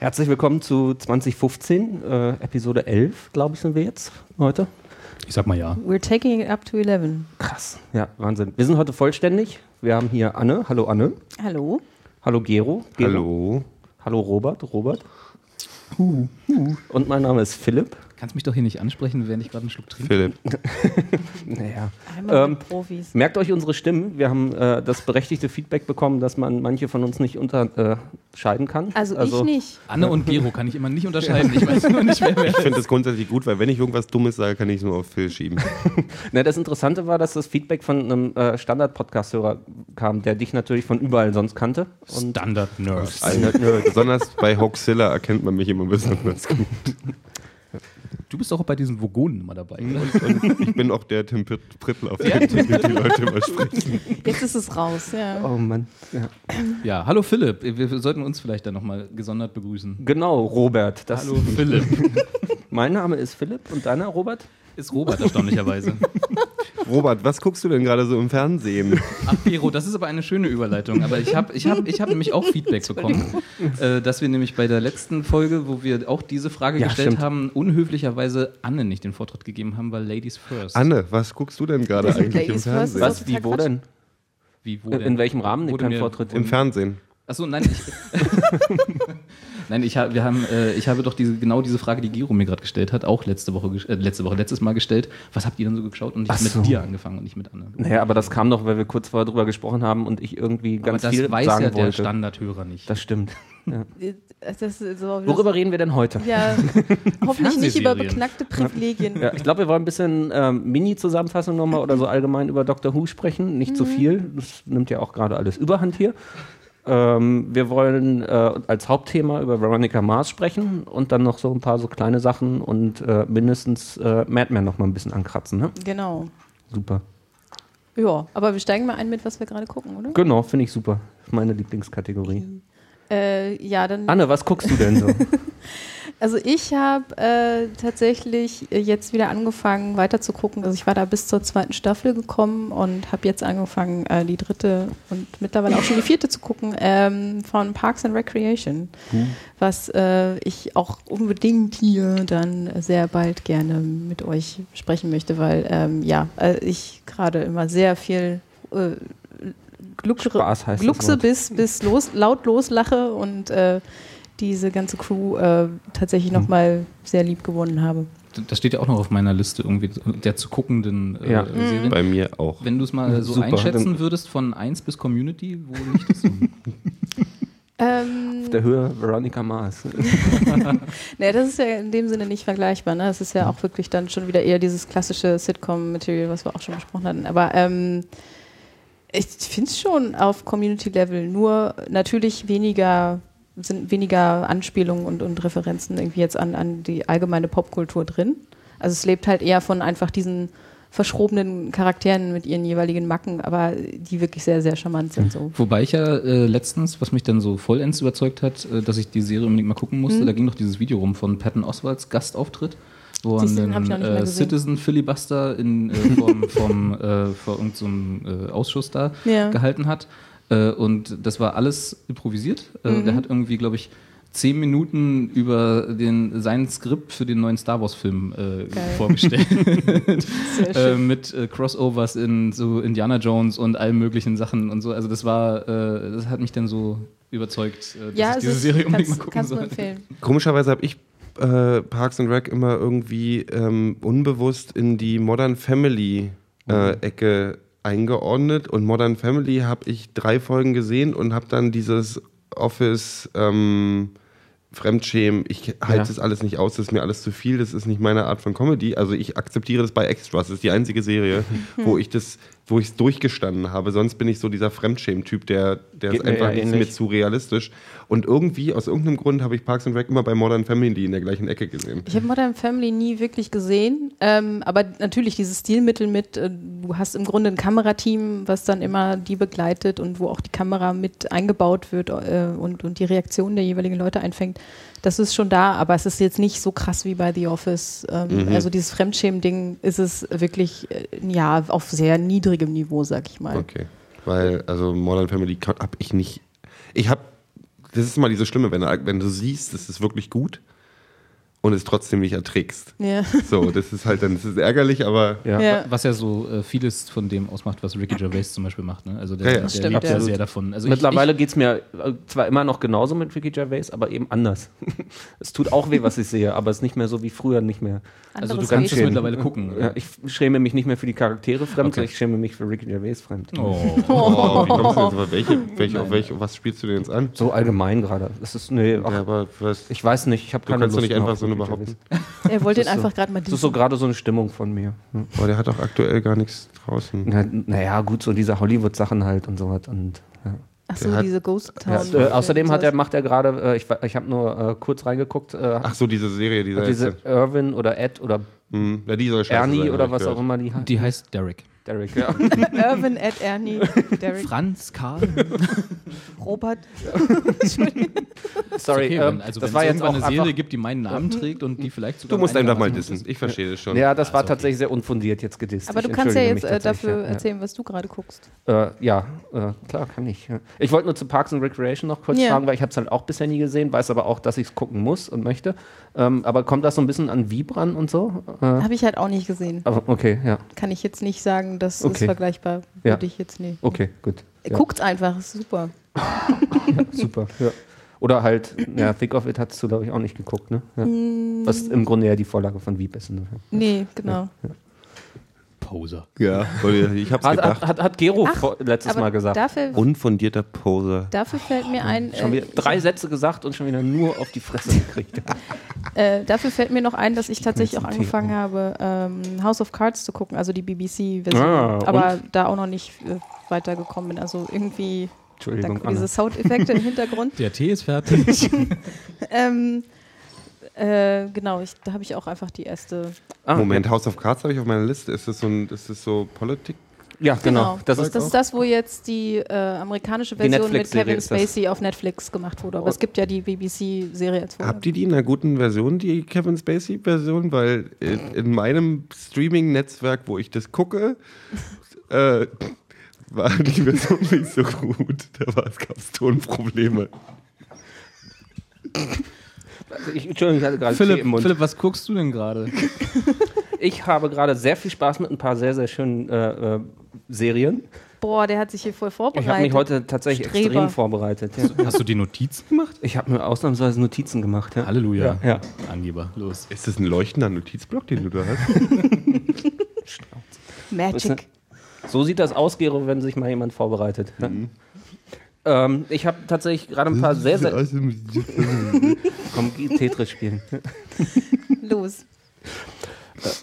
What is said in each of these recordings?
Herzlich willkommen zu 2015, äh, Episode 11, glaube ich, sind wir jetzt heute. Ich sag mal ja. We're taking it up to 11. Krass, ja, Wahnsinn. Wir sind heute vollständig. Wir haben hier Anne. Hallo Anne. Hallo. Hallo Gero. Gero. Hallo. Hallo Robert. Robert. Und mein Name ist Philipp. Kannst mich doch hier nicht ansprechen, während ich gerade einen Schluck trinke. Philipp. Naja. Einmal Ähm, Profis. Merkt euch unsere Stimmen. Wir haben äh, das berechtigte Feedback bekommen, dass man manche von uns nicht unterscheiden kann. Also, ich nicht. Anne und Gero kann ich immer nicht unterscheiden. Ich weiß immer nicht, wer wer Ich finde das grundsätzlich gut, weil wenn ich irgendwas Dummes sage, kann ich es nur auf Phil schieben. Na, das Interessante war, dass das Feedback von einem äh, Standard-Podcast-Hörer kam, der dich natürlich von überall sonst kannte. Und Standard Nerds. Besonders bei Hoaxilla erkennt man mich immer besonders gut. Du bist auch bei diesen Vogonen immer dabei. Mhm. oder? Und ich bin auch der Tim Prittel, auf den die Leute immer sprechen. Jetzt ist es raus, ja. oh Mann. Ja. Ja, hallo Philipp. Wir wir sollten uns vielleicht dann nochmal gesondert begrüßen. Genau, Robert. Das Hallo Philipp. Mein Name ist Philipp und deiner, Robert? Ist Robert erstaunlicherweise. Robert, was guckst du denn gerade so im Fernsehen? Ach, Gero, das ist aber eine schöne Überleitung. Aber ich habe ich hab, ich hab nämlich auch Feedback bekommen, äh, dass wir nämlich bei der letzten Folge, wo wir auch diese Frage Ja, gestellt stimmt. haben, unhöflicherweise Anne nicht den Vortritt gegeben haben, weil Ladies First. Anne, was guckst du denn gerade eigentlich im Ladies first. Fernsehen? Was, wie, wo denn? Wie, wo In, denn? in welchem Rahmen? Wurde Kein Vortritt. Im Fernsehen. Achso, nein, ich, nein, ich, hab, wir haben, äh, ich habe doch diese, genau diese Frage, die Giro mir gerade gestellt hat, auch letzte Woche, äh, letzte Woche, letztes Mal gestellt. Was habt ihr denn so geschaut? Und ich habe mit so. dir angefangen und nicht mit Anne. Naja, aber das kam doch, weil wir kurz vorher drüber gesprochen haben und ich irgendwie Aber ganz das viel weiß sagen ja der wollte. Standardhörer nicht. Das stimmt. Ja. Das ist so, Worüber reden wir denn heute? Ja, hoffentlich nicht über beknackte Privilegien. Ja, ich glaube, wir wollen ein bisschen ähm, Mini-Zusammenfassung nochmal oder so allgemein über Doctor Who sprechen. Nicht Mhm. zu viel. Das nimmt ja auch gerade alles Überhand hier. Ähm, wir wollen äh, als Hauptthema über Veronica Mars sprechen und dann noch so ein paar so kleine Sachen und äh, mindestens äh, Madman noch mal ein bisschen ankratzen. Ne? Genau. Super. Ja, aber wir steigen mal ein mit, was wir gerade gucken, oder? Genau, finde ich super. Meine Lieblingskategorie. Äh, ja, dann. Anne, was guckst du denn so? Also ich habe äh, tatsächlich äh, jetzt wieder angefangen weiter zu gucken. Also ich war da bis zur zweiten Staffel gekommen und habe jetzt angefangen, äh, die dritte und mittlerweile auch schon die vierte zu gucken ähm, von Parks and Recreation, was äh, ich auch unbedingt hier dann sehr bald gerne mit euch sprechen möchte, weil ähm, ja, äh, ich gerade immer sehr viel äh, Gluckse bis, bis los, laut loslache und diese ganze Crew äh, tatsächlich nochmal sehr lieb gewonnen habe. Das steht ja auch noch auf meiner Liste irgendwie der zu guckenden äh, Ja. Serien. Bei mir auch. Wenn du es mal so Super. einschätzen würdest von 1 bis Community, wo liegt es so? Ähm, Auf der Höhe Veronica Mars. nee, das ist ja in dem Sinne nicht vergleichbar. Ne? Das ist ja auch wirklich dann schon wieder eher dieses klassische Sitcom-Material, was wir auch schon besprochen hatten. Aber ähm, ich finde es schon auf Community-Level, nur natürlich weniger sind weniger Anspielungen und, und Referenzen irgendwie jetzt an, an die allgemeine Popkultur drin. Also es lebt halt eher von einfach diesen verschrobenen Charakteren mit ihren jeweiligen Macken, aber die wirklich sehr, sehr charmant sind. So. Wobei ich ja äh, letztens, was mich dann so vollends überzeugt hat, äh, dass ich die Serie unbedingt mal gucken musste, da ging doch dieses Video rum von Patton Oswalds Gastauftritt, wo er einen äh, gesehen. Citizen Filibuster in, äh, vom, vom, äh, vor irgendeinem äh, Ausschuss da Ja. gehalten hat. Äh, und das war alles improvisiert. Äh, Mhm. Der hat irgendwie, glaube ich, zehn Minuten über den, sein Skript für den neuen Star Wars-Film äh, vorgestellt. Sehr äh, mit äh, Crossovers in so Indiana Jones und allen möglichen Sachen und so. Also das war, äh, das hat mich dann so überzeugt, äh, dass ja, ich es diese ist- Serie unbedingt mal gucken kannst du soll. empfehlen. Komischerweise habe ich äh, Parks and Rec immer irgendwie ähm, unbewusst in die Modern Family äh, Ecke eingeordnet und Modern Family habe ich drei Folgen gesehen und habe dann dieses Office ähm, Fremdschämen, ich halte Ja. das alles nicht aus, das ist mir alles zu viel, das ist nicht meine Art von Comedy. Also ich akzeptiere das bei Extras, das ist die einzige Serie, wo ich das wo ich es durchgestanden habe. Sonst bin ich so dieser Fremdschämen-Typ, der, der Geht ist mir einfach nicht mir zu realistisch. Und irgendwie, aus irgendeinem Grund, habe ich Parks and Rec immer bei Modern Family in der gleichen Ecke gesehen. Ich habe Modern Family nie wirklich gesehen, ähm, aber natürlich dieses Stilmittel mit, äh, du hast im Grunde ein Kamerateam, was dann immer die begleitet und wo auch die Kamera mit eingebaut wird äh, und, und die Reaktion der jeweiligen Leute einfängt. Das ist schon da, aber es ist jetzt nicht so krass wie bei The Office. Ähm, Mhm. Also dieses Fremdschämen-Ding ist es wirklich, äh, ja, auf sehr niedrigem Niveau, sag ich mal. Okay. Weil, also Modern Family habe ich nicht. Ich habe. Das ist mal diese Schlimme, wenn, du- wenn du siehst, es ist wirklich gut und es trotzdem nicht erträgst. Ja. So, das ist halt dann, das ist ärgerlich, aber Ja. Ja. Was ja so äh, vieles von dem ausmacht, was Ricky Gervais zum Beispiel macht. Ne? Also der, Ja, ja. der Das stimmt, lebt ja sehr davon. Also Mittlerweile geht es mir äh, zwar immer noch genauso mit Ricky Gervais, aber eben anders. es tut auch weh, was ich sehe, aber es ist nicht mehr so wie früher, nicht mehr. ich, also du Anderes kannst es mittlerweile gucken. Ja, ich schäme mich nicht mehr für die Charaktere fremd, Okay. sondern ich schäme mich für Ricky Gervais fremd. Oh. oh, wie kommst du jetzt, welche, welche, auf welche, was spielst du denn jetzt an? So allgemein gerade. Es ist, nee, ach, aber ich weiß nicht, ich habe du keine kannst doch Lust nicht mehr einfach so Ricky behaupten. Gervais. Er wollte ihn Das ist so- einfach gerade mal Das ist so gerade so eine Stimmung von mir. Aber der hat doch aktuell gar nichts draußen. Na, naja, gut, so diese Hollywood-Sachen halt und sowas. Und, ja. Ach so, hat- diese Ghost Town. Ja, äh, außerdem hat er, macht er gerade, äh, ich, ich habe nur äh, kurz reingeguckt, äh, Ach so, diese Serie, dieser diese. Irwin oder Ed oder Hm, ja, die Ernie sein, oder was gehört. auch immer die heißt. Die heißt Derek. Derek, ja. Irvin, Ed, Ernie, Derek, Franz, Karl. Robert. Sorry, okay, ähm, wenn, also das wenn war es jetzt auch eine einfach, Serie gibt, die meinen Namen trägt und die vielleicht sogar Du musst einfach mal dissen. Ich verstehe das schon. Ja, das war Also, okay. tatsächlich sehr unfundiert jetzt gedisst. Aber du kannst ja jetzt äh, dafür tatsächlich, erzählen, was du gerade guckst. Ja, äh, ja äh, klar, kann ich. Ja. Ich wollte nur zu Parks and Recreation noch kurz Ja. fragen, weil ich habe es halt auch bisher nie gesehen, weiß aber auch, dass ich es gucken muss und möchte. Ähm, aber kommt das so ein bisschen an Vibran und so? Äh, Habe ich halt auch nicht gesehen. aber okay, ja. Kann ich jetzt nicht sagen, das ist Okay. vergleichbar. Ja. Würde ich jetzt nicht. Okay, gut. Ja, Guckt's einfach, ist super. super. Ja. Oder halt, ja, Think of It hast du, glaube ich, auch nicht geguckt, ne? Ja. Mm. Was im Grunde ja die Vorlage von Wieb ist. Ne? Nee, genau. Poser. Ja, weil ich hab's Hat, hat, gedacht. hat, hat Gero Ach, letztes Mal gesagt. Dafür, Unfundierter Poser. dafür fällt mir ein, Schon äh, wieder drei Sätze gesagt und schon wieder nur auf die Fresse gekriegt. äh, dafür fällt mir noch ein, dass ich tatsächlich auch angefangen Tee. habe, ähm, House of Cards zu gucken, also die BBC-Version, Ah, aber da auch noch nicht äh, weitergekommen bin. Also irgendwie Entschuldigung, dank diese Soundeffekte im Hintergrund. Der Tee ist fertig. ähm, äh, genau, ich, da habe ich auch einfach die erste. Ah, Moment, House of Cards habe ich auf meiner Liste. Ist das so, ein, ist das so Politik? Ja, genau. Das Das, ist ist das, wo jetzt die äh, amerikanische Die Version mit Netflix-Serie Kevin das. Spacey auf Netflix gemacht wurde. Aber es gibt ja die BBC-Serie als Vorlage. Habt ihr die in einer guten Version, die Kevin Spacey-Version? Weil in, in meinem Streaming-Netzwerk, wo ich das gucke, äh, war die Version nicht so gut. Da war- es gab Tonprobleme. Also ich, Entschuldigung, ich hatte gerade Tee Philipp, im Mund. Philipp, was guckst du denn gerade? Ich habe gerade sehr viel Spaß mit ein paar sehr, sehr schönen äh, äh, Serien. Boah, der hat sich hier voll vorbereitet. Ich habe mich heute tatsächlich Streber. extrem vorbereitet. Ja. Hast du die Notizen gemacht? Ich habe mir ausnahmsweise Notizen gemacht. Ja. Halleluja. Ja, ja. Angeber, los. Ist das ein leuchtender Notizblock, den du da hast? Magic. So sieht das aus, Gero, wenn sich mal jemand vorbereitet. Ja. Ähm, ich habe tatsächlich gerade ein paar sehr, sehr. Komm, Tetris spielen. Los.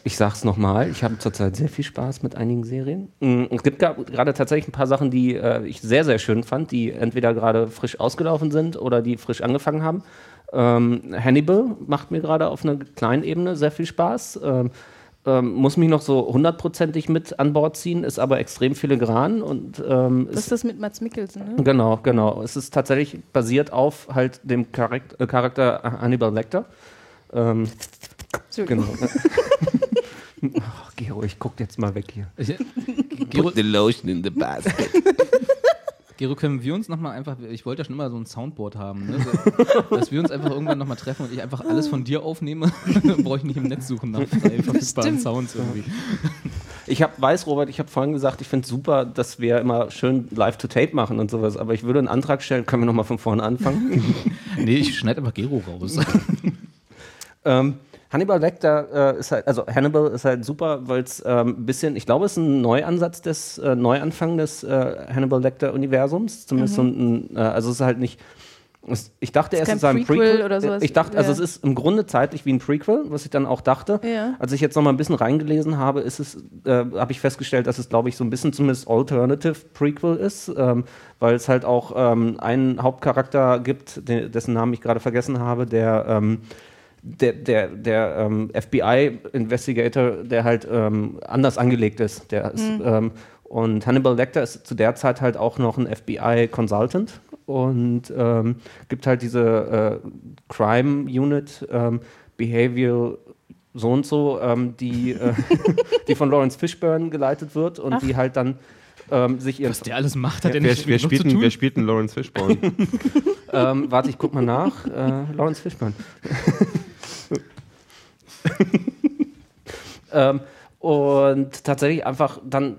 Ich sag's nochmal, ich habe zurzeit sehr viel Spaß mit einigen Serien. Mm, Es gibt gerade tatsächlich ein paar Sachen, die äh, ich sehr, sehr schön fand, die entweder gerade frisch ausgelaufen sind oder die frisch angefangen haben. Ähm, Hannibal macht mir gerade auf einer kleinen Ebene sehr viel Spaß. Ähm, ähm, muss mich noch so hundertprozentig mit an Bord ziehen, ist aber extrem filigran und ähm, Das ist das mit Mats Mikkelsen, ne? Genau, genau. Es ist tatsächlich basiert auf halt dem Charakter, äh, Charakter Hannibal Lecter. Ähm, genau. Ach, Gero, ich guck jetzt mal weg hier. Gero, the lotion in the basket. Gero, können wir uns nochmal einfach, ich wollte ja schon immer so ein Soundboard haben, ne? so, dass wir uns einfach irgendwann nochmal treffen und ich einfach alles von dir aufnehme, dann brauche ich nicht im Netz suchen nach verfügbaren. Sounds irgendwie. Ich hab, weiß, Robert, ich habe vorhin gesagt, ich finde es super, dass wir immer schön Live-to-Tape machen und sowas, aber ich würde einen Antrag stellen, können wir nochmal von vorne anfangen? Nee, ich schneide einfach Gero raus. ähm, Hannibal Lecter äh, ist halt, also Hannibal ist halt super, weil es ähm, ein bisschen, ich glaube, es ist ein Neuansatz des, äh, Neuanfang des äh, Hannibal Lecter-Universums. Zumindest so ein, äh, also es ist halt nicht Es- Ich dachte erst, es sei ein Prequel Prequel. oder sowas. Ich dachte, also Ja. es ist im Grunde zeitlich wie ein Prequel, was ich dann auch dachte. Ja. Als ich jetzt noch mal ein bisschen reingelesen habe, ist es, äh, habe ich festgestellt, dass es, glaube ich, so ein bisschen zumindest Alternative Prequel ist, ähm, weil es halt auch ähm, einen Hauptcharakter gibt, de dessen Namen ich gerade vergessen habe, der ähm, der, der, der ähm, FBI-Investigator, der halt ähm, anders angelegt ist. Der ist ähm, und Hannibal Lecter ist zu der Zeit halt auch noch ein FBI-Consultant und ähm, gibt halt diese äh, Crime Unit, ähm, Behavioral so und so, ähm, die, äh, die von Lawrence Fishburne geleitet wird und die halt dann ähm, sich ihren. Was der alles macht, hat er Wer, nicht wer, genug spielt zu tun? wer spielt denn Lawrence Fishburne? Ähm, warte, ich guck mal nach. Äh, Lawrence Fishburne. ähm, und tatsächlich einfach dann,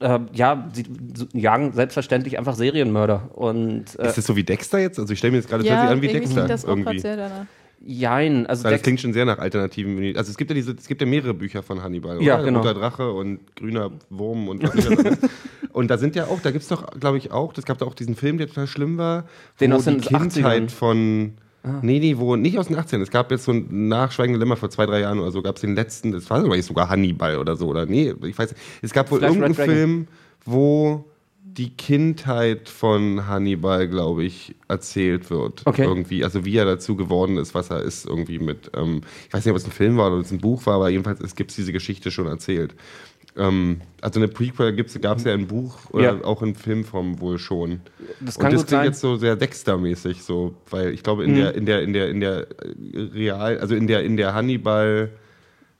ähm, ja, sie jagen selbstverständlich einfach Serienmörder. Und äh, ist das so wie Dexter jetzt? Also ich stelle mir jetzt gerade, Ja, an wie Dexter. das irgendwie. sehr danach. jein, also Weil das klingt schon sehr nach alternativen. Also es gibt ja diese, es gibt ja mehrere Bücher von Hannibal, Ja, oder? genau. Roter Drache und grüner Wurm und was. Und da sind ja auch, da gibt es doch, glaube ich, auch, das gab da auch diesen Film, der total schlimm war, Den wo aus die den 80ern. Kindheit von Nee, nee, wo, nicht aus den 18. Es gab jetzt so ein Nachschweigende Lämmer vor zwei, drei Jahren oder so, gab es den letzten, das war sogar Hannibal oder so, oder nee, ich weiß nicht. Es gab wohl Vielleicht irgendeinen. Film, wo die Kindheit von Hannibal, glaube ich, erzählt wird. Okay. Irgendwie, also wie er dazu geworden ist, was er ist, irgendwie mit, ähm, ich weiß nicht, ob es ein Film war oder ob es ein Buch war, aber jedenfalls es gibt diese Geschichte schon erzählt. Ähm, also eine Prequel gab es ja im Buch oder Ja. auch in Filmform wohl schon. Das Und kann das gut klingt sein. jetzt so sehr Dexter-mäßig, so, weil ich glaube, in Mhm. der, in der, in der, in der äh, Real, also in der, in der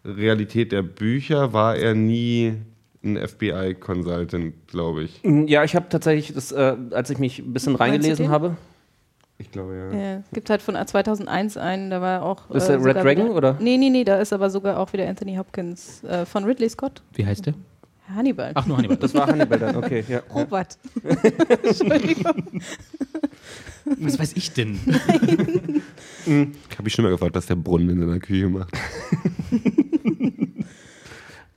Hannibal-Realität der Bücher war er nie ein FBI-Consultant, glaube ich. Ja, ich habe tatsächlich, das, äh, als ich mich ein bisschen reingelesen habe, Ich glaube, ja. Ja, es gibt halt von 2001 einen, da war auch. Ist der Red Dragon, wieder, oder? Nee, nee, nee, da ist aber sogar auch wieder Anthony Hopkins äh, von Ridley Scott. Wie heißt der? Hannibal. Ach, nur Hannibal. das war Hannibal dann, okay. Ja. Robert. Entschuldigung. Was weiß ich denn? Ich habe mich schon mal gefragt, was der Brunnen in seiner Küche macht.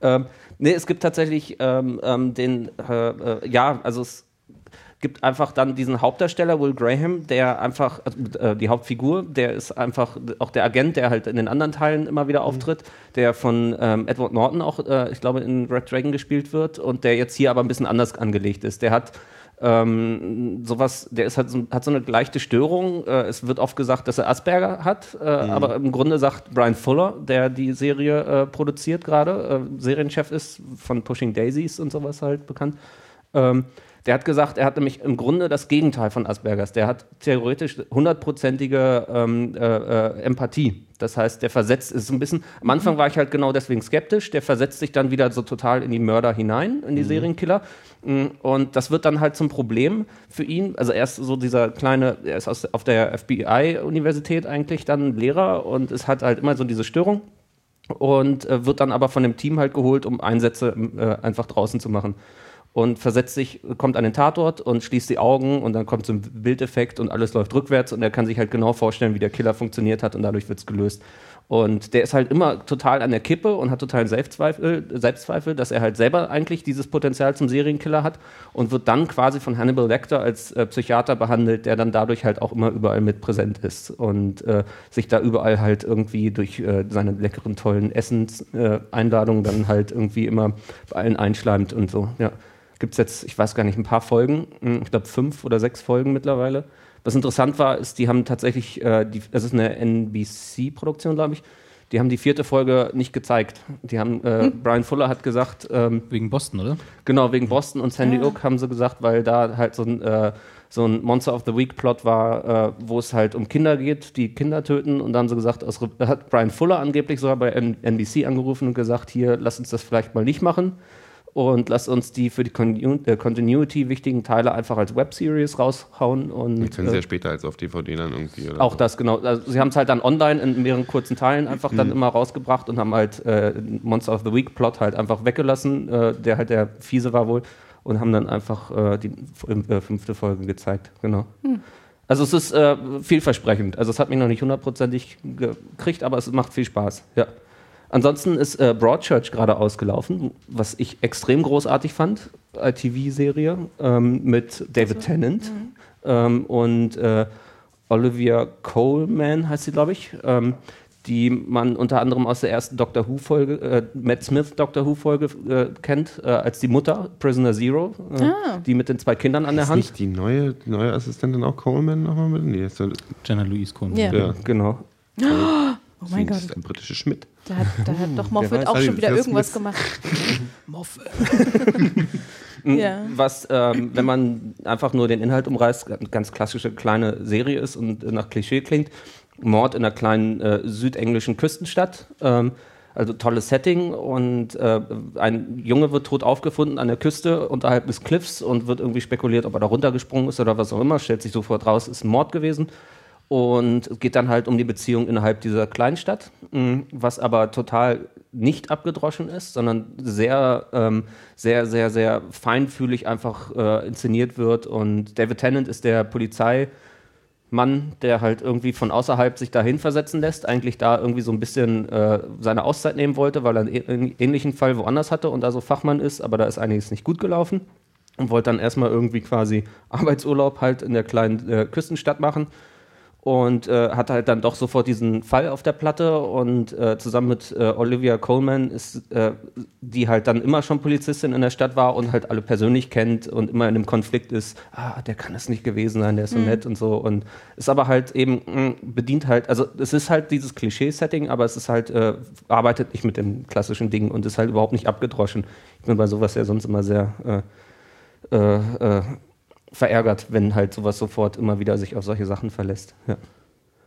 Ähm, nee, es gibt tatsächlich ähm, ähm, den, äh, äh, ja, also es gibt einfach dann diesen Hauptdarsteller, Will Graham, der einfach, also, äh, die Hauptfigur, der ist einfach auch der Agent, der halt in den anderen Teilen immer wieder auftritt, der von ähm, Edward Norton auch, äh, ich glaube, in Red Dragon gespielt wird und der jetzt hier aber ein bisschen anders angelegt ist. Der hat ähm, sowas, der ist halt so, hat so eine leichte Störung. Äh, es wird oft gesagt, dass er Asperger hat, äh, aber im Grunde sagt Brian Fuller, der die Serie äh, produziert gerade, äh, Serienchef ist von Pushing Daisies und sowas halt bekannt. Ähm, der hat gesagt, er hat nämlich im Grunde das Gegenteil von Aspergers. Der hat theoretisch hundertprozentige ähm, äh, äh, Empathie. Das heißt, der versetzt, ist so ein bisschen, am Anfang war ich halt genau deswegen skeptisch, der versetzt sich dann wieder so total in die Mörder hinein, in die Serienkiller. Mm, Und das wird dann halt zum Problem für ihn. Also er ist so dieser kleine, er ist aus, auf der FBI-Universität eigentlich dann Lehrer und es hat halt immer so diese Störung und äh, wird dann aber von dem Team halt geholt, um Einsätze äh, einfach draußen zu machen. Und versetzt sich, kommt an den Tatort und schließt die Augen und dann kommt so ein Bildeffekt und alles läuft rückwärts und er kann sich halt genau vorstellen, wie der Killer funktioniert hat und dadurch wird es gelöst. Und der ist halt immer total an der Kippe und hat totalen Selbstzweifel, Selbstzweifel, dass er halt selber eigentlich dieses Potenzial zum Serienkiller hat und wird dann quasi von Hannibal Lecter als äh, Psychiater behandelt, der dann dadurch halt auch immer überall mit präsent ist und äh, sich da überall halt irgendwie durch äh, seine leckeren, tollen Essenseinladungen äh, dann halt irgendwie immer bei allen einschleimt und so. Ja. Gibt es jetzt, ich weiß gar nicht, ein paar Folgen, hm, ich glaube fünf oder sechs Folgen mittlerweile. Was interessant war, ist, die haben tatsächlich, äh, die, das ist eine NBC-Produktion, glaube ich, die haben die vierte Folge nicht gezeigt. Die haben, äh, Brian Fuller hat gesagt, ähm, Wegen Boston, oder? Genau, wegen Boston und Sandy Hook haben sie gesagt, weil da halt so ein, äh, so ein Monster of the Week Plot war, äh, wo es halt um Kinder geht, die Kinder töten. Und da haben sie gesagt, aus, hat Brian Fuller angeblich sogar bei N NBC angerufen und gesagt, hier, lass uns das vielleicht mal nicht machen. Und lass uns die für die äh, Continuity wichtigen Teile einfach als Webseries raushauen. Und, Die können sie ja später als auf DVD dann irgendwie. Oder auch so. das, genau. Also, sie haben es halt dann online in mehreren kurzen Teilen einfach dann immer rausgebracht und haben halt äh, Monster of the Week Plot halt einfach weggelassen, äh, der halt der fiese war wohl, und haben dann einfach äh, die äh, fünfte Folge gezeigt, genau. Also es ist äh, vielversprechend. Also es hat mich noch nicht hundertprozentig gekriegt, aber es macht viel Spaß, ja. Ansonsten ist äh, Broadchurch gerade ausgelaufen, was ich extrem großartig fand, ITV-Serie ähm, mit David Tennant. Ähm, und äh, Olivia Coleman heißt sie, glaube ich, ähm, die man unter anderem aus der ersten Doctor Who-Folge, äh, Matt Smith Doctor Who-Folge äh, kennt, äh, als die Mutter, Prisoner Zero, äh, Ah. die mit den zwei Kindern an der Ist Hand. nicht die neue, die neue Assistentin auch Coleman nochmal mit? Nee, ist, Jenna Louise Cohn. Ja. ja. Genau. Oh mein das Gott, ist ein britischer Schmidt. da hat, da hat doch Moffat weiß. auch schon wieder Das irgendwas gemacht. Mhm. Ja. Was, ähm, wenn man einfach nur den Inhalt umreißt, eine ganz klassische kleine Serie ist und nach Klischee klingt. Mord in einer kleinen äh, südenglischen Küstenstadt. Ähm, also tolles Setting und äh, ein Junge wird tot aufgefunden an der Küste unterhalb des Cliffs und wird irgendwie spekuliert, ob er da runtergesprungen ist oder was auch immer. Stellt sich sofort raus, ist ein Mord gewesen. Und es geht dann halt um die Beziehung innerhalb dieser Kleinstadt, mh, was aber total nicht abgedroschen ist, sondern sehr, ähm, sehr, sehr, sehr feinfühlig einfach äh, inszeniert wird. Und David Tennant ist der Polizeimann, der halt irgendwie von außerhalb sich dahin versetzen lässt, eigentlich da irgendwie so ein bisschen äh, seine Auszeit nehmen wollte, weil er einen ähnlichen Fall woanders hatte und da so Fachmann ist, aber da ist einiges nicht gut gelaufen und wollte dann erstmal irgendwie quasi Arbeitsurlaub halt in der kleinen äh, Küstenstadt machen und äh, hat halt dann doch sofort diesen Fall auf der Platte. Und äh, zusammen mit äh, Olivia Coleman ist, äh, die halt dann immer schon Polizistin in der Stadt war und halt alle persönlich kennt und immer in einem Konflikt ist, ah, der kann es nicht gewesen sein, der ist so nett und so. Und ist aber halt eben mh, bedient halt, also es ist halt dieses Klischee-Setting, aber es ist halt, äh, arbeitet nicht mit dem klassischen Ding und ist halt überhaupt nicht abgedroschen. Ich bin bei sowas ja sonst immer sehr äh, äh, äh, verärgert, wenn halt sowas sofort immer wieder sich auf solche Sachen verlässt. Ja.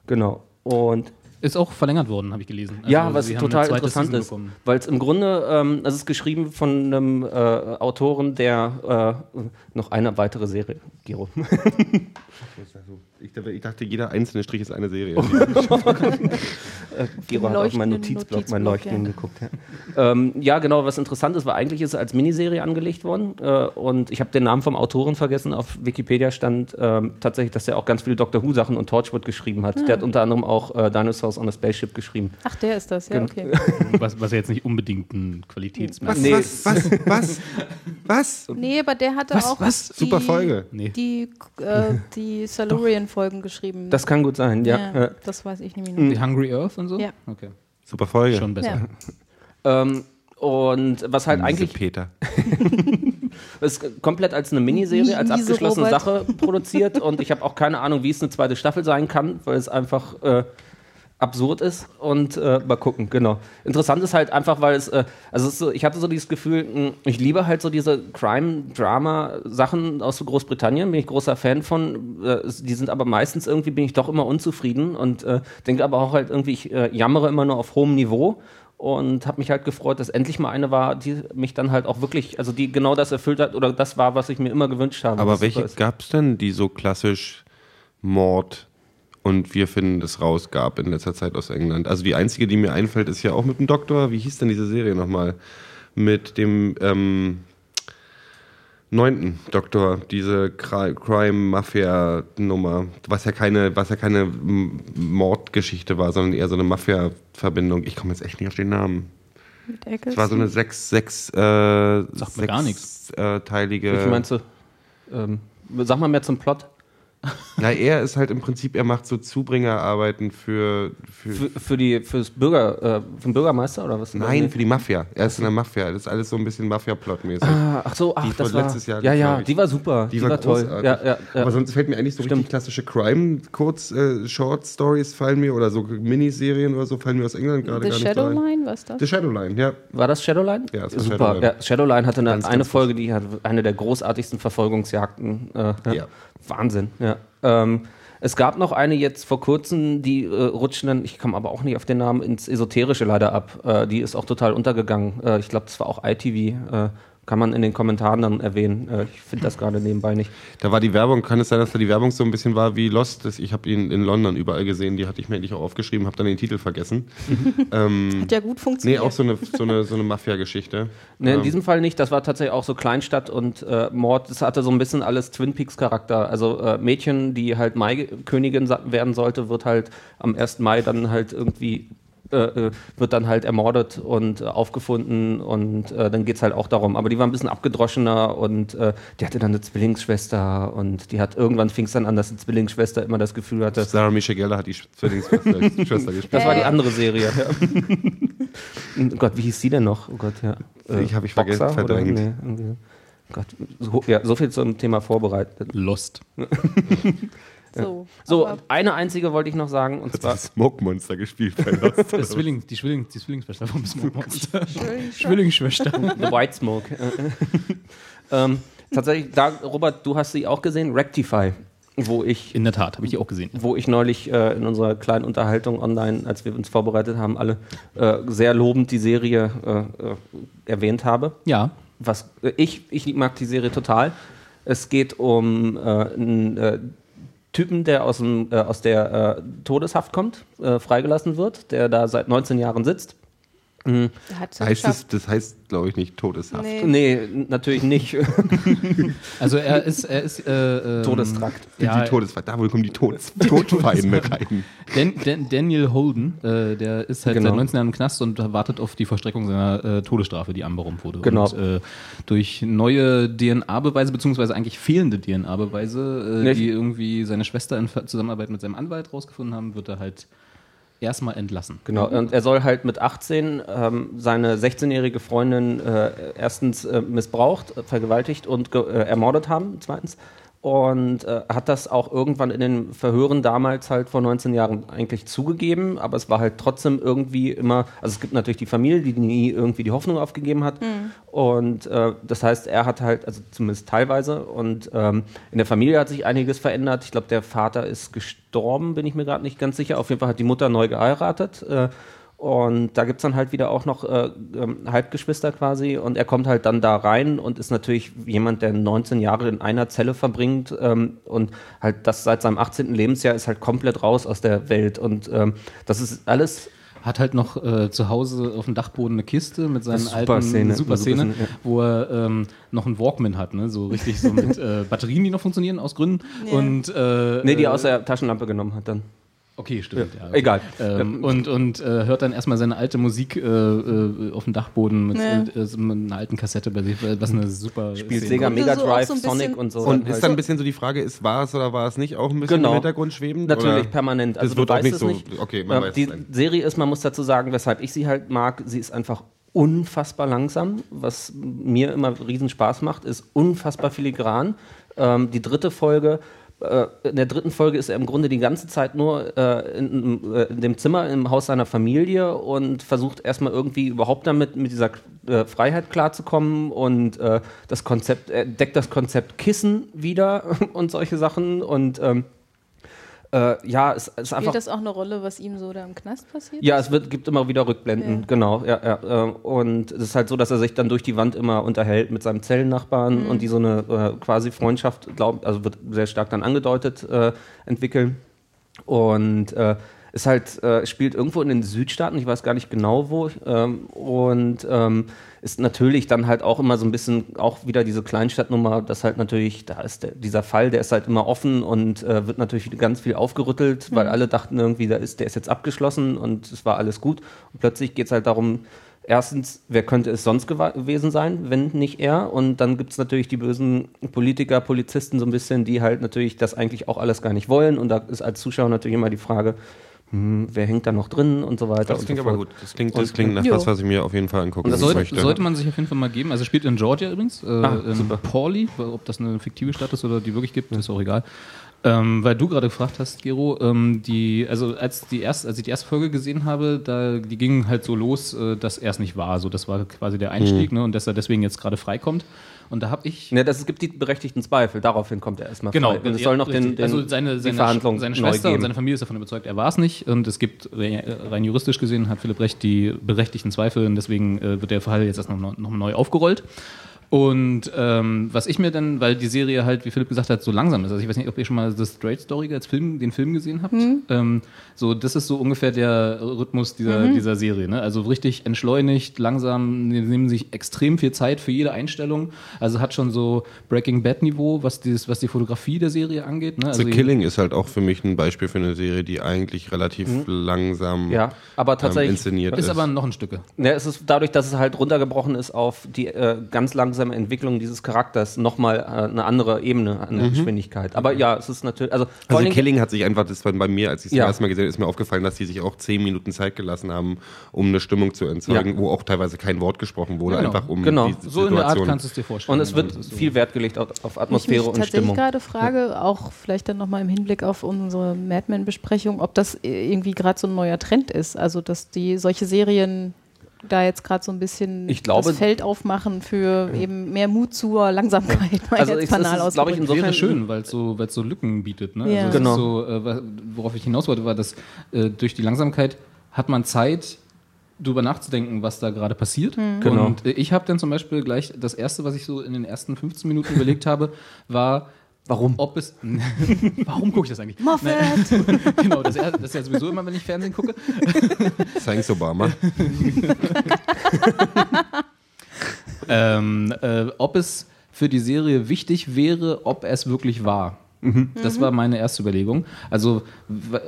Genau. Und Ist auch verlängert worden, habe ich gelesen. Also ja, was total interessant Season ist, weil es im Grunde, ähm, es ist geschrieben von einem äh, Autoren, der äh, noch eine weitere Serie, Gero. Ich dachte, ich dachte, jeder einzelne Strich ist eine Serie. Gero hat auf meinen Notizblock, mein Leuchten ja. geguckt. Ja. ähm, ja, genau, was interessant ist, war eigentlich ist es als Miniserie angelegt worden äh, und ich habe den Namen vom Autoren vergessen. Auf Wikipedia stand ähm, tatsächlich, dass er auch ganz viele Doctor Who Sachen und Torchwood geschrieben hat. Der hat unter anderem auch äh, Dinosaurs on a Spaceship geschrieben. Ach, der ist das, ja, Genau. okay. Was, was ja jetzt nicht unbedingt ein Qualitätsmerkmal Nee. was, was, was, was? Nee, aber der hatte Was, auch was? die, Super Folge. Nee. die, äh, die Silurian-Folgen geschrieben. Das kann gut sein, ja. ja. das weiß ich nämlich noch. Die Hungry Earth und so? Ja. Okay. Super Folge. Schon besser. Ja. Ähm, und was halt Miese eigentlich Peter. ist komplett als eine Miniserie, als abgeschlossene. Sache produziert und ich habe auch keine Ahnung, wie es eine zweite Staffel sein kann, weil es einfach äh, absurd ist und äh, mal gucken, genau. Interessant ist halt einfach, weil es, äh, also es so, ich hatte so dieses Gefühl, mh, ich liebe halt so diese Crime-Drama-Sachen aus Großbritannien, bin ich großer Fan von, äh, die sind aber meistens irgendwie, bin ich doch immer unzufrieden und äh, denke aber auch halt irgendwie, ich äh, jammere immer nur auf hohem Niveau und habe mich halt gefreut, dass endlich mal eine war, die mich dann halt auch wirklich, also die genau das erfüllt hat oder das war, was ich mir immer gewünscht habe. Aber welche gab es denn, die so klassisch Mord und wir finden es raus gab in letzter Zeit aus England? Also die einzige, die mir einfällt, ist ja auch mit dem Doktor. Wie hieß denn diese Serie nochmal? Mit dem ähm, neunten Doktor, diese Cri- Crime-Mafia-Nummer, was ja keine, was ja keine Mordgeschichte war, sondern eher so eine Mafia-Verbindung. Ich komme jetzt echt nicht auf den Namen. Mit Es war so eine sechs, sechs, äh, mir gar nichts. Äh, teilige. Wie viel meinst du? Ähm, sag mal mehr zum Plot. Na, er ist halt im Prinzip, er macht so Zubringerarbeiten für. für, Für, für die, fürs Bürger, äh, für den Bürgermeister oder was? nein, für die Mafia. Er ist in der Mafia. Das ist alles so ein bisschen Mafia-Plot-mäßig. Ah, ach so, ach, Die das war letztes Jahr, Ja, ja, ich. die war super. Die, war, toll. großartig. Ja, ja, ja. Aber sonst fällt mir eigentlich so richtig Stimmt. klassische Crime-Kurz-Short-Stories fallen mir oder so Miniserien oder so fallen mir aus England gerade The gar nicht ein. Shadowline, was ist das? The Shadowline, ja. War das Shadowline? Ja, das war super. Shadowline. Ja, Shadowline hatte eine, Ganz, eine ganz Folge, die hat eine der großartigsten Verfolgungsjagden. Äh, ja. Ja. Wahnsinn, ja. Ähm, es gab noch eine jetzt vor kurzem, die äh, rutschen dann, ich komme aber auch nicht auf den Namen, ins Esoterische leider ab. Äh, die ist auch total untergegangen. Äh, ich glaube, das war auch ITV. Kann man in den Kommentaren dann erwähnen. Äh, ich finde das gerade nebenbei nicht. Da war die Werbung, kann es sein, dass da die Werbung so ein bisschen war wie Lost? Ich habe ihn in London überall gesehen, die hatte ich mir endlich auch aufgeschrieben, habe dann den Titel vergessen. ähm, Hat ja gut nee, funktioniert. auch so eine, so eine, so eine Mafia-Geschichte. Ne, in Ähm, diesem Fall nicht. Das war tatsächlich auch so Kleinstadt und äh, Mord. Das hatte so ein bisschen alles Twin Peaks Charakter. Also äh, Mädchen, die halt Maikönigin werden sollte, wird halt am 1. Mai dann halt irgendwie äh, äh, wird dann halt ermordet und äh, aufgefunden und äh, dann geht's halt auch darum. Aber die war ein bisschen abgedroschener und äh, die hatte dann eine Zwillingsschwester und die hat irgendwann fing es dann an, dass die Zwillingsschwester immer das Gefühl hatte, Sarah Michelle Gellar hat die Zwillingsschwester Schwester gespielt. das war die Äh. andere Serie. Ja. oh Gott, wie hieß die denn noch? Oh Gott, ja. Ich hab ich vergessen, Boxer oder? verdrängt. Nee. Gott, so, ja, so viel zum Thema vorbereitet. Lost. So, So, eine einzige wollte ich noch sagen, und Hat zwar das Smoke Monster gespielt bei Lost. Das Zwilling, die, Zwilling, die Zwillingsschwester vom Smoke Monster. Zwillingsschwester. The White Smoke. ähm, tatsächlich, da, Robert, du hast sie auch gesehen, Rectify, wo ich, In der Tat, habe ich die auch gesehen. wo ich neulich äh, in unserer kleinen Unterhaltung online, als wir uns vorbereitet haben, alle äh, sehr lobend die Serie äh, äh, erwähnt habe. Ja. was äh, ich, ich mag die Serie total. Es geht um äh, einen äh, Typen, der aus, dem, äh, aus der äh, Todeshaft kommt, äh, freigelassen wird, der da seit 19 Jahren sitzt. Es heißt es, das heißt, glaube ich, nicht Todeshaft. Nee. Nee, natürlich nicht. Also er ist, er ist äh, ähm, Todestrakt. Ja, Die Todesfeinde, da wohl kommen die Todes Todfeinde rein. Dan, Dan, Daniel Holden, äh, der ist halt Genau. seit 19 Jahren im Knast und wartet auf die Vollstreckung seiner äh, Todesstrafe, die anberaumt wurde. Genau. Und, äh, durch neue DNA-Beweise, beziehungsweise eigentlich fehlende DNA-Beweise, äh, die irgendwie seine Schwester in Zusammenarbeit mit seinem Anwalt rausgefunden haben, wird er halt erstmal entlassen. Genau, und er soll halt mit 18 ähm, seine 16-jährige Freundin äh, erstens äh, missbraucht, vergewaltigt und ge äh, ermordet haben, zweitens. Und äh, hat das auch irgendwann in den Verhören damals halt vor 19 Jahren eigentlich zugegeben, aber es war halt trotzdem irgendwie immer, also es gibt natürlich die Familie, die nie irgendwie die Hoffnung aufgegeben hat. Und äh, das heißt, er hat halt, also zumindest teilweise, und ähm, in der Familie hat sich einiges verändert. Ich glaube, der Vater ist gestorben, bin ich mir gerade nicht ganz sicher. Auf jeden Fall hat die Mutter neu geheiratet. Äh, und da gibt es dann halt wieder auch noch äh, ähm, Halbgeschwister quasi. Und er kommt halt dann da rein und ist natürlich jemand, der 19 Jahre in einer Zelle verbringt. Ähm, und halt das seit seinem 18. Lebensjahr ist halt komplett raus aus der Welt. Und ähm, das ist alles Hat halt noch äh, zu Hause auf dem Dachboden eine Kiste mit seinen super alten Szene. super Szene, Super Szene, ja. wo er ähm, noch einen Walkman hat, ne? so richtig so mit äh, Batterien, die noch funktionieren aus Gründen. Und, äh, Nee, die äh, aus der Taschenlampe genommen hat dann. Okay, stimmt. Ja. Egal. Ähm, und und äh, hört dann erstmal seine alte Musik äh, äh, auf dem Dachboden mit, Ja. äh, so mit einer alten Kassette bei sich, was eine super Spielt Szene Sega. Mega so Drive, so bisschen- Sonic und so. Und halt. ist dann ein bisschen so die Frage, ist war es oder war es nicht auch ein bisschen Genau. im Hintergrund schwebend? Natürlich, oder? permanent. Also Das du wird auch nicht es so- nicht. okay, man weiß die. Serie ist, man muss dazu sagen, weshalb ich sie halt mag, sie ist einfach unfassbar langsam. Was mir immer riesen Spaß macht, ist unfassbar filigran. Ähm, die dritte Folge, in der dritten Folge ist er im Grunde die ganze Zeit nur äh, in, äh, in dem Zimmer im Haus seiner Familie und versucht erstmal irgendwie überhaupt damit mit dieser äh, Freiheit klarzukommen und äh, das Konzept, er deckt das Konzept Kissen wieder und solche Sachen und ähm, äh, ja, es ist einfach. Spielt das auch eine Rolle, was ihm so da im Knast passiert? Ja, es wird, gibt immer wieder Rückblenden, Ja. genau. Ja, ja, äh, und es ist halt so, dass er sich dann durch die Wand immer unterhält mit seinem Zellennachbarn Mhm. und die so eine äh, quasi Freundschaft, glaub, also wird sehr stark dann angedeutet, äh, entwickeln. Und äh, ist halt, äh, spielt irgendwo in den Südstaaten, ich weiß gar nicht genau wo, ähm, und ähm, ist natürlich dann halt auch immer so ein bisschen auch wieder diese Kleinstadtnummer, das halt natürlich, da ist der, dieser Fall, der ist halt immer offen und äh, wird natürlich ganz viel aufgerüttelt, weil alle dachten irgendwie, der ist, der ist jetzt abgeschlossen und es war alles gut. Und plötzlich geht es halt darum, erstens, wer könnte es sonst gewesen sein, wenn nicht er? Und dann gibt es natürlich die bösen Politiker, Polizisten so ein bisschen, die halt natürlich das eigentlich auch alles gar nicht wollen. Und da ist als Zuschauer natürlich immer die Frage, hm, wer hängt da noch drin und so weiter. Das klingt so aber gut. Das klingt, das klingt nach Jo. was, was ich mir auf jeden Fall angucken Das sollte, möchte. sollte man sich auf jeden Fall mal geben. Also spielt in Georgia übrigens, äh, Ah, in super. Pauli, ob das eine fiktive Stadt ist oder die wirklich gibt, ist auch egal. Ähm, weil du gerade gefragt hast, Gero, ähm, die, also als die erste, als ich die erste Folge gesehen habe, da die ging halt so los, äh, dass er es nicht war. So, das war quasi der Einstieg, ne, und dass er deswegen jetzt gerade freikommt. Und da habe ich Ne, das, es gibt die berechtigten Zweifel, daraufhin kommt er erstmal Genau, frei. Und es soll noch den, richtig. den, also seine, die seine, Verhandlung seine Schwester und seine Familie ist davon überzeugt, er war es nicht. Und es gibt äh, rein juristisch gesehen hat Philipp Recht die berechtigten Zweifel und deswegen äh, wird der Fall jetzt erst noch, noch neu aufgerollt. Und ähm, was ich mir dann, weil die Serie halt, wie Philipp gesagt hat, so langsam ist. Also ich weiß nicht, ob ihr schon mal The Straight Story als Film, den Film gesehen habt. Ähm, so, das ist so ungefähr der Rhythmus dieser, dieser Serie. Ne? Also richtig entschleunigt, langsam, die nehmen sich extrem viel Zeit für jede Einstellung. Also hat schon so Breaking Bad Niveau, was, dieses, was die Fotografie der Serie angeht. Ne? Also The Killing ist halt auch für mich ein Beispiel für eine Serie, die eigentlich relativ langsam Ja, aber tatsächlich- ähm, inszeniert ist. ist aber noch ein Stücke. Ja, es ist dadurch, dass es halt runtergebrochen ist auf die äh, ganz langsame Entwicklung dieses Charakters, nochmal äh, eine andere Ebene an der Geschwindigkeit. Aber ja, es ist natürlich, also, also Killing hat sich einfach, das war bei mir, als ich es Ja. das erste Mal gesehen habe, ist mir aufgefallen, dass die sich auch zehn Minuten Zeit gelassen haben, um eine Stimmung zu erzeugen, Ja. wo auch teilweise kein Wort gesprochen wurde, genau. einfach um Genau. die So in der Art Situation. kannst du es dir vorstellen. und es wird ist so. viel Wert gelegt auf, auf Ich Atmosphäre mich und tatsächlich Stimmung. gerade frage, auch vielleicht dann nochmal im Hinblick auf unsere Mad Men-Besprechung, ob das irgendwie gerade so ein neuer Trend ist. Also, dass die solche Serien da jetzt gerade so ein bisschen Ich glaube- das Feld aufmachen für eben mehr Mut zur Langsamkeit, Also jetzt es ist, banal glaube ich, insofern wäre schön, weil es so, weil's so Lücken bietet. Ne? Ja. Also Genau. ist so, äh, worauf ich hinaus wollte, war, dass äh, durch die Langsamkeit hat man Zeit, drüber nachzudenken, was da gerade passiert. Genau. Und äh, ich habe dann zum Beispiel gleich, das Erste, was ich so in den ersten 15 Minuten überlegt habe, war, Warum? ob es. Warum gucke ich das eigentlich? Moffat! Nein. genau, das, das ist ja sowieso immer, wenn ich Fernsehen gucke. Thanks, Obama. ähm, äh, ob es für die Serie wichtig wäre, ob es wirklich war. Das war meine erste Überlegung. Also,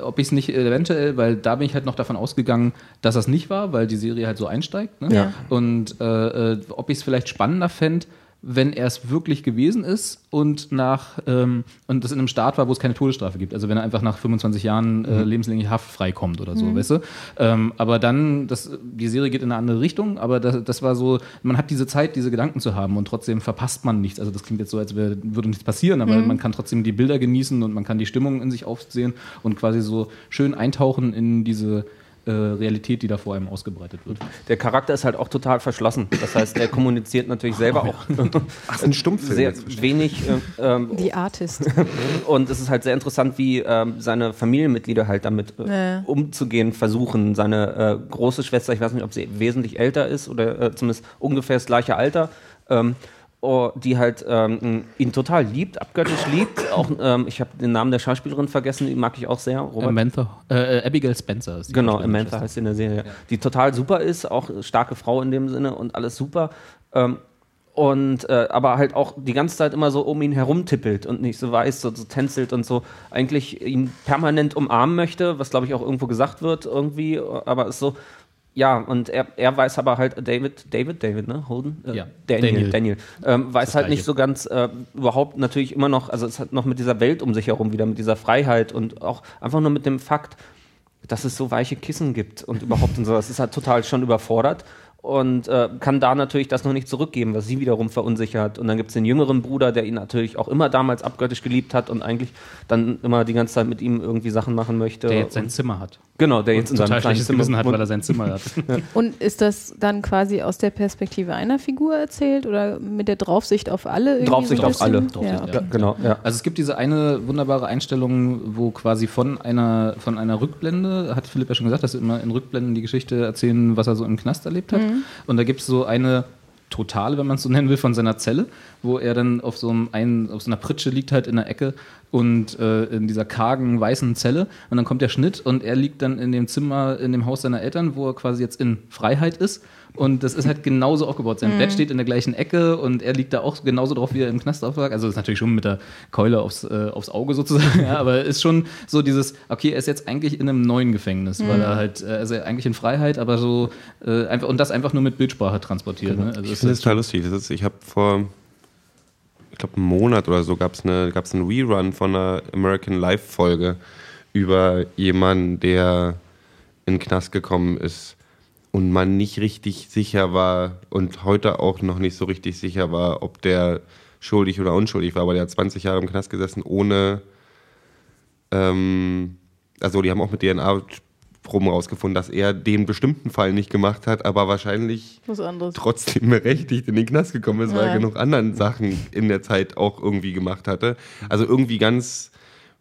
ob ich es nicht eventuell, weil da bin ich halt noch davon ausgegangen, dass das nicht war, weil die Serie halt so einsteigt. Ne? Ja. Und äh, äh, ob ich es vielleicht spannender fände, wenn er es wirklich gewesen ist und nach ähm, und das in einem Staat war, wo es keine Todesstrafe gibt. Also wenn er einfach nach 25 Jahren äh, lebenslänglich Haft freikommt oder so, weißt du? Ähm, aber dann, das, die Serie geht in eine andere Richtung, aber das, das war so, man hat diese Zeit, diese Gedanken zu haben und trotzdem verpasst man nichts. Also das klingt jetzt so, als wär, würde nichts passieren, aber man kann trotzdem die Bilder genießen und man kann die Stimmung in sich aufsehen und quasi so schön eintauchen in diese äh, Realität, die da vor einem ausgebreitet wird. Der Charakter ist halt auch total verschlossen. Das heißt, er kommuniziert natürlich selber auch Ach, ein Stummfilm. sehr wenig. Äh, ähm, Die Artist. und es ist halt sehr interessant, wie ähm, seine Familienmitglieder halt damit äh, umzugehen versuchen. Seine äh, große Schwester, ich weiß nicht, ob sie wesentlich älter ist oder äh, zumindest ungefähr das gleiche Alter. Ähm, oh, die halt ähm, ihn total liebt, abgöttisch liebt. Auch, ähm, ich habe den Namen der Schauspielerin vergessen, die mag ich auch sehr. Robert Amantha, äh, Abigail Spencer ist die Genau. Amantha heißt sie in der Serie. Die total super ist, auch starke Frau in dem Sinne und alles super. Ähm, und äh, aber halt auch die ganze Zeit immer so um ihn herumtippelt und nicht so weiß, so, so tänzelt und so eigentlich ihn permanent umarmen möchte, was glaube ich auch irgendwo gesagt wird irgendwie, aber ist so, ja, und er, er weiß aber halt, David, David, David, ne? Holden? Äh, Ja, Daniel, Daniel. Daniel. Ähm, weiß halt nicht so ganz, äh, überhaupt natürlich immer noch, also es hat noch mit dieser Welt um sich herum wieder, mit dieser Freiheit und auch einfach nur mit dem Fakt, dass es so weiche Kissen gibt und überhaupt und so. Das ist halt total schon überfordert und äh, kann da natürlich das noch nicht zurückgeben, was sie wiederum verunsichert. Und dann gibt es den jüngeren Bruder, der ihn natürlich auch immer damals abgöttisch geliebt hat und eigentlich dann immer die ganze Zeit mit ihm irgendwie Sachen machen möchte. Der jetzt sein Zimmer hat. Genau, der jetzt in seinem total kleinen schlechtes Zimmer Gewissen hat, weil er sein Zimmer hat. Und ist das dann quasi aus der Perspektive einer Figur erzählt oder mit der Draufsicht auf alle? irgendwie Draufsicht so auf alle. bisschen? Ja, Draufsicht, okay. Genau, ja. Also es gibt diese eine wunderbare Einstellung, wo quasi von einer, von einer Rückblende, hat Philipp ja schon gesagt, dass wir immer in Rückblenden die Geschichte erzählen, was er so im Knast erlebt hat. Und da gibt es so eine Totale, wenn man es so nennen will, von seiner Zelle, wo er dann auf so, einem auf so einer Pritsche liegt halt in der Ecke und äh, in dieser kargen weißen Zelle und dann kommt der Schnitt und er liegt dann in dem Zimmer, in dem Haus seiner Eltern, wo er quasi jetzt in Freiheit ist und das ist halt genauso aufgebaut. Sein Bett steht in der gleichen Ecke und er liegt da auch genauso drauf, wie er im Knast auflag. Also das ist natürlich schon mit der Keule aufs, äh, aufs Auge sozusagen, ja, aber ist schon so dieses, okay, er ist jetzt eigentlich in einem neuen Gefängnis, weil er halt, äh, also eigentlich in Freiheit, aber so äh, einfach und das einfach nur mit Bildsprache transportiert. Ne? Also Ich das finde es ist total lustig. Das ist, ich habe vor, glaube, einen Monat oder so gab es eine, gab's einen Rerun von einer American Life-Folge über jemanden, der in den Knast gekommen ist und man nicht richtig sicher war und heute auch noch nicht so richtig sicher war, ob der schuldig oder unschuldig war, weil der hat 20 Jahre im Knast gesessen, ohne, ähm, also die haben auch mit DNA-Proben rausgefunden, dass er den bestimmten Fall nicht gemacht hat, aber wahrscheinlich Was anderes. trotzdem berechtigt in den Knast gekommen ist, weil er Ja. genug anderen Sachen in der Zeit auch irgendwie gemacht hatte. Also irgendwie ganz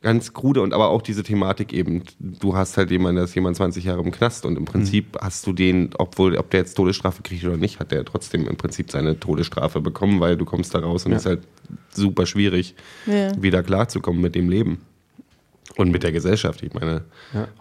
ganz krude und aber auch diese Thematik eben, du hast halt jemanden, der ist jemand 20 Jahre im Knast und im Prinzip Mhm. hast du den, obwohl, ob der jetzt Todesstrafe kriegt oder nicht, hat der trotzdem im Prinzip seine Todesstrafe bekommen, weil du kommst da raus und es ist halt super schwierig, Ja. wieder klarzukommen mit dem Leben. Und mit der Gesellschaft. Ich meine,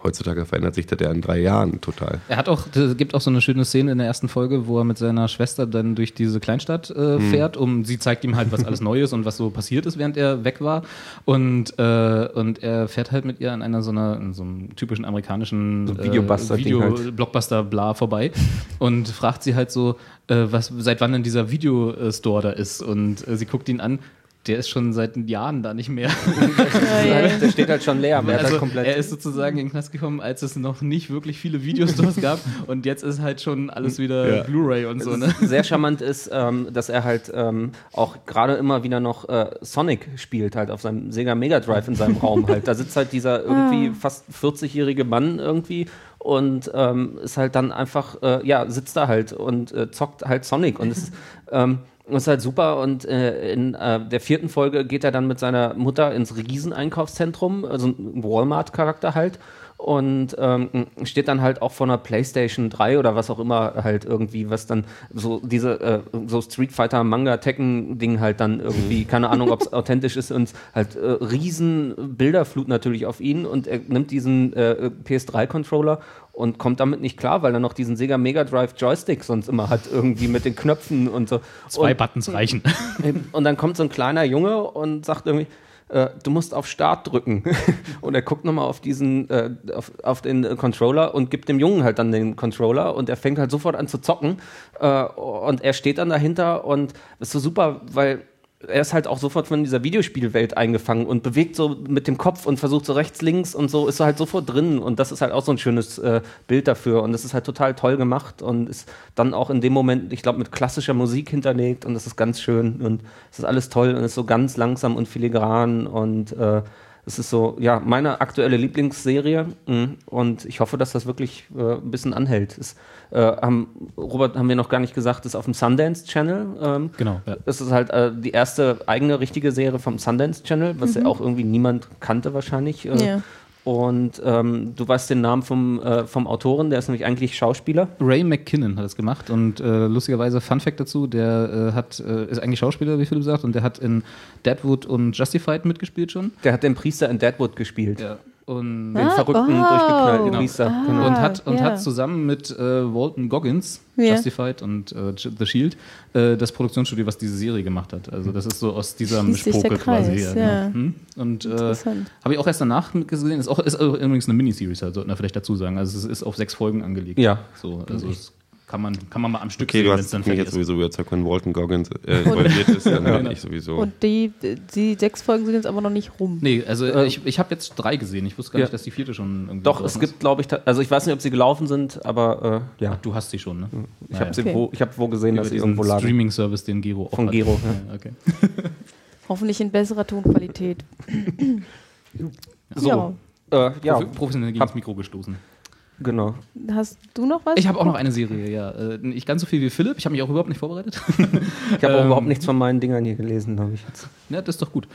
heutzutage verändert sich das ja in drei Jahren total. Er hat auch, es gibt auch so eine schöne Szene in der ersten Folge, wo er mit seiner Schwester dann durch diese Kleinstadt äh, fährt, um sie zeigt ihm halt, was alles neu ist und was so passiert ist, während er weg war. Und, äh, und er fährt halt mit ihr an einer so einer, in so einem typischen amerikanischen So Video, halt. Blockbuster bla vorbei und fragt sie halt so, äh, was, seit wann denn dieser Videostore da ist. Und äh, sie guckt ihn an. Der ist schon seit Jahren da nicht mehr. Der steht halt schon leer. Er, Also, halt komplett er ist sozusagen in den Knast gekommen, als es noch nicht wirklich viele Videostores gab und jetzt ist halt schon alles wieder Ja. Blu-ray und so, ne? sehr charmant ist, ähm, dass er halt ähm, auch gerade immer wieder noch äh, Sonic spielt, halt auf seinem Sega Mega Drive in seinem Raum halt. Da sitzt halt dieser irgendwie fast 40-jährige Mann irgendwie und ähm, ist halt dann einfach, äh, ja, sitzt da halt und äh, zockt halt Sonic und es ist, ähm, das ist halt super und äh, in äh, der vierten Folge geht er dann mit seiner Mutter ins Rieseneinkaufszentrum, also ein Walmart-Charakter halt und ähm, steht dann halt auch vor einer Playstation 3 oder was auch immer halt irgendwie, was dann so diese äh, so Street Fighter Manga Tekken Ding halt dann irgendwie, keine Ahnung, ob es authentisch ist und halt äh, riesen Bilderflut natürlich auf ihn und er nimmt diesen äh, PS3 Controller und kommt damit nicht klar, weil er noch diesen Sega Mega Drive Joystick sonst immer hat irgendwie mit den Knöpfen und so. Zwei und, Buttons reichen. und dann kommt so ein kleiner Junge und sagt irgendwie, äh, du musst auf Start drücken. und er guckt nochmal auf diesen, äh, auf, auf den äh, Controller und gibt dem Jungen halt dann den Controller und er fängt halt sofort an zu zocken. Äh, und er steht dann dahinter und ist so super, weil er ist halt auch sofort von dieser Videospielwelt eingefangen und bewegt so mit dem Kopf und versucht so rechts, links und so, ist so halt sofort drin. Und das ist halt auch so ein schönes äh, Bild dafür. Und das ist halt total toll gemacht und ist dann auch in dem Moment, ich glaube, mit klassischer Musik hinterlegt und das ist ganz schön und es ist alles toll und ist so ganz langsam und filigran und äh, es ist so, ja, meine aktuelle Lieblingsserie mh, und ich hoffe, dass das wirklich äh, ein bisschen anhält. Es, äh, haben, Robert, haben wir noch gar nicht gesagt, ist auf dem Sundance Channel. Ähm, Genau, ja. Es ist halt äh, die erste eigene richtige Serie vom Sundance Channel, was ja auch irgendwie niemand kannte wahrscheinlich. Äh, Ja. Und ähm, du weißt den Namen vom, äh, vom Autoren, der ist nämlich eigentlich Schauspieler. Ray McKinnon hat das gemacht und äh, lustigerweise Fun Fact dazu, der äh, hat, äh, ist eigentlich Schauspieler, wie Philipp sagt, und der hat in Deadwood und Justified mitgespielt schon. Der hat den Priester in Deadwood gespielt. Ja. Und Den Ah, verrückten, wow. durchgeknallten Genau. Priester. Ah. Genau. und hat, und ja. hat zusammen mit äh, Walton Goggins, Ja. Justified und äh, The Shield, äh, das Produktionsstudio, was diese Serie gemacht hat. Also das ist so aus dieser Mischpoke quasi. Kreis, genau. ja. Hm? Und äh, Interessant. habe ich auch erst danach gesehen. Ist auch ist auch übrigens eine Miniseries, halt, sollten wir vielleicht dazu sagen. Also es ist auf sechs Folgen angelegt. Ja. So, also es kann man, kann man mal am Stück Okay, du wenn's hast dann mich fertig jetzt ist. sowieso überzeugt, wenn Walton Goggins äh, involviert ist, dann bin ich sowieso. Und die, die sechs Folgen sind jetzt aber noch nicht rum. Nee, also äh, ich, ich habe jetzt drei gesehen. Ich wusste gar Ja. nicht, dass die vierte schon irgendwie Doch, es ist. gibt, glaube ich, also ich weiß nicht, ob sie gelaufen sind, aber äh, ja. Du hast sie schon, ne? Ich habe sie Okay. wo, ich hab wo gesehen, Über dass sie irgendwo lagen. Streaming-Service, den Gero auch Von hat. Gero, Ja, okay. Hoffentlich in besserer Tonqualität. So. Ja. Äh, ja, Professionell gegen das Mikro gestoßen. Genau. Hast du noch was? Ich habe auch noch eine Serie, ja. Äh, Nicht ganz so viel wie Philipp. Ich habe mich auch überhaupt nicht vorbereitet. Ich habe auch Ähm, überhaupt nichts von meinen Dingern hier gelesen, habe ich jetzt. ja, das ist doch gut.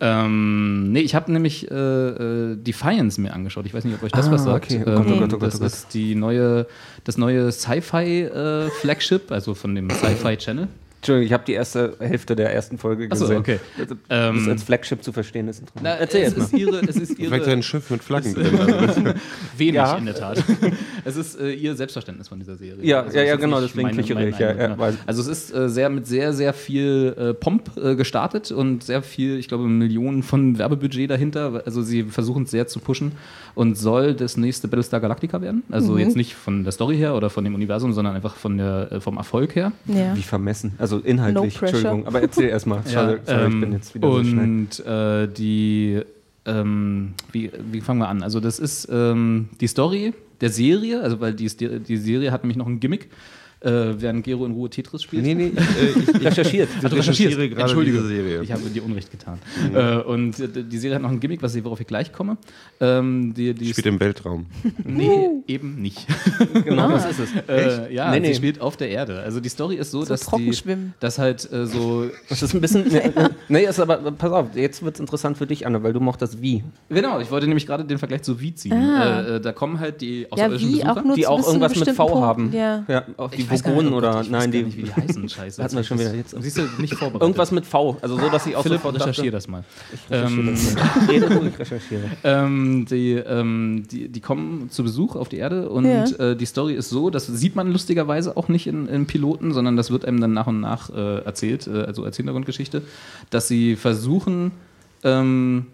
Ähm, nee, ich habe nämlich äh, äh, Defiance mir angeschaut. Ich weiß nicht, ob euch das Ah, was sagt. okay. Oh Gott, Ähm, oh Gott, oh Gott, das oh ist die neue, das neue Sci-Fi-Flagship, also von dem Sci-Fi-Channel. Entschuldigung, ich habe die erste Hälfte der ersten Folge Achso, gesehen. okay. Das Ähm, als Flagship zu verstehen ist interessant. Na, Erzähl es, ist ihre, es ist Vielleicht ein ihre Schiff mit Flaggen drin. Also wenig Ja. in der Tat. es ist äh, ihr Selbstverständnis von dieser Serie. Ja, Also ja, ja, genau, deswegen meine- kichere mein ich, ja, ja, ne? Also es ist äh, sehr mit sehr, sehr viel äh, Pomp äh, gestartet und sehr viel, ich glaube, Millionen von Werbebudget dahinter. Also sie versuchen es sehr zu pushen und soll das nächste Battlestar Galactica werden. Also jetzt nicht von der Story her oder von dem Universum, sondern einfach von der, äh, vom Erfolg her. Ja. Wie vermessen. Also inhaltlich, No. Entschuldigung. Aber erzähl erstmal. Sorry, sorry, ich bin jetzt wieder so schnell. ähm, und äh, die, ähm, wie, wie fangen wir an? Also das ist ähm, die Story der Serie, also weil die, die Serie hat nämlich noch ein Gimmick. Äh, während Gero in Ruhe Tetris spielt. Nee, nee, ich, äh, ich, ich Recherchiert. Ah, du recherchiere gerade Entschuldige. diese Serie. Ich habe dir Unrecht getan. Äh, und die Serie hat noch ein Gimmick, was ich, worauf ich gleich komme. Ähm, die, die spielt im Weltraum. nee, eben nicht. Genau, das ist es. Äh, ja, Nee, nee. sie spielt auf der Erde. Also die Story ist so, So dass die, Trockenschwimmen. dass halt äh, so Das ist ein bisschen. nee, nee, ist aber, pass auf, jetzt wird es interessant für dich, Anne, weil du mochtest wie. Genau, ich wollte nämlich gerade den Vergleich zu Wie ziehen. Ah. Äh, da kommen halt die Ja, außerirdischen wie Besucher. auch Die auch irgendwas mit V Punkt. haben. Ja. Ja, auch die Ich weiß gar nicht, Vogonen oh oder. Ich nein, weiß gar die. nicht, wie die heißen. Scheiße. Hatten wir schon wieder jetzt. Siehst du, nicht vorbereitet. Irgendwas mit V. Also so, dass ich auch Philipp, sofort recherchier dachte, das mal. recherchiere Ähm, das mal. Ich recherchiere. Ähm, die, ähm, die, die kommen zu Besuch auf die Erde und Ja. äh, die Story ist so, das sieht man lustigerweise auch nicht in, in Piloten, sondern das wird einem dann nach und nach äh, erzählt, äh, also als Hintergrundgeschichte, dass sie versuchen, ähm,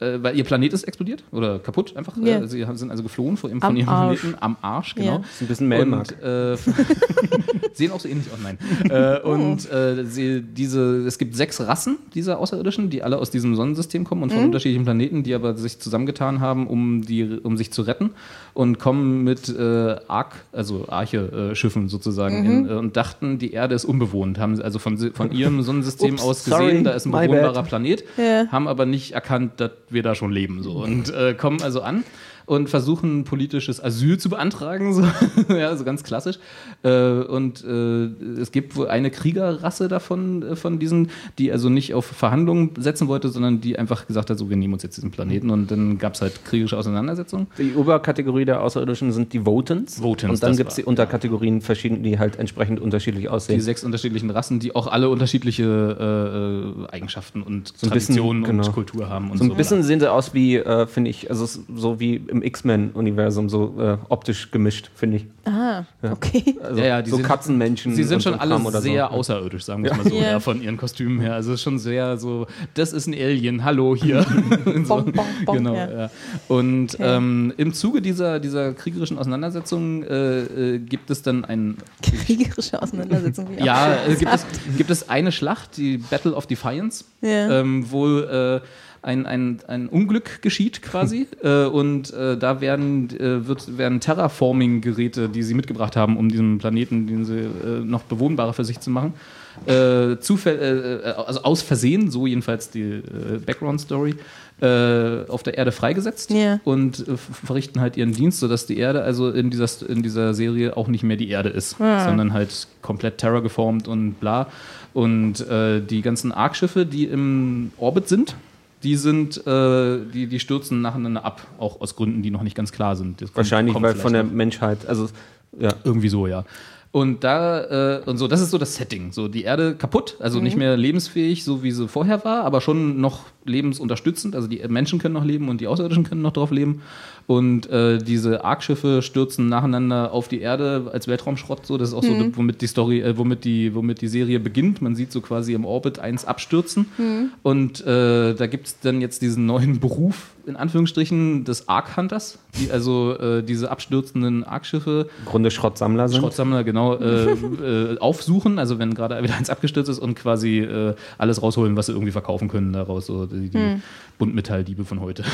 äh, weil ihr Planet ist explodiert oder kaputt einfach. Ja. Äh, sie sind also geflohen von, ihrem- Am von ihrem Arsch. Planeten am Arsch, genau. Ja. ist ein bisschen Melmark. Und, äh, sehen auch so ähnlich aus, nein. Äh, und äh, sie, diese, es gibt sechs Rassen dieser Außerirdischen, die alle aus diesem Sonnensystem kommen und von unterschiedlichen Planeten, die aber sich zusammengetan haben, um, die, um sich zu retten und kommen mit äh, Ark, also Arche-Schiffen sozusagen in, äh, und dachten, die Erde ist unbewohnt. Haben also von, von ihrem Sonnensystem Ups, aus sorry, gesehen, da ist ein bewohnbarer bad. Planet, Ja. haben aber nicht erkannt, dass wir da schon leben so. Und äh, kommen also an und versuchen politisches Asyl zu beantragen, so, ja, so ganz klassisch. Äh, und äh, es gibt wohl eine Kriegerrasse davon, äh, von diesen, die also nicht auf Verhandlungen setzen wollte, sondern die einfach gesagt hat, so, wir nehmen uns jetzt diesen Planeten und dann gab es halt kriegerische Auseinandersetzungen. Die Oberkategorie der Außerirdischen sind die Votants. Votants, Und dann gibt es die Unterkategorien verschieden, die halt entsprechend unterschiedlich Die aussehen. sechs unterschiedlichen Rassen, die auch alle unterschiedliche äh, Eigenschaften und So ein bisschen, Traditionen genau. und Kultur haben. Und So ein bisschen sehen sie aus wie, äh, finde ich, also so wie im X-Men-Universum, so äh, optisch gemischt, finde ich. Ah, okay. Also Ja, ja, die so sind- Katzenmenschen. Sie sind schon so alle sehr so. außerirdisch, sagen wir es mal so, Ja. ja, von ihren Kostümen her. Also es ist schon sehr so, das ist ein Alien, hallo hier. so, Bong, bong, bong, genau, ja. ja. Und Okay. ähm, im Zuge dieser, dieser kriegerischen Auseinandersetzung äh, äh, gibt es dann ein, Kriegerische Auseinandersetzung. wie ja, auch äh, gibt, es, gibt es eine Schlacht, die Battle of Defiance, Ja. ähm, wo äh, ein, ein, ein Unglück geschieht quasi äh, und äh, da werden, äh, wird, werden Terraforming-Geräte, die sie mitgebracht haben, um diesen Planeten, den sie äh, noch bewohnbarer für sich zu machen, äh, zufäll, äh, also aus Versehen, so jedenfalls die Background-Story, auf der Erde freigesetzt Ja. und verrichten halt ihren Dienst, sodass die Erde also in dieser, in dieser Serie auch nicht mehr die Erde ist, Ah. sondern halt komplett terrageformt und bla. Und die ganzen Arc-Schiffe, die im Orbit sind, die sind, äh, die, die stürzen nacheinander ab, auch aus Gründen, die noch nicht ganz klar sind. Das kommt- Wahrscheinlich, kommt weil von der noch. Menschheit, also ja. Irgendwie so, ja. Und da, äh, und so, das ist so das Setting. So, die Erde kaputt, also nicht mehr lebensfähig, so wie sie vorher war, aber schon noch lebensunterstützend. Also die Menschen können noch leben und die Außerirdischen können noch drauf leben. Und äh, diese Arc-Schiffe stürzen nacheinander auf die Erde als Weltraumschrott. So, das ist auch so, womit die Story, äh, womit die, womit die Serie beginnt. Man sieht so quasi im Orbit eins abstürzen. Und äh, da gibt es dann jetzt diesen neuen Beruf, in Anführungsstrichen, des Arc-Hunters, die also äh, diese abstürzenden Arc-Schiffe im Grunde Schrottsammler sind. Schrottsammler genau äh, äh, aufsuchen, also wenn gerade wieder eins abgestürzt ist und quasi äh, alles rausholen, was sie irgendwie verkaufen können daraus, so die, die Buntmetalldiebe von heute.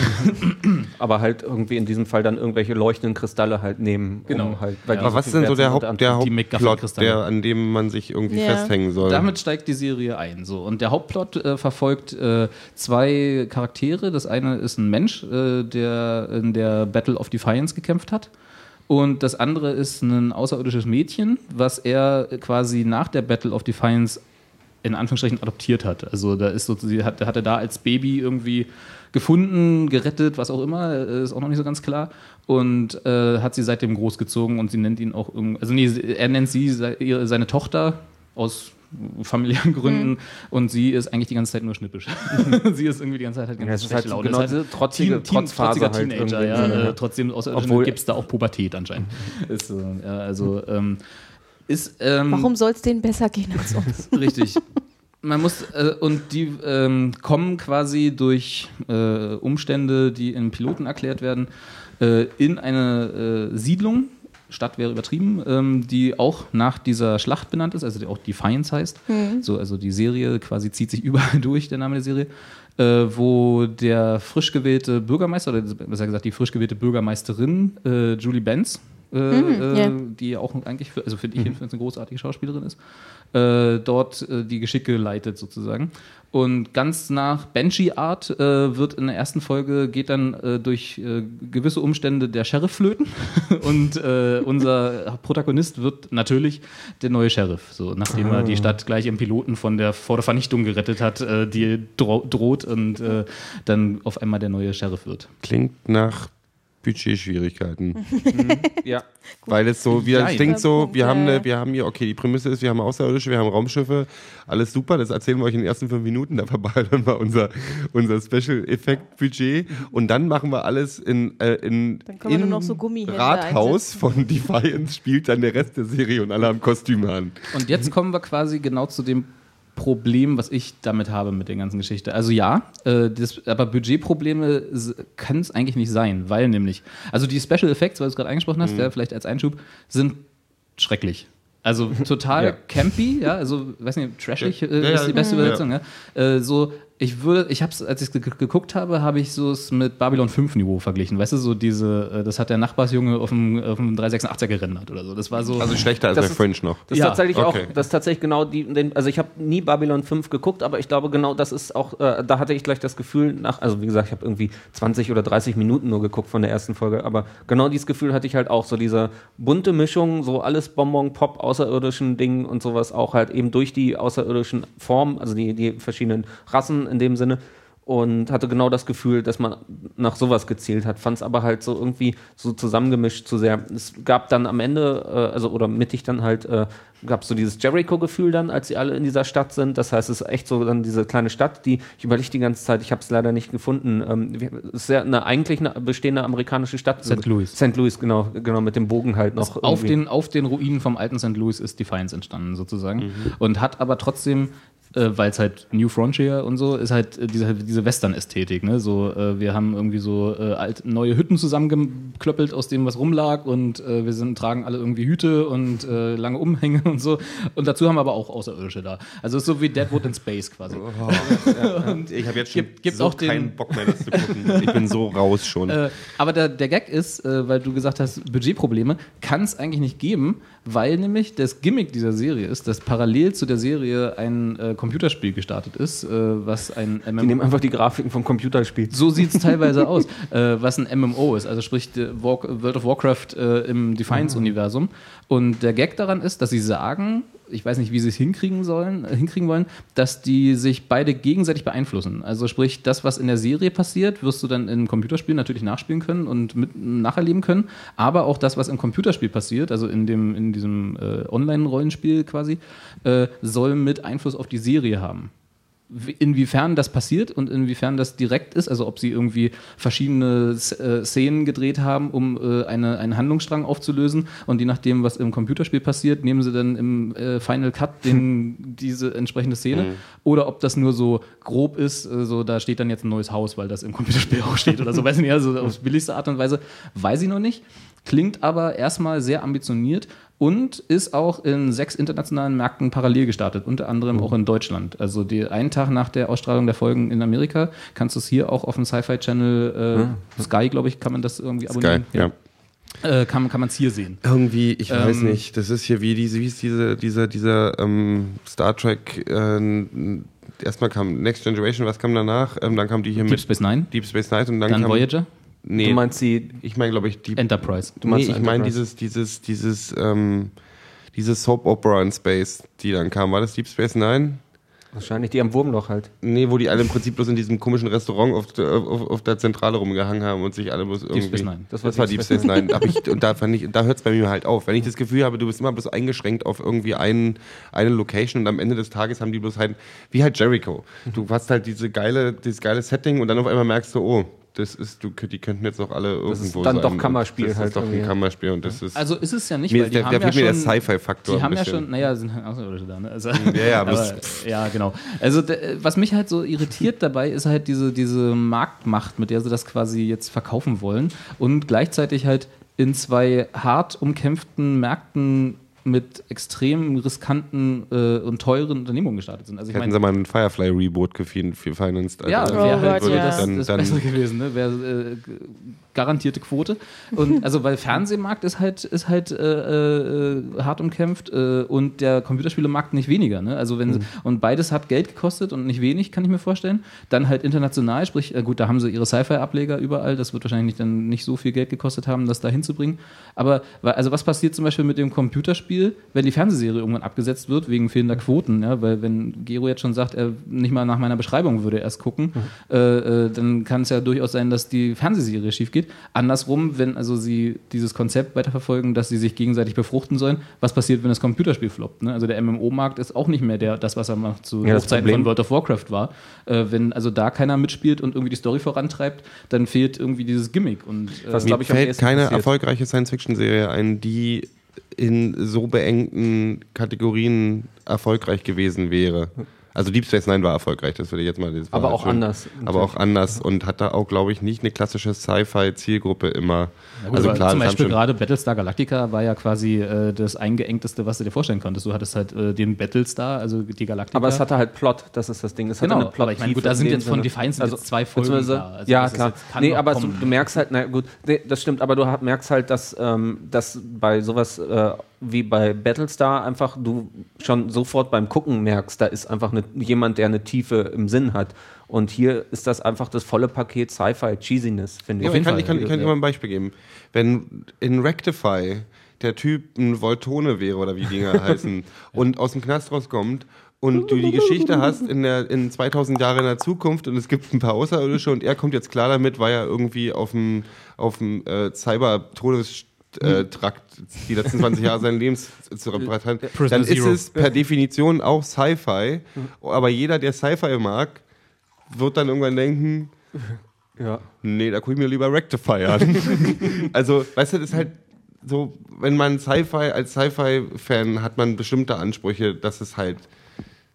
aber halt irgendwie in diesem Fall dann irgendwelche leuchtenden Kristalle halt nehmen. Genau. Um halt, weil Ja. Aber was viel ist denn so der, Haupt, der Hauptplot, der, an dem man sich irgendwie Ja. festhängen soll? Damit steigt die Serie ein. So. Und der Hauptplot äh, verfolgt äh, zwei Charaktere. Das eine ist ein Mensch, äh, der in der Battle of Defiance gekämpft hat. Und das andere ist ein außerirdisches Mädchen, was er quasi nach der Battle of Defiance in Anführungsstrichen adoptiert hat. Also da ist so, sie hat, hat er da als Baby irgendwie gefunden, gerettet, was auch immer, äh, ist auch noch nicht so ganz klar. Und äh, hat sie seitdem großgezogen und sie nennt ihn auch irgendwie, also nee, er nennt sie seine Tochter aus familiären Gründen und sie ist eigentlich die ganze Zeit nur schnippisch. sie ist irgendwie die ganze Zeit halt ganz Ja, es ist halt Laune. genau ist diese trotzige Teen- Trotzphase trotziger halt Teenager, ja. Ja. Äh, trotzdem gibt es da auch Pubertät anscheinend. ist, so, ja, also ähm, ist ähm, Warum soll es denen besser gehen als uns? Richtig. Man muss, äh, und die ähm, kommen quasi durch äh, Umstände, die in Piloten erklärt werden, äh, in eine äh, Siedlung, Stadt wäre übertrieben, ähm, die auch nach dieser Schlacht benannt ist, also die auch Defiance heißt. So, also die Serie quasi zieht sich überall durch, der Name der Serie. Äh, wo der frisch gewählte Bürgermeister, oder besser gesagt die frisch gewählte Bürgermeisterin äh, Julie Benz, äh, Mhm, ja. äh, die ja auch eigentlich, für, also finde ich jedenfalls eine großartige Schauspielerin ist, äh, dort äh, die Geschicke leitet sozusagen. Und ganz nach Banshee-Art äh, wird in der ersten Folge, geht dann äh, durch äh, gewisse Umstände der Sheriff flöten und äh, unser Protagonist wird natürlich der neue Sheriff, so nachdem er die Stadt gleich im Piloten von der vor der Vernichtung gerettet hat, äh, die dro droht und äh, dann auf einmal der neue Sheriff wird. Klingt nach Budgetschwierigkeiten. Ja. Weil es so, wir, Nein. klingt so, wir Ja. haben, eine, wir haben hier, okay, die Prämisse ist, wir haben Außerirdische, wir haben Raumschiffe, alles super, das erzählen wir euch in den ersten fünf Minuten, da verballern wir unser, unser Special-Effekt-Budget und dann machen wir alles in, äh, in, in nur noch so Rathaus von Defiance spielt dann der Rest der Serie und alle haben Kostüme an. Und jetzt kommen wir quasi genau zu dem Problem, was ich damit habe mit der ganzen Geschichte. Also ja, äh, das, aber Budgetprobleme kann es eigentlich nicht sein, weil nämlich, also die Special Effects, weil du es gerade angesprochen hast, ja, vielleicht als Einschub, sind schrecklich. Also total Ja. campy, ja, also weiß nicht, trashig äh, Ja, ist die beste. Übersetzung, ja. Äh, so, ich würde, ich hab's, als ich ge geguckt habe, habe ich so es mit Babylon 5 Niveau verglichen. Weißt du, so diese, äh, das hat der Nachbarsjunge auf dem, auf dem 386er gerendert oder so. Das war so. Also schlechter als bei ist- Fringe noch. Das ist Ja, tatsächlich okay. auch, das ist tatsächlich genau die, den, also ich habe nie Babylon 5 geguckt, aber ich glaube genau das ist auch, äh, da hatte ich gleich das Gefühl nach, also wie gesagt, ich habe irgendwie 20 oder 30 Minuten nur geguckt von der ersten Folge, aber genau dieses Gefühl hatte ich halt auch, so diese bunte Mischung, so alles Bonbon, Pop, außerirdischen Dingen und sowas auch halt eben durch die außerirdischen Formen, also die, die verschiedenen Rassen in dem Sinne und hatte genau das Gefühl, dass man nach sowas gezielt hat, fand es aber halt so irgendwie so zusammengemischt zu sehr. Es gab dann am Ende, äh, also oder mittig dann halt, äh, gab es so dieses Jericho-Gefühl dann, als sie alle in dieser Stadt sind. Das heißt, es ist echt so dann diese kleine Stadt, die, ich überlege die ganze Zeit, ich habe es leider nicht gefunden. Ähm, ist ja eine eigentlich eine bestehende amerikanische Stadt. St. Louis. St. Louis, genau, genau, mit dem Bogen halt noch. auf den, auf den Ruinen vom alten St. Louis ist Defiance entstanden, sozusagen. Mhm. Und hat aber trotzdem, äh, weil es halt New Frontier und so, ist halt äh, diese, diese Western-Ästhetik. Ne? So, äh, wir haben irgendwie so äh, alt, neue Hütten zusammengeklöppelt aus dem, was rumlag und äh, wir sind, tragen alle irgendwie Hüte und lange Umhänge und so. Und dazu haben wir aber auch Außerirdische da. Also es ist so wie Deadwood in Space quasi. Ich habe jetzt schon Gibt- gibt so auch den- keinen Bock mehr, das zu gucken. Ich bin so raus schon. Aber der, der Gag ist, weil du gesagt hast, Budgetprobleme, kann es eigentlich nicht geben, weil nämlich das Gimmick dieser Serie ist, dass parallel zu der Serie ein äh, Computerspiel gestartet ist, äh, was ein die MMO nehmen einfach die Grafiken vom Computerspiel. so sieht es teilweise aus, äh, was ein MMO ist, also sprich World of Warcraft äh, im Defiance-Universum. Und der Gag daran ist, dass sie sagen, ich weiß nicht, wie sie es hinkriegen sollen, äh, hinkriegen wollen, dass die sich beide gegenseitig beeinflussen. Also sprich, das, was in der Serie passiert, wirst du dann in Computerspielen natürlich nachspielen können und mit nacherleben können. Aber auch das, was im Computerspiel passiert, also in dem in diesem äh, Online-Rollenspiel quasi, äh, soll mit Einfluss auf die Serie haben inwiefern das passiert und inwiefern das direkt ist, also ob sie irgendwie verschiedene äh, Szenen gedreht haben, um äh, eine, einen Handlungsstrang aufzulösen. Und je nachdem, was im Computerspiel passiert, nehmen sie dann im äh, Final Cut den, diese entsprechende Szene. Oder ob das nur so grob ist, so da steht dann jetzt ein neues Haus, weil das im Computerspiel auch steht oder so, weiß ich nicht, also auf billigste Art und Weise, weiß ich noch nicht. Klingt aber erstmal sehr ambitioniert und ist auch in sechs internationalen Märkten parallel gestartet, unter anderem auch in Deutschland. Also die, einen Tag nach der Ausstrahlung der Folgen in Amerika kannst du es hier auch auf dem Sci-Fi-Channel äh, Sky, glaube ich, kann man das irgendwie Sky, abonnieren. ja. Äh, kann kann man es hier sehen. Irgendwie, ich weiß Ähm, nicht, das ist hier wie diese, wie ist diese, dieser, dieser ähm, Star Trek, äh, erstmal kam Next Generation, was kam danach? Ähm, dann kam die hier Deep mit Space Nine, Deep Space Nine und dann, dann kam, Voyager, Nee, Du meinst die, ich meine, glaube ich, Deep Enterprise. du meinst nee, ich meine dieses, dieses, dieses, ähm, diese Soap Opera in Space, die dann kam. War das Deep Space Nine? wahrscheinlich die am Wurmloch halt. Nee, wo die alle im Prinzip bloß in diesem komischen Restaurant auf, der- auf, auf der Zentrale rumgehangen haben und sich alle bloß irgendwie. Space Nine. Das war, Deep Space Nine. Ich, und da, fand ich, da hört es bei mir halt auf. Wenn ich das Gefühl habe, du bist immer bloß eingeschränkt auf irgendwie einen, eine Location und am Ende des Tages haben die bloß halt, wie halt Jericho. Du hast halt diese geile, dieses geile Setting und dann auf einmal merkst du, oh, das ist, du, die könnten jetzt auch alle irgendwo ist dann sein. doch Kammerspiel Das halt ist doch ein. Kammerspiel und das ist. Also ist es ja nicht, Mir- weil die da- haben da ja fehlt mir der schon, Sci-Fi-Faktor Die haben ein ja schon, naja, sind halt Außerirdische da, ne? Also, Ja, ja, aber ja, genau. Also was mich halt so irritiert dabei ist halt diese, diese Marktmacht, mit der sie das quasi jetzt verkaufen wollen und gleichzeitig halt in zwei hart umkämpften Märkten mit extrem riskanten äh, und teuren Unternehmungen gestartet sind. Also ich Hätten meine, sie mal einen Firefly-Reboot gefinanced. ja, also, wäre Oh halt Gott, so ja. das, dann, das dann, Bessere gewesen. Ne? Wäre äh, garantierte Quote. Und also weil Fernsehmarkt ist halt ist halt äh, äh, hart umkämpft äh, und der Computerspielemarkt nicht weniger. Ne? Also wenn und beides hat Geld gekostet und nicht wenig, kann ich mir vorstellen. Dann halt international, sprich äh, gut, da haben sie ihre Sci-Fi-Ableger überall. Das wird wahrscheinlich dann nicht so viel Geld gekostet haben, das da hinzubringen. Aber also was passiert zum Beispiel mit dem Computerspiel, wenn die Fernsehserie irgendwann abgesetzt wird wegen fehlender Quoten? Ja? Weil wenn Gero jetzt schon sagt, er nicht mal nach meiner Beschreibung würde erst gucken, äh, äh, dann kann es ja durchaus sein, dass die Fernsehserie schief geht. Andersrum, wenn also sie dieses Konzept weiterverfolgen, dass sie sich gegenseitig befruchten sollen, was passiert, wenn das Computerspiel floppt? Ne? Also der MMO-Markt ist auch nicht mehr der, das, was er mal zu Ja, Hochzeiten von World of Warcraft war. Äh, wenn also da keiner mitspielt und irgendwie die Story vorantreibt, dann fehlt irgendwie dieses Gimmick. Und, äh, Was, Mir ich, fällt keine passiert. erfolgreiche Science-Fiction-Serie ein, die in so beengten Kategorien erfolgreich gewesen wäre. Also Deep Space Nine war erfolgreich, das würde ich jetzt mal. das Aber auch schon- anders. Aber auch anders und hat da auch, glaube ich, nicht eine klassische Sci-Fi-Zielgruppe immer. Also also klar, zum Beispiel gerade Battlestar Galactica war ja quasi äh, das eingeengteste, was du dir vorstellen konntest. Du hattest halt äh, den Battlestar, also die Galactica. Aber es hatte halt Plot, das ist das Ding. Es Genau, hatte eine aber ich meine, gut, da sind jetzt von. Defiance jetzt zwei Folgen da. Also ja, klar. Nee, aber so, du merkst halt, na gut, nee, das stimmt, aber du merkst halt, dass, ähm, dass bei sowas äh, wie bei Battlestar einfach du schon sofort beim Gucken merkst, da ist einfach eine, jemand, der eine Tiefe im Sinn hat. Und hier ist das einfach das volle Paket Sci-Fi, Cheesiness, finde Ja, ich. ich, kann, ich, kann, ich kann dir mal ein Beispiel geben. Wenn in Rectify der Typ ein Voltone wäre oder wie die Dinger heißen und aus dem Knast rauskommt und du die Geschichte hast in, der, in 2000 Jahren in der Zukunft und es gibt ein paar Außerirdische und er kommt jetzt klar damit, weil er irgendwie auf dem, auf dem äh, Cyber-Todes- äh, Trakt die letzten 20 Jahre seines Lebens zu reparieren, dann Prisoner ist Zero. es per Definition auch Sci-Fi. Aber jeder, der Sci-Fi mag, wird dann irgendwann denken, Ja. Nee, da gucke ich mir lieber Rectify an. also, weißt du, das ist halt so, wenn man Sci-Fi, als Sci-Fi-Fan hat man bestimmte Ansprüche, dass es halt.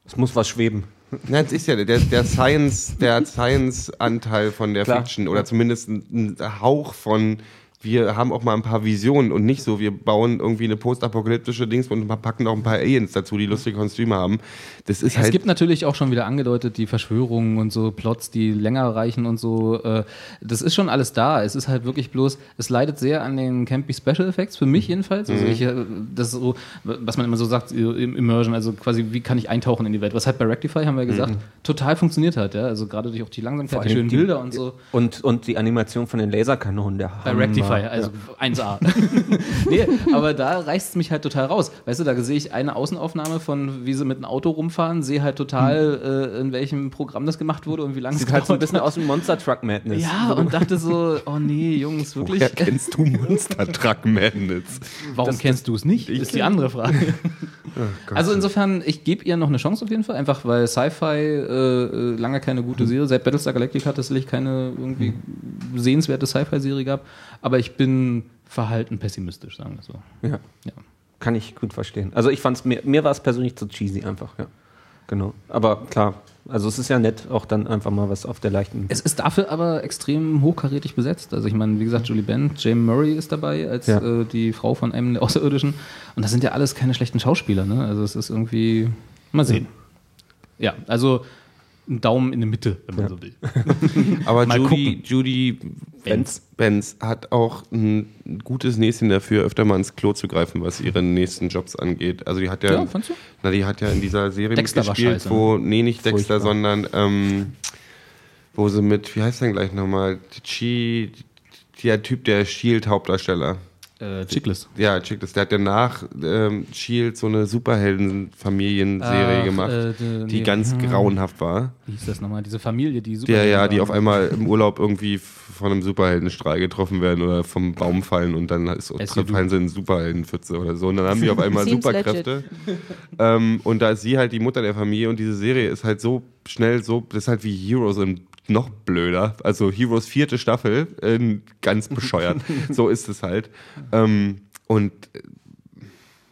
Es muss was schweben. Na, das ist ja der, der Science, der Science-Anteil von der Klar. Fiction oder zumindest ein Hauch von. Wir haben auch mal ein paar Visionen und nicht so, wir bauen irgendwie eine postapokalyptische Dings und packen noch ein paar Aliens dazu, die lustige Kostüme haben. Das ist Es halt. gibt natürlich auch schon wieder angedeutet, die Verschwörungen und so Plots, die länger reichen und so. Äh, das ist schon alles da. Es ist halt wirklich bloß, es leidet sehr an den campy Special Effects, für mich jedenfalls. Also ich, äh, das ist so, was man immer so sagt, im Immersion, also quasi, wie kann ich eintauchen in die Welt? Was halt bei Rectify, haben wir gesagt, total funktioniert hat. Ja? Also gerade durch auch die Langsamkeit, die allem schönen die- Bilder und so. Und, und die Animation von den Laserkanonen, der Bei Hammer. Rectify, also 1A. nee, aber da reißt es mich halt total raus. Weißt du, da sehe ich eine Außenaufnahme von, wie sie mit einem Auto rumfahren, sehe halt total, äh, in welchem Programm das gemacht wurde und wie lange es Sieht halt so ein bisschen aus wie Monster Truck Madness. Ja, und dachte so, oh nee, Jungs, wirklich? Woher kennst du Monster Truck Madness? Warum kennst du es nicht? Ist die andere Frage. also insofern, ich gebe ihr noch eine Chance auf jeden Fall, einfach weil Sci-Fi äh, lange keine gute Serie, seit Battlestar Galactica hat es sicherlich keine irgendwie sehenswerte Sci-Fi-Serie gab, aber ich bin verhalten pessimistisch, sagen wir so. Ja. Ja. Kann ich gut verstehen. Also ich fand's mir, mir war es persönlich zu cheesy einfach, ja. Genau. Aber klar, also es ist ja nett, auch dann einfach mal was auf der leichten. Es ist dafür aber extrem hochkarätig besetzt. Also ich meine, wie gesagt, Julie Bent, Jamie Murray ist dabei als Ja. äh, die Frau von einem der Außerirdischen. Und das sind ja alles keine schlechten Schauspieler. Ne? Also es ist irgendwie, mal sehen. Ja, also ein Daumen in der Mitte, wenn man so will. Aber Judy. Judy Benz. Benz hat auch ein gutes Näschen dafür, öfter mal ins Klo zu greifen, was ihre nächsten Jobs angeht. Also die hat ja, Ja, na, die hat ja in dieser Serie Dexter mitgespielt, wo, nee, nicht Dexter, Furchtbar. sondern ähm, wo sie mit, wie heißt denn gleich nochmal, Chi, der Typ, der Shield-Hauptdarsteller. Äh, Chickless. Ja, check das. Der hat ja nach ähm, Shield so eine Superhelden-Familienserie Ach, gemacht, äh, die- die nee. ganz grauenhaft war. Wie hieß das nochmal? Diese Familie, die super. Der, ja, die auf einmal im Urlaub irgendwie von einem Superheldenstrahl getroffen werden oder vom Baum fallen und dann ist, fallen sie in Superheldenpfütze oder so. Und dann haben die auf einmal Superkräfte. ähm, und da ist sie halt die Mutter der Familie und diese Serie ist halt so schnell, so, das ist halt wie Heroes und noch blöder. Also Heroes vierte Staffel, ähm, ganz bescheuert. so ist es halt. Ähm, und äh,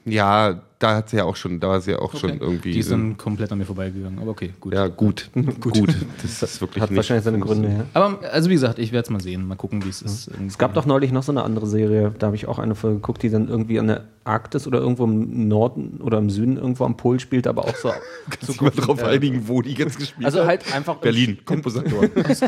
Ja, da hat sie ja auch schon, da war sie ja auch schon irgendwie. Die ist dann komplett an mir vorbeigegangen. Aber okay, gut. ja, gut. gut. Das ist wirklich Hat nicht. wahrscheinlich seine Gründe, ja. Aber also wie gesagt, ich werde es mal sehen. Mal gucken, wie es ist. Es gab doch neulich noch so eine andere Serie, da habe ich auch eine Folge geguckt, die dann irgendwie an der Arktis oder irgendwo im Norden oder im Süden irgendwo am Pol spielt, aber auch so. Kannst du mal drauf einigen, wo die jetzt gespielt Also halt einfach im, Berlin, Kompositor.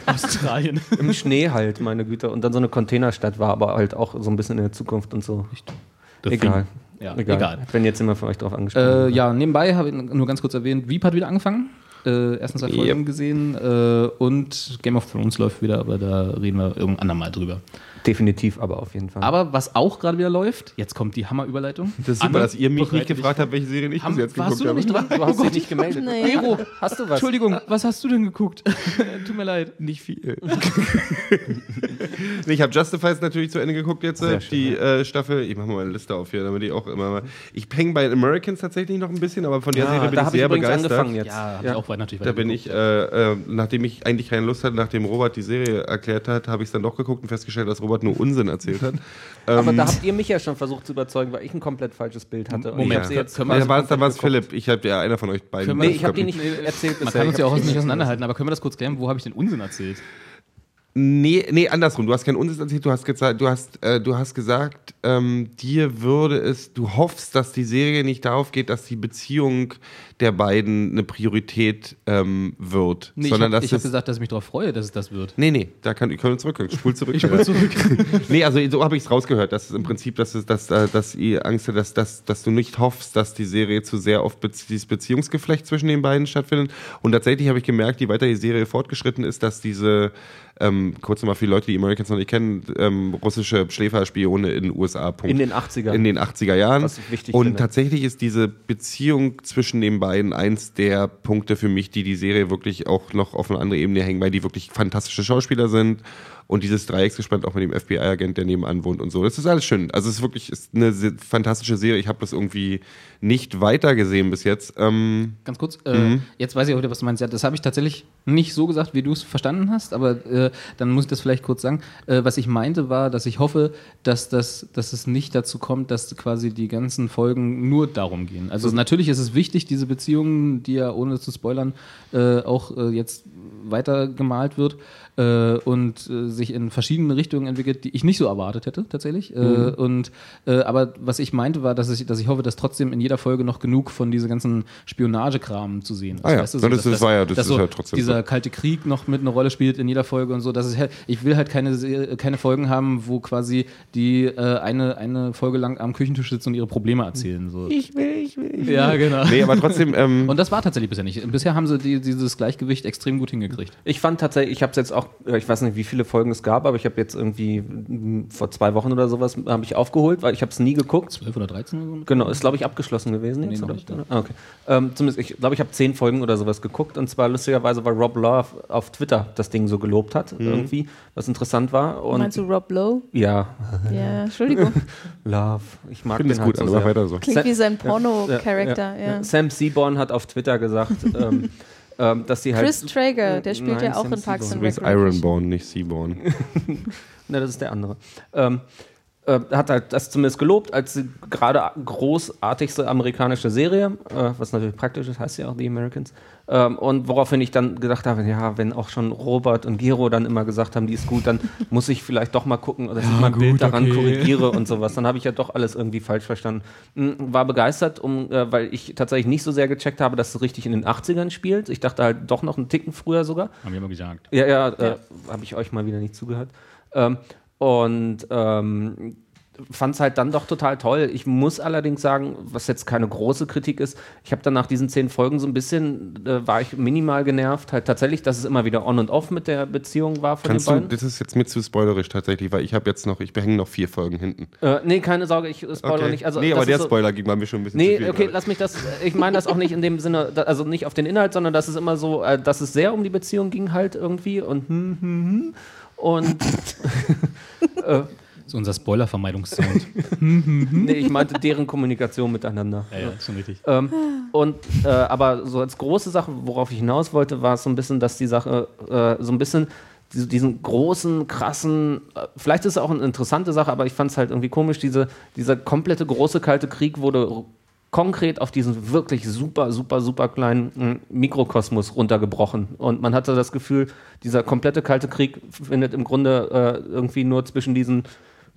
Australien. im Schnee halt, meine Güte. Und dann so eine Containerstadt war, aber halt auch so ein bisschen in der Zukunft und so. The Egal. Ja, egal. egal. Wenn jetzt immer für euch drauf angesprochen. Äh, ja, nebenbei habe ich nur ganz kurz erwähnt, Veep hat wieder angefangen. Äh, ersten zwei Folgen Yep. gesehen äh, und Game of Thrones läuft wieder, aber da reden wir irgendwann andermal drüber. Definitiv, aber auf jeden Fall. Aber was auch gerade wieder läuft, jetzt kommt die Hammerüberleitung. Das ist super, Anne, dass ihr mich nicht gefragt habt, welche Serie ich bis jetzt warst geguckt du noch habe. nicht dran? du hast dich nicht gemeldet. Nee. Gero, Hast du was? Entschuldigung, was hast du denn geguckt? Tut mir leid. Nicht viel. nee, ich habe Justified natürlich zu Ende geguckt jetzt, Sehr äh, schön, die äh, Staffel. Ich mache mal eine Liste auf hier, damit ich auch immer mal. Ich hänge bei Americans tatsächlich noch ein bisschen, aber von der Serie bin da ich habe ich sehr übrigens begeistert. angefangen jetzt. Ja, Ja. ich auch weit natürlich Da bin ich, äh, äh, nachdem ich eigentlich keine Lust hatte, nachdem Robert die Serie erklärt hat, habe ich es dann doch geguckt und festgestellt, dass Robert nur Unsinn erzählt hat. Aber Ähm, da habt ihr mich ja schon versucht zu überzeugen, weil ich ein komplett falsches Bild hatte. Moment, sie jetzt können wir da also war es Philipp. Ich habe ja einer von euch beiden. Nee, ich habe die nicht erzählt Man kann uns ja auch nicht auseinanderhalten, aber können wir das kurz klären? Wo habe ich den Unsinn erzählt? Nee, nee, andersrum. Du hast keinen Unsinn erzählt. Du hast, gesagt, du hast, äh, du hast gesagt, ähm, dir würde es, du hoffst, dass die Serie nicht darauf geht, dass die Beziehung der beiden eine Priorität ähm, wird. Nee, sondern ich habe dass hab es- gesagt, dass ich mich darauf freue, dass es das wird. Nee, nee, da kann, können wir zurück. Spul zurück. Ich spul zurück. nee, also so habe ich es rausgehört. Das ist im Prinzip, dass, es, dass, äh, dass ihr Angst habt, dass, dass, dass du nicht hoffst, dass die Serie zu sehr auf Bezie dieses Beziehungsgeflecht zwischen den beiden stattfindet. Und tatsächlich habe ich gemerkt, je weiter die Serie fortgeschritten ist, dass diese, ähm, kurz nochmal für die Leute, die Americans noch nicht kennen, ähm, russische Schläferspione in den USA. Punkt. In den 80ern. In den 80er Jahren. Was ich wichtig Und finde. tatsächlich ist diese Beziehung zwischen den beiden eins der Punkte für mich, die die Serie wirklich auch noch auf eine andere Ebene hängen, weil die wirklich fantastische Schauspieler sind und dieses Dreiecksgespann auch mit dem FBI-Agent, der nebenan wohnt und so. Das ist alles schön. Also es ist wirklich ist eine fantastische Serie. Ich habe das irgendwie nicht weiter gesehen bis jetzt. Ähm, Ganz kurz, äh, jetzt weiß ich auch wieder, was du meinst. Ja, das habe ich tatsächlich nicht so gesagt, wie du es verstanden hast, aber äh, dann muss ich das vielleicht kurz sagen. Äh, was ich meinte war, dass ich hoffe, dass, das, dass es nicht dazu kommt, dass quasi die ganzen Folgen nur darum gehen. Also natürlich ist es wichtig, diese Beziehungen, die ja ohne zu spoilern äh, auch äh, jetzt weiter gemalt wird äh, und äh, sich in verschiedene Richtungen entwickelt, die ich nicht so erwartet hätte tatsächlich. Äh, und äh, aber was ich meinte war, dass ich, dass ich hoffe, dass trotzdem in jeder Folge noch genug von diese ganzen Spionagekram zu sehen ist. Ah ja, Weißt du, na, das ist- war ja- das dass ist ja trotzdem dieser so. kalte Krieg noch mit einer Rolle spielt in jeder Folge und so. Dass halt, ich will halt keine, keine Folgen haben, wo quasi die äh, eine, eine Folge lang am Küchentisch sitzen und ihre Probleme erzählen. So. ich will, ich will, ich will. Ja, genau. Nee, aber trotzdem, ähm, Und das war tatsächlich bisher nicht. Bisher haben sie die, dieses Gleichgewicht extrem gut hingekriegt. Ich fand tatsächlich, ich habe es jetzt auch, ich weiß nicht, wie viele Folgen es gab, aber ich habe jetzt irgendwie vor zwei Wochen oder sowas habe ich aufgeholt, weil ich habe es nie geguckt. 12 oder 13 oder so? Genau, ist glaube ich abgeschlossen gewesen jetzt, Nee, noch oder? nicht, ja. Ah, okay. Ähm, zumindest, ich glaube, ich habe zehn Folgen oder sowas geguckt und zwar lustigerweise, weil Rob Love auf Twitter das Ding so gelobt hat, irgendwie, was interessant war. Und Meinst du Rob Lowe? ja, Ja, Entschuldigung. Love. Ich mag finde den es halt gut, so also sehr. weiter so. Klingt Sa- wie sein Ja, Porno-Charakter, ja, ja. Sam Seaborn hat auf Twitter gesagt, ähm, ähm, dass sie halt. Chris Traeger, der spielt Nein, ja auch Sam in Parks and Recreation. Ironborn, nicht Seaborn. Ne, das ist der andere. Ähm, äh, hat halt das zumindest gelobt als die gerade großartigste amerikanische Serie, äh, was natürlich praktisch ist, heißt ja auch The Americans. Ähm, und woraufhin ich dann gedacht habe, ja, wenn auch schon Robert und Gero dann immer gesagt haben, die ist gut, dann muss ich vielleicht doch mal gucken, dass ich mal ein Bild daran korrigiere und sowas. Dann habe ich ja doch alles irgendwie falsch verstanden. Hm, War begeistert, um, äh, weil ich tatsächlich nicht so sehr gecheckt habe, dass es richtig in den 80ern spielt. Ich dachte halt doch noch einen Ticken früher sogar. Haben wir immer gesagt. Ja, ja, äh, habe ich euch mal wieder nicht zugehört. Ähm, und ähm, fand es halt dann doch total toll. Ich muss allerdings sagen, was jetzt keine große Kritik ist, ich habe dann nach diesen zehn Folgen so ein bisschen, äh, war ich minimal genervt, halt tatsächlich, dass es immer wieder on und off mit der Beziehung war von Kannst den du, beiden. das ist jetzt mit zu spoilerisch tatsächlich, weil ich habe jetzt noch, ich behänge noch vier Folgen hinten. Äh, nee, keine Sorge, ich spoilere Okay. nicht. Also, nee, aber der so- Spoiler ging bei mir schon ein bisschen zu Nee, okay, gerade. lass mich das. Ich meine das auch nicht in dem Sinne, also nicht auf den Inhalt, sondern dass es immer so, äh, dass es sehr um die Beziehung ging halt irgendwie und hm, hm, hm. Und Das ist unser Spoiler-Vermeidungssound. nee, ich meinte deren Kommunikation miteinander. ja, ja, schon richtig. Ähm, und äh, aber so als große Sache, worauf ich hinaus wollte, war es so ein bisschen, dass die Sache äh, so ein bisschen diese, diesen großen, krassen, äh, vielleicht ist es auch eine interessante Sache, aber ich fand es halt irgendwie komisch, diese, dieser komplette große Kalte Krieg wurde konkret auf diesen wirklich super, super, super kleinen mm, Mikrokosmos runtergebrochen. Und man hatte das Gefühl, dieser komplette Kalte Krieg findet im Grunde äh, irgendwie nur zwischen diesen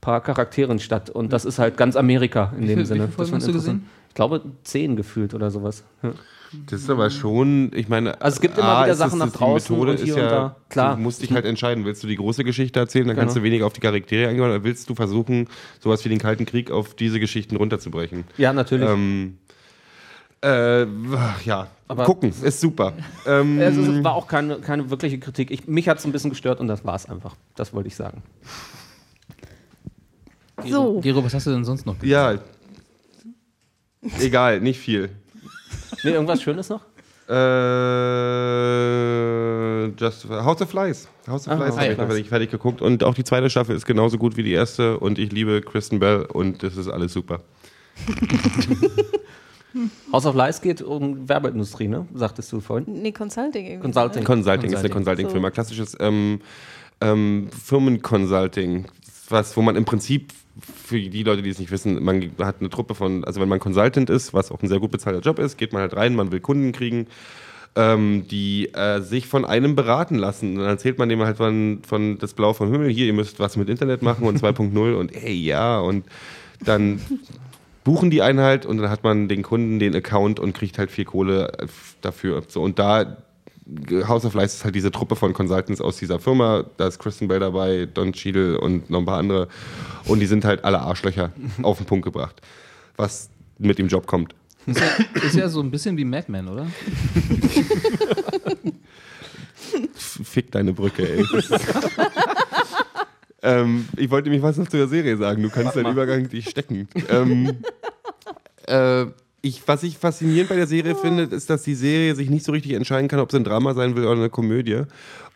paar Charakteren statt. Und das ist halt ganz Amerika in Wie dem viel- Sinne. wie viele Folgen hast du interessant. Ich glaube, zehn gefühlt oder sowas. Ja. Das ist aber schon, ich meine, Also es gibt immer wieder ist Sachen das- nach die draußen Methode und ist hier ja, und da. Klar. Du musst dich halt entscheiden, willst du die große Geschichte erzählen, dann kannst Genau. du weniger auf die Charaktere eingehen, oder willst du versuchen, sowas wie den Kalten Krieg auf diese Geschichten runterzubrechen? Ja, natürlich. Ähm, äh, ja, Aber- gucken, ist super. ähm, es ist, war auch keine, keine wirkliche Kritik. Ich, mich hat es ein bisschen gestört und das war es einfach. Das wollte ich sagen. So. Gero, was hast du denn sonst noch? ja, egal, nicht viel. Nee, irgendwas Schönes noch? Äh, just House of Flies. House of Ah, Flies habe ich fertig, fertig geguckt. Und auch die zweite Staffel ist genauso gut wie die erste. Und ich liebe Kristen Bell und das ist alles super. House of Lies geht um Werbeindustrie, ne? Sagtest du vorhin. Nee, Consulting irgendwie. Consulting. Consulting, ist eine Consulting. Consulting-Firma. Klassisches ähm, ähm, Firmen-Consulting. Was, wo man im Prinzip, für die Leute, die es nicht wissen, man hat eine Truppe von, also wenn man Consultant ist, was auch ein sehr gut bezahlter Job ist, geht man halt rein, man will Kunden kriegen, ähm, die äh, sich von einem beraten lassen. Und dann erzählt man dem halt von, von das Blau vom Himmel, hier, ihr müsst was mit Internet machen und 2.0 und ey, ja, und dann buchen die einen halt und dann hat man den Kunden den Account und kriegt halt viel Kohle äh, dafür. So, und da House of Lies ist halt diese Truppe von Consultants aus dieser Firma. Da ist Kristen Bell dabei, Don Cheadle und noch ein paar andere. Und die sind halt alle Arschlöcher auf den Punkt gebracht, was mit dem Job kommt. Ist ja, ist ja so ein bisschen wie Mad Men, oder? Fick deine Brücke, ey. Ähm, ich wollte mich was noch zu der Serie sagen. Du kannst deinen Übergang nicht stecken. Ähm, äh, ich, was ich faszinierend bei der Serie finde, ist, dass die Serie sich nicht so richtig entscheiden kann, ob sie ein Drama sein will oder eine Komödie.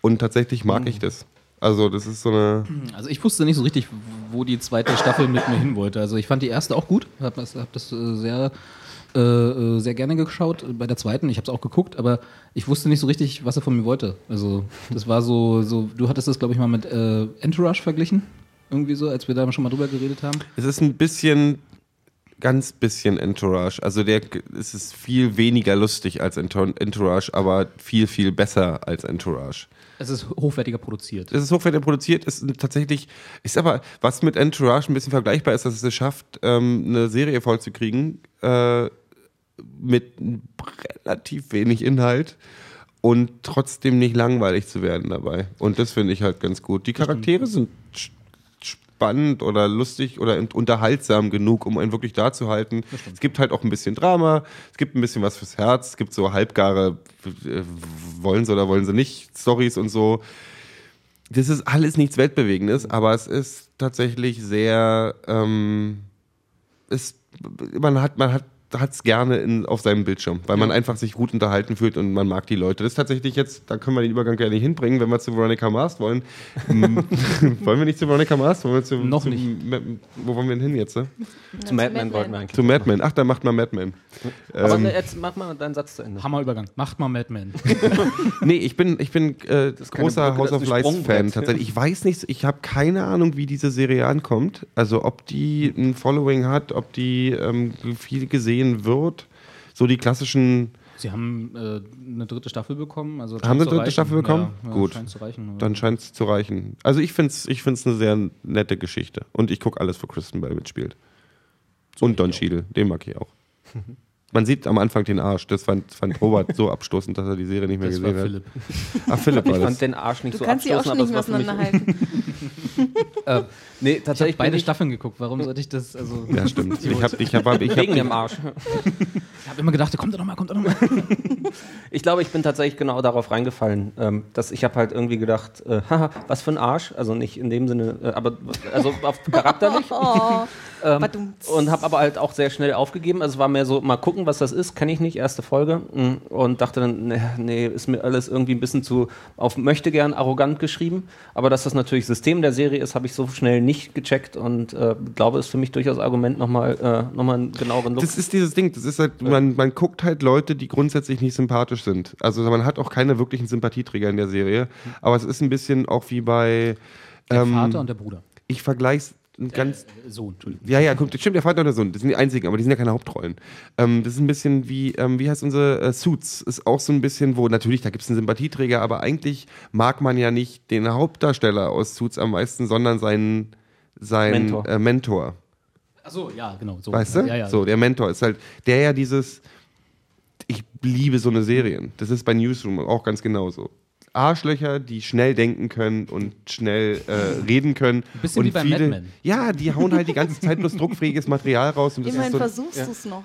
Und tatsächlich mag ich das. Also, das ist so eine. Also ich wusste nicht so richtig, wo die zweite Staffel mit mir hin wollte. Also ich fand die erste auch gut, habe das, hab das äh, sehr, äh, äh, sehr gerne geschaut. Bei der zweiten, ich habe es auch geguckt, aber ich wusste nicht so richtig, was er von mir wollte. Also das war so, so du hattest das, glaube ich, mal mit äh, Entourage verglichen, irgendwie so, als wir da schon mal drüber geredet haben. Es ist ein bisschen, ganz bisschen Entourage. Also, der, es ist viel weniger lustig als Entour- Entourage, aber viel, viel besser als Entourage. Es ist hochwertiger produziert. Es ist hochwertig produziert, ist tatsächlich, ist aber, was mit Entourage ein bisschen vergleichbar ist, dass es es schafft, ähm, eine Serie vollzukriegen, äh, mit relativ wenig Inhalt und trotzdem nicht langweilig zu werden dabei. Und das finde ich halt ganz gut. Die Charaktere sind spannend oder lustig oder unterhaltsam genug, um einen wirklich da zu halten. Es gibt halt auch ein bisschen Drama, es gibt ein bisschen was fürs Herz, es gibt so halbgare, äh, wollen sie oder wollen sie nicht, Stories und so. Das ist alles nichts Weltbewegendes, aber es ist tatsächlich sehr, ähm, es, man hat, man hat es gerne in, auf seinem Bildschirm, weil man einfach sich gut unterhalten fühlt und man mag die Leute. Das ist tatsächlich jetzt, da können wir den Übergang gerne hinbringen, wenn wir zu Veronica Mars wollen. Wollen wir nicht zu Veronica Mars? Wollen wir zu, Noch zu, nicht. Ma- Wo wollen wir denn hin jetzt? Ne? Zu Mad Men wollten wir eigentlich. Zu Mad Men. Ach, dann macht mal Mad Men. Aber Ähm, jetzt mach mal deinen Satz zu Ende. Hammerübergang. Macht mal Mad Men. Nee, ich bin, ich bin äh, großer Brücke, House of ist ein Lies Sprungbrett, Fan ja. tatsächlich. Ich weiß nicht, ich habe keine Ahnung, wie diese Serie ankommt. Also ob die ein Following hat, ob die ähm, viel gesehen wird. So die klassischen, Sie haben äh, eine dritte Staffel bekommen. Also Haben scheint sie zu dritte reichen. Staffel bekommen? Ja, ja, Gut. Scheint zu reichen. dann scheint es zu reichen. Also ich finde es ich find's eine sehr nette Geschichte. Und ich gucke alles, wo Kristen Bell mitspielt. Und Don Cheadle, den mag ich auch. Man sieht am Anfang den Arsch. Das fand, fand Robert so abstoßend, dass er die Serie nicht mehr das war gesehen hat. Philipp. Ach, Philipp war Ich das. fand den Arsch nicht Du so kannst sie auch schon abstoßend, nicht mehr aber es war für mich- auseinanderhalten. Äh, nee, Ich habe tatsächlich beide bin ich Staffeln geguckt. Warum sollte ich das? Also, Ja, stimmt. Ich habe ich hab, ich hab, wegen dem Arsch. ich habe immer gedacht, kommt doch noch mal, kommt doch noch mal. Ich glaube, ich bin tatsächlich genau darauf reingefallen, ähm, dass ich habe halt irgendwie gedacht, äh, haha, was für ein Arsch, also nicht in dem Sinne, äh, aber also auf charakterlich. Ähm, und habe aber halt auch sehr schnell aufgegeben. Also es war mehr so, mal gucken, was das ist, kenne ich nicht, erste Folge. Mm, Und dachte dann, nee, nee, ist mir alles irgendwie ein bisschen zu auf möchte gern arrogant geschrieben. Aber dass das natürlich System der Serie ist, habe ich so schnell nicht gecheckt und äh, glaube, ist für mich durchaus Argument, nochmal äh, noch mal einen genaueren Look. Das ist dieses Ding, das ist halt, man, man guckt halt Leute, die grundsätzlich nicht sympathisch sind. Also man hat auch keine wirklichen Sympathieträger in der Serie. Aber es ist ein bisschen auch wie bei, Der ähm, Vater und der Bruder. ich vergleiche es ganz, Äh, Sohn, Entschuldigung. Ja, ja, kommt, stimmt, der Vater und der Sohn, das sind die einzigen, aber die sind ja keine Hauptrollen. Ähm, das ist ein bisschen wie, ähm, wie heißt unsere äh, Suits? Ist auch so ein bisschen, wo natürlich, da gibt es einen Sympathieträger, aber eigentlich mag man ja nicht den Hauptdarsteller aus Suits am meisten, sondern seinen, seinen Mentor. Äh, Mentor. Achso, ja, genau. So. Weißt du? Ja, ja. So, der Mentor ist halt, der ja dieses, ich liebe so eine Serien. Das ist bei Newsroom auch ganz genauso. Arschlöcher, die schnell denken können und schnell äh, reden können. bisschen und wie bei viele, Mad Men. Ja, die hauen halt die ganze Zeit bloß druckfähiges Material raus. Und das Immerhin ist so, versuchst du es noch.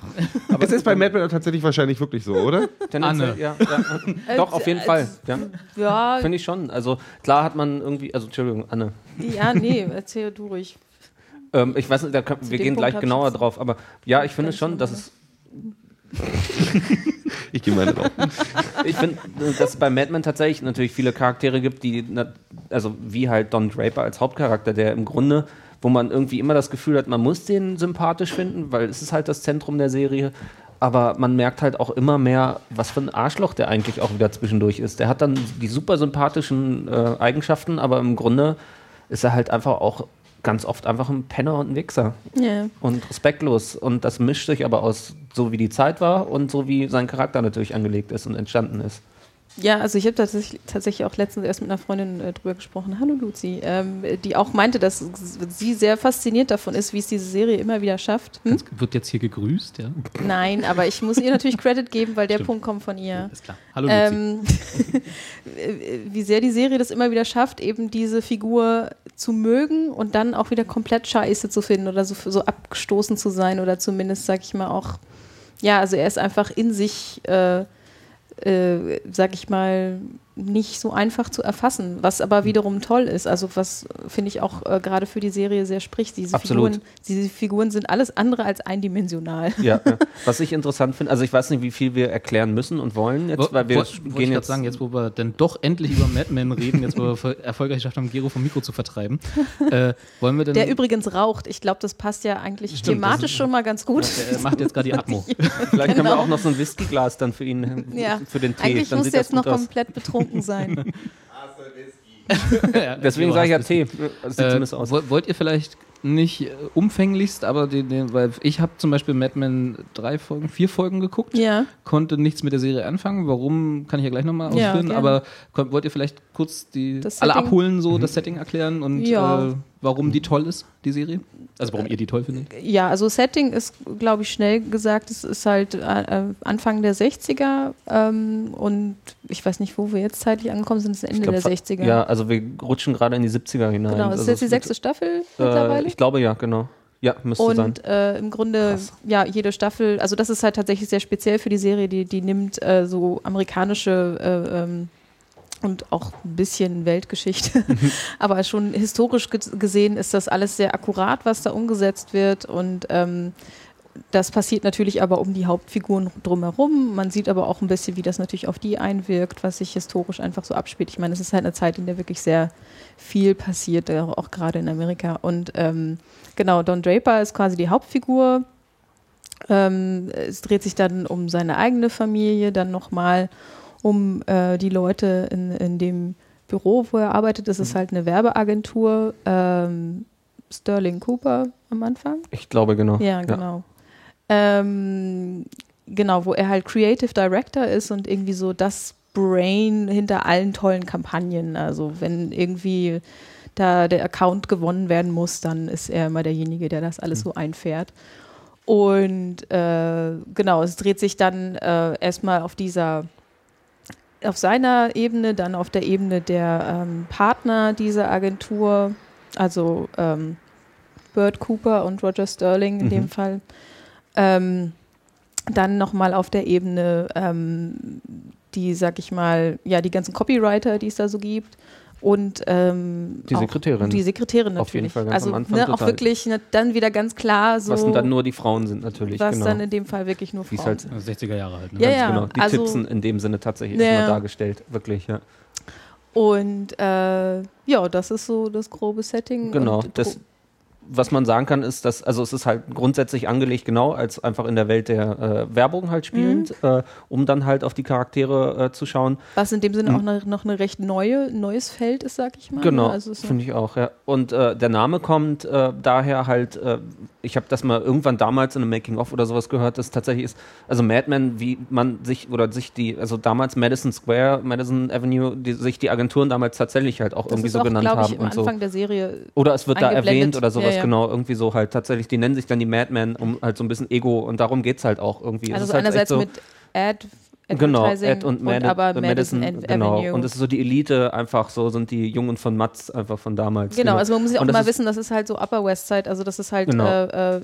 aber es ist bei Mad Men tatsächlich wahrscheinlich wirklich so, oder? Tendenziell, Anne. Ja, ja. Doch, auf jeden Als- Fall. Ja. Ja, Finde ich schon. Also klar hat man irgendwie, also Entschuldigung, Anne. ja, nee, erzähl du ruhig. Ähm, ich weiß nicht, da können, wir gehen Punkt gleich genauer drauf, aber ja, ich finde schon, dass es Ich gehe meine drauf. Ich finde, dass es bei Mad Men tatsächlich natürlich viele Charaktere gibt, die, also wie halt Don Draper als Hauptcharakter, der im Grunde, wo man irgendwie immer das Gefühl hat, man muss den sympathisch finden, weil es ist halt das Zentrum der Serie. Aber man merkt halt auch immer mehr, was für ein Arschloch der eigentlich auch wieder zwischendurch ist. Der hat dann die super sympathischen äh, Eigenschaften, aber im Grunde ist er halt einfach auch ganz oft einfach ein Penner und ein Wichser Ja. und respektlos. Und das mischt sich aber aus, so wie die Zeit war und so wie sein Charakter natürlich angelegt ist und entstanden ist. Ja, also ich habe tatsächlich, tatsächlich auch letztens erst mit einer Freundin äh, drüber gesprochen, hallo Luzi, ähm, die auch meinte, dass sie sehr fasziniert davon ist, wie es diese Serie immer wieder schafft. Hm? Wird jetzt hier gegrüßt, ja? Nein, aber ich muss ihr natürlich Credit geben, weil der Stimmt. Punkt kommt von ihr. Ist klar. Hallo Luzi. Ähm, wie sehr die Serie das immer wieder schafft, eben diese Figur zu mögen und dann auch wieder komplett scheiße zu finden oder so, so abgestoßen zu sein oder zumindest, sag ich mal, auch, ja, also er ist einfach in sich, äh, äh, sag ich mal, nicht so einfach zu erfassen, was aber wiederum toll ist. Also was finde ich auch äh, gerade für die Serie sehr spricht. Diese Absolut. Figuren, diese Figuren sind alles andere als eindimensional. Ja, ja. was ich interessant finde, also ich weiß nicht, wie viel wir erklären müssen und wollen jetzt, weil wir ich gehen grad jetzt sagen, jetzt wo wir dann doch endlich über Mad Men reden, jetzt wo wir erfolgreich geschafft haben, Gero vom Mikro zu vertreiben, äh, wollen wir denn... Der übrigens raucht. Ich glaube, das passt ja eigentlich Stimmt, thematisch ist- schon mal ganz gut. der macht jetzt gerade die Atmo. Vielleicht können wir Genau. auch noch so ein Whiskyglas dann für ihn, Ja, für den Tee. Eigentlich dann muss sieht jetzt noch aus. komplett betrunken sein. Ja, Deswegen sage ich ja Tee. Das sieht Äh, zumindest aus. woll- wollt ihr vielleicht nicht äh, umfänglichst, aber den, den, weil ich habe zum Beispiel Mad Men drei Folgen, vier Folgen geguckt, ja. konnte nichts mit der Serie anfangen. Warum kann ich ja gleich nochmal Ja, ausführen, gerne. aber kon- wollt ihr vielleicht kurz die Das alle abholen, so das Setting erklären und Ja. äh, warum die toll ist, die Serie? Also warum ihr die toll findet? Ja, also Setting ist, glaube ich, schnell gesagt, es ist halt äh, Anfang der 60er ähm, und ich weiß nicht, wo wir jetzt zeitlich angekommen sind, es ist Ende glaub, der fa- 60er. Ja, also wir rutschen gerade in die 70er hinein. genau, es also ist jetzt die sechste Staffel Äh, mittlerweile. ich glaube ja, genau. Ja, müsste sein. Und äh, im Grunde, Krass. ja, jede Staffel, also das ist halt tatsächlich sehr speziell für die Serie, die, die nimmt äh, so amerikanische äh, ähm, und auch ein bisschen Weltgeschichte, aber schon historisch ge gesehen ist das alles sehr akkurat, was da umgesetzt wird und ähm, das passiert natürlich aber um die Hauptfiguren drumherum. Man sieht aber auch ein bisschen, wie das natürlich auf die einwirkt, was sich historisch einfach so abspielt. Ich meine, es ist halt eine Zeit, in der wirklich sehr viel passiert, äh, auch gerade in Amerika. Und ähm, genau, Don Draper ist quasi die Hauptfigur. Ähm, es dreht sich dann um seine eigene Familie, dann nochmal um äh, die Leute in, in dem Büro, wo er arbeitet. Das ist halt eine Werbeagentur. Ähm, Sterling Cooper am Anfang. Ich glaube, genau. Ja, genau. Ähm, genau, wo er halt Creative Director ist und irgendwie so das Brain hinter allen tollen Kampagnen. Also wenn irgendwie da der Account gewonnen werden muss, dann ist er immer derjenige, der das alles so einfährt. Und äh, genau, es dreht sich dann äh, erstmal auf dieser, auf seiner Ebene, dann auf der Ebene der ähm, Partner dieser Agentur, also ähm, Bert Cooper und Roger Sterling in dem Fall. Ähm, dann nochmal auf der Ebene, ähm, die, sag ich mal, ja, die ganzen Copywriter, die es da so gibt. Und ähm, Die auch Sekretärin. Die Sekretärin natürlich. Auf jeden Fall ganz also am Anfang ne, auch wirklich ne, dann wieder ganz klar so, Was dann nur die Frauen sind natürlich. was genau. dann in dem Fall wirklich nur Wie es Frauen halt sind. Also 60er Jahre halt. Ne? Ja, ja, genau. Die also- Tippsen in dem Sinne tatsächlich Ja, erstmal ja. dargestellt. Wirklich, ja. Und äh, ja, das ist so das grobe Setting. Genau. Und Das, was man sagen kann, ist, dass, also es ist halt grundsätzlich angelegt, genau, als einfach in der Welt der äh, Werbung halt spielend, Mhm. äh, um dann halt auf die Charaktere äh, zu schauen. was in dem Sinne auch ne, noch eine recht neue, neues Feld ist, sag ich mal. Mhm. Genau, Also so, finde ich auch, ja. Und äh, der Name kommt äh, daher halt, äh, ich habe das mal irgendwann damals in einem Making-of oder sowas gehört, dass tatsächlich ist, also Mad Men, wie man sich, oder sich die, also damals Madison Square, Madison Avenue, die, sich die Agenturen damals tatsächlich halt auch das irgendwie so auch, genannt ich, haben am und so. Anfang der Serie. Oder es wird da erwähnt oder sowas, Ja, ja. Genau, irgendwie so halt tatsächlich, die nennen sich dann die Madmen, um halt so ein bisschen Ego und darum geht es halt auch irgendwie. Es Also ist so halt einerseits so, mit Ad, Genau, Ed und, Mad aber äh, Madison, Madison, genau. Avenue. Und es ist so die Elite einfach, so sind die Jungen von Matz einfach von damals. Genau, also man muss ja auch Und das mal wissen, das ist halt so Upper West Side, also das ist halt Genau. äh, äh,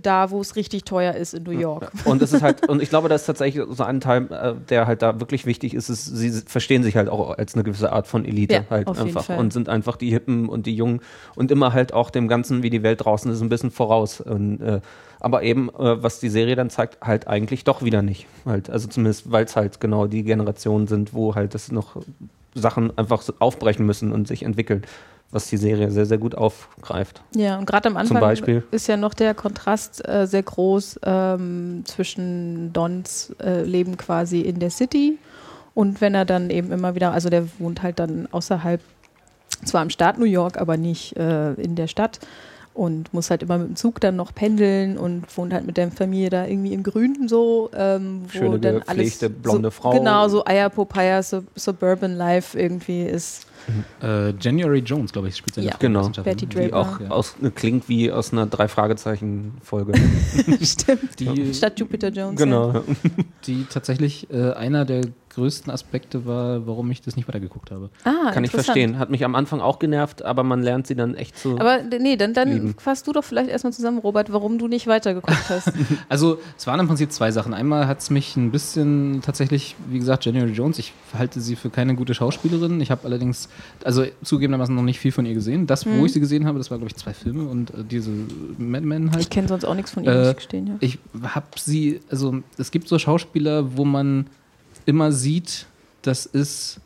da, wo es richtig teuer ist in New York. Und es ist halt, und ich glaube, das ist tatsächlich so ein Teil, äh, der halt da wirklich wichtig ist, ist, sie verstehen sich halt auch als eine gewisse Art von Elite Ja, halt einfach und sind einfach die Hippen und die Jungen und immer halt auch dem Ganzen, wie die Welt draußen ist, ein bisschen voraus. Und, äh, aber eben, äh, was die Serie dann zeigt, halt eigentlich doch wieder nicht. Halt, also zumindest, weil es halt genau die Generationen sind, wo halt das noch Sachen einfach aufbrechen müssen und sich entwickeln, was die Serie sehr, sehr gut aufgreift. Ja, und gerade am Anfang ist ja noch der Kontrast äh, sehr groß ähm, zwischen Dons äh, Leben quasi in der City und wenn er dann eben immer wieder, also der wohnt halt dann außerhalb, zwar im Staat New York, aber nicht äh, in der Stadt und muss halt immer mit dem Zug dann noch pendeln und wohnt halt mit der Familie da irgendwie im Grünen so, ähm, wo Schöne, dann alles blonde so, Frau. Genau, so Eierpopeye, so, Suburban Life irgendwie ist. Äh, January Jones, glaube ich, spielt seine Ja. Genau. Betty Die auch Ja. aus, klingt wie aus einer Drei-Fragezeichen-Folge. Stimmt. Die, Statt Jupiter Jones. Ja. genau. die tatsächlich äh, einer der größten Aspekte war, warum ich das nicht weitergeguckt habe. Ah, Kann ich verstehen. Hat mich am Anfang auch genervt, aber man lernt sie dann echt zu. Aber nee, dann, dann Lieben. fasst du doch vielleicht erstmal zusammen, Robert, warum du nicht weitergeguckt hast. Also, es waren im Prinzip zwei Sachen. Einmal hat es mich ein bisschen tatsächlich, wie gesagt, January Jones, ich halte sie für keine gute Schauspielerin. Ich habe allerdings, also zugegebenermaßen noch nicht viel von ihr gesehen. Das, Mhm. wo ich sie gesehen habe, das war, glaube ich, zwei Filme und äh, diese Mad Men halt. Ich kenne sonst auch nichts von ihm, Äh, muss ich gestehen. Ja. Ich habe sie, also es gibt so Schauspieler, wo man immer sieht, das ist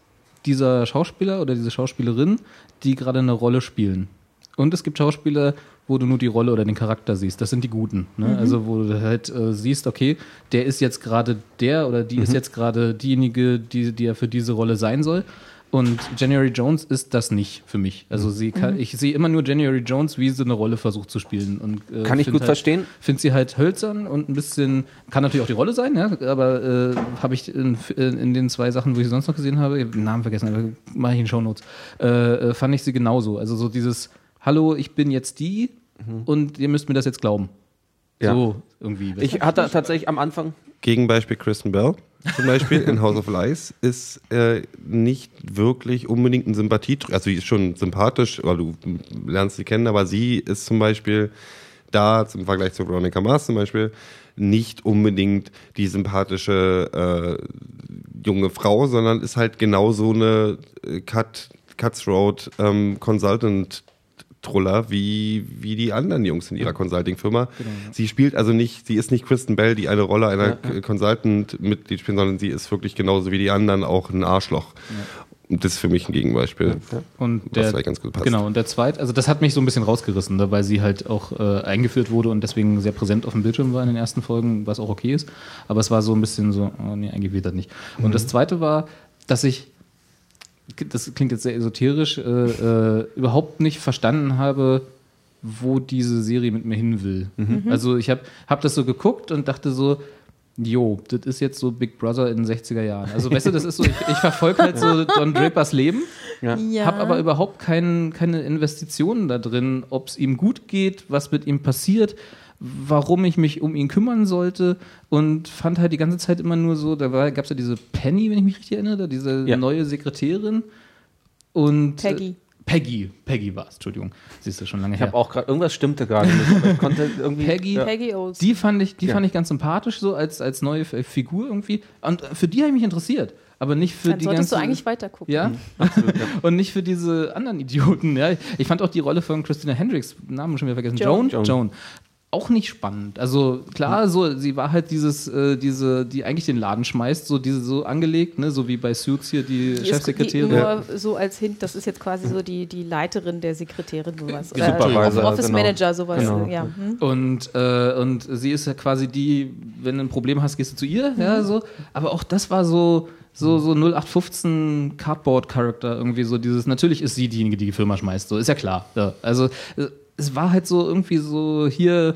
dieser Schauspieler oder diese Schauspielerin, die gerade eine Rolle spielen. Und es gibt Schauspieler, wo du nur die Rolle oder den Charakter siehst. Das sind die Guten. Ne? Also wo du halt äh, siehst, okay, der ist jetzt gerade der oder die ist jetzt gerade diejenige, die, die er für diese Rolle sein soll. Und January Jones ist das nicht für mich. Also sie kann, ich sehe immer nur January Jones, wie sie eine Rolle versucht zu spielen. Und, äh, Kann ich find gut halt, verstehen. Finde sie halt hölzern und ein bisschen, kann natürlich auch die Rolle sein, ja, aber äh, habe ich in, in den zwei Sachen, wo ich sie sonst noch gesehen habe, ich hab den Namen vergessen, aber mache ich in Shownotes, äh, äh, fand ich sie genauso. Also so dieses, hallo, ich bin jetzt die und ihr müsst mir das jetzt glauben. Ja. So irgendwie. ich hatte tatsächlich am Anfang. Gegenbeispiel Kristen Bell zum Beispiel in House of Lies ist äh, nicht wirklich unbedingt ein Sympathie, also sie ist schon sympathisch, weil du lernst sie kennen, aber sie ist zum Beispiel da zum Vergleich zu Veronica Mars zum Beispiel nicht unbedingt die sympathische äh, junge Frau, sondern ist halt genau so eine Cut, Cutthroat ähm, Consultant Truller wie, wie die anderen Jungs in ihrer Consulting-Firma. Sie spielt also nicht, sie ist nicht Kristen Bell, die eine Rolle einer Ja, ja. Consultant-Mitglied spielt, sondern sie ist wirklich genauso wie die anderen auch ein Arschloch. Und das ist für mich ein Gegenbeispiel. Und Was der, vielleicht ganz gut passt. Genau, und der zweite, also das hat mich so ein bisschen rausgerissen, ne, weil sie halt auch äh, eingeführt wurde und deswegen sehr präsent auf dem Bildschirm war in den ersten Folgen, was auch okay ist. Aber es war so ein bisschen so, oh nee, eigentlich wird das nicht. Und Mhm. das zweite war, dass ich, das klingt jetzt sehr esoterisch, äh, äh, überhaupt nicht verstanden habe, wo diese Serie mit mir hin will. Mhm. Also ich habe hab das so geguckt und dachte so, Jo, das ist jetzt so Big Brother in den 60er Jahren. Also, weißt du, das ist so, ich, ich verfolge halt so Don Drapers Leben Ja. Ja. habe aber überhaupt kein, keine Investitionen da drin, ob es ihm gut geht, was mit ihm passiert, warum ich mich um ihn kümmern sollte und fand halt die ganze Zeit immer nur so, da gab es ja diese Penny, wenn ich mich richtig erinnere, diese Ja. neue Sekretärin und Peggy. Äh, Peggy, Peggy war es, Entschuldigung. Siehst du schon lange Ich her. habe auch gerade, irgendwas stimmte gerade nicht, aber ich konnte irgendwie. Peggy, Ja. Peggy O's. Die fand ich, die Ja. fand ich ganz sympathisch so als, als neue Figur irgendwie. Und für die habe ich mich interessiert, aber nicht für Dann die solltest ganze. du eigentlich weiter gucken. ja, und nicht für diese anderen Idioten. Ja. Ich fand auch die Rolle von Christina Hendricks, Namen schon wieder vergessen, Joan, Joan. Joan, auch nicht spannend. Also klar, so sie war halt dieses, äh, diese, die eigentlich den Laden schmeißt, so diese so angelegt, ne, so wie bei Suits hier die, Die ist Chefsekretärin. Die, nur so als Hint, das ist jetzt quasi so die, die Leiterin der Sekretärin sowas. Oder Supervisor, Office genau. Manager sowas. Genau. Ja. Hm. Und, äh, und sie ist ja quasi die, wenn du ein Problem hast, gehst du zu ihr, ja, so. Aber auch das war so, so, so 0815 Cardboard-Charakter, irgendwie so dieses, natürlich ist sie diejenige, die die Firma schmeißt, so, ist ja klar. Ja. Also, äh, es war halt so irgendwie so hier,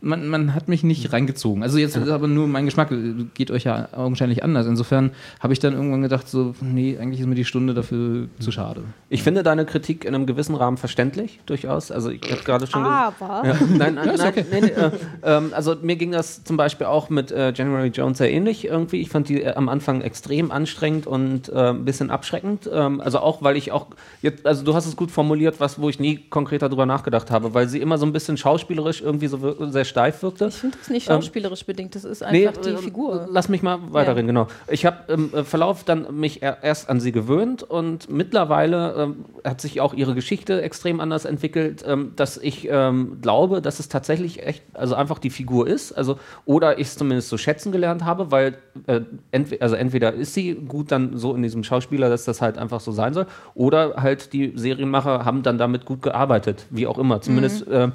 man, man hat mich nicht reingezogen. Also jetzt ist aber nur mein Geschmack, äh, geht euch ja augenscheinlich anders. Insofern habe ich dann irgendwann gedacht, so, nee, eigentlich ist mir die Stunde dafür zu schade. Ich finde deine Kritik in einem gewissen Rahmen verständlich, durchaus. Also ich habe gerade schon gesagt. Aber Ja, nein, nein, nein, okay. nee, äh, ähm, also mir ging das zum Beispiel auch mit äh, January Jones sehr ähnlich irgendwie. Ich fand die äh, am Anfang extrem anstrengend und äh, ein bisschen abschreckend. Ähm, also auch, weil ich auch, jetzt, also du hast es gut formuliert, was, wo ich nie konkreter drüber nachgedacht habe, weil sie immer so ein bisschen schauspielerisch irgendwie so sehr steif wirkte. ich finde das nicht schauspielerisch bedingt, das ist einfach die äh, Figur. Lass mich mal weiterreden, genau. Ich habe im äh, Verlauf dann mich er- erst an sie gewöhnt und mittlerweile ähm, hat sich auch ihre Geschichte extrem anders entwickelt, ähm, dass ich ähm, glaube, dass es tatsächlich echt, also einfach die Figur ist, also oder ich es zumindest so schätzen gelernt habe, weil äh, entweder, also entweder ist sie gut dann so in diesem Schauspieler, dass das halt einfach so sein soll, oder halt die Serienmacher haben dann damit gut gearbeitet, wie auch immer. Zumindest äh,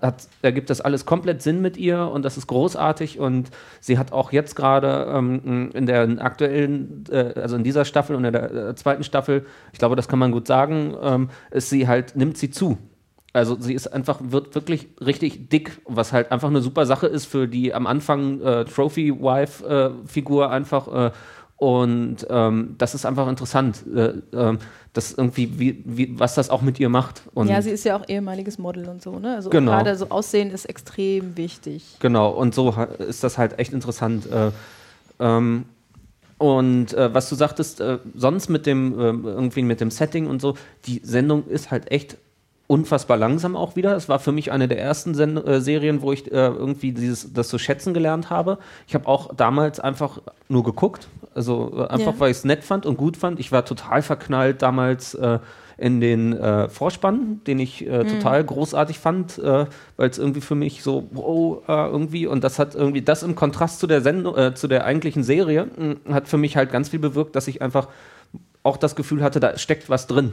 hat, ergibt das alles komplett Sinn mit ihr und das ist großartig und sie hat auch jetzt gerade ähm, in der aktuellen, äh, also in dieser Staffel und in der äh, zweiten Staffel, ich glaube, das kann man gut sagen, ähm, ist sie halt, nimmt sie zu. Also sie ist einfach, wird wirklich richtig dick, was halt einfach eine super Sache ist für die am Anfang äh, Trophy-Wife-Figur einfach. Äh, und ähm, das ist einfach interessant, äh, ähm, das irgendwie, wie, wie, was das auch mit ihr macht. Und ja, sie ist ja auch ehemaliges Model und so, ne? Also Genau. gerade so Aussehen ist extrem wichtig. Genau, und so ist das halt echt interessant. Äh, ähm, und äh, was du sagtest, äh, sonst mit dem, ähm, irgendwie mit dem Setting und so, die Sendung ist halt echt unfassbar langsam auch wieder. Es war für mich eine der ersten Send äh, Serien, wo ich äh, irgendwie dieses, das so schätzen gelernt habe. Ich habe auch damals einfach nur geguckt, also äh, einfach Ja. weil ich es nett fand und gut fand. Ich war total verknallt damals äh, in den äh, Vorspann, den ich äh, total großartig fand, äh, weil es irgendwie für mich so, wow, äh, irgendwie, und das hat irgendwie, das im Kontrast zu der Sendung, zu der eigentlichen Serie, mh, hat für mich halt ganz viel bewirkt, dass ich einfach auch das Gefühl hatte, da steckt was drin.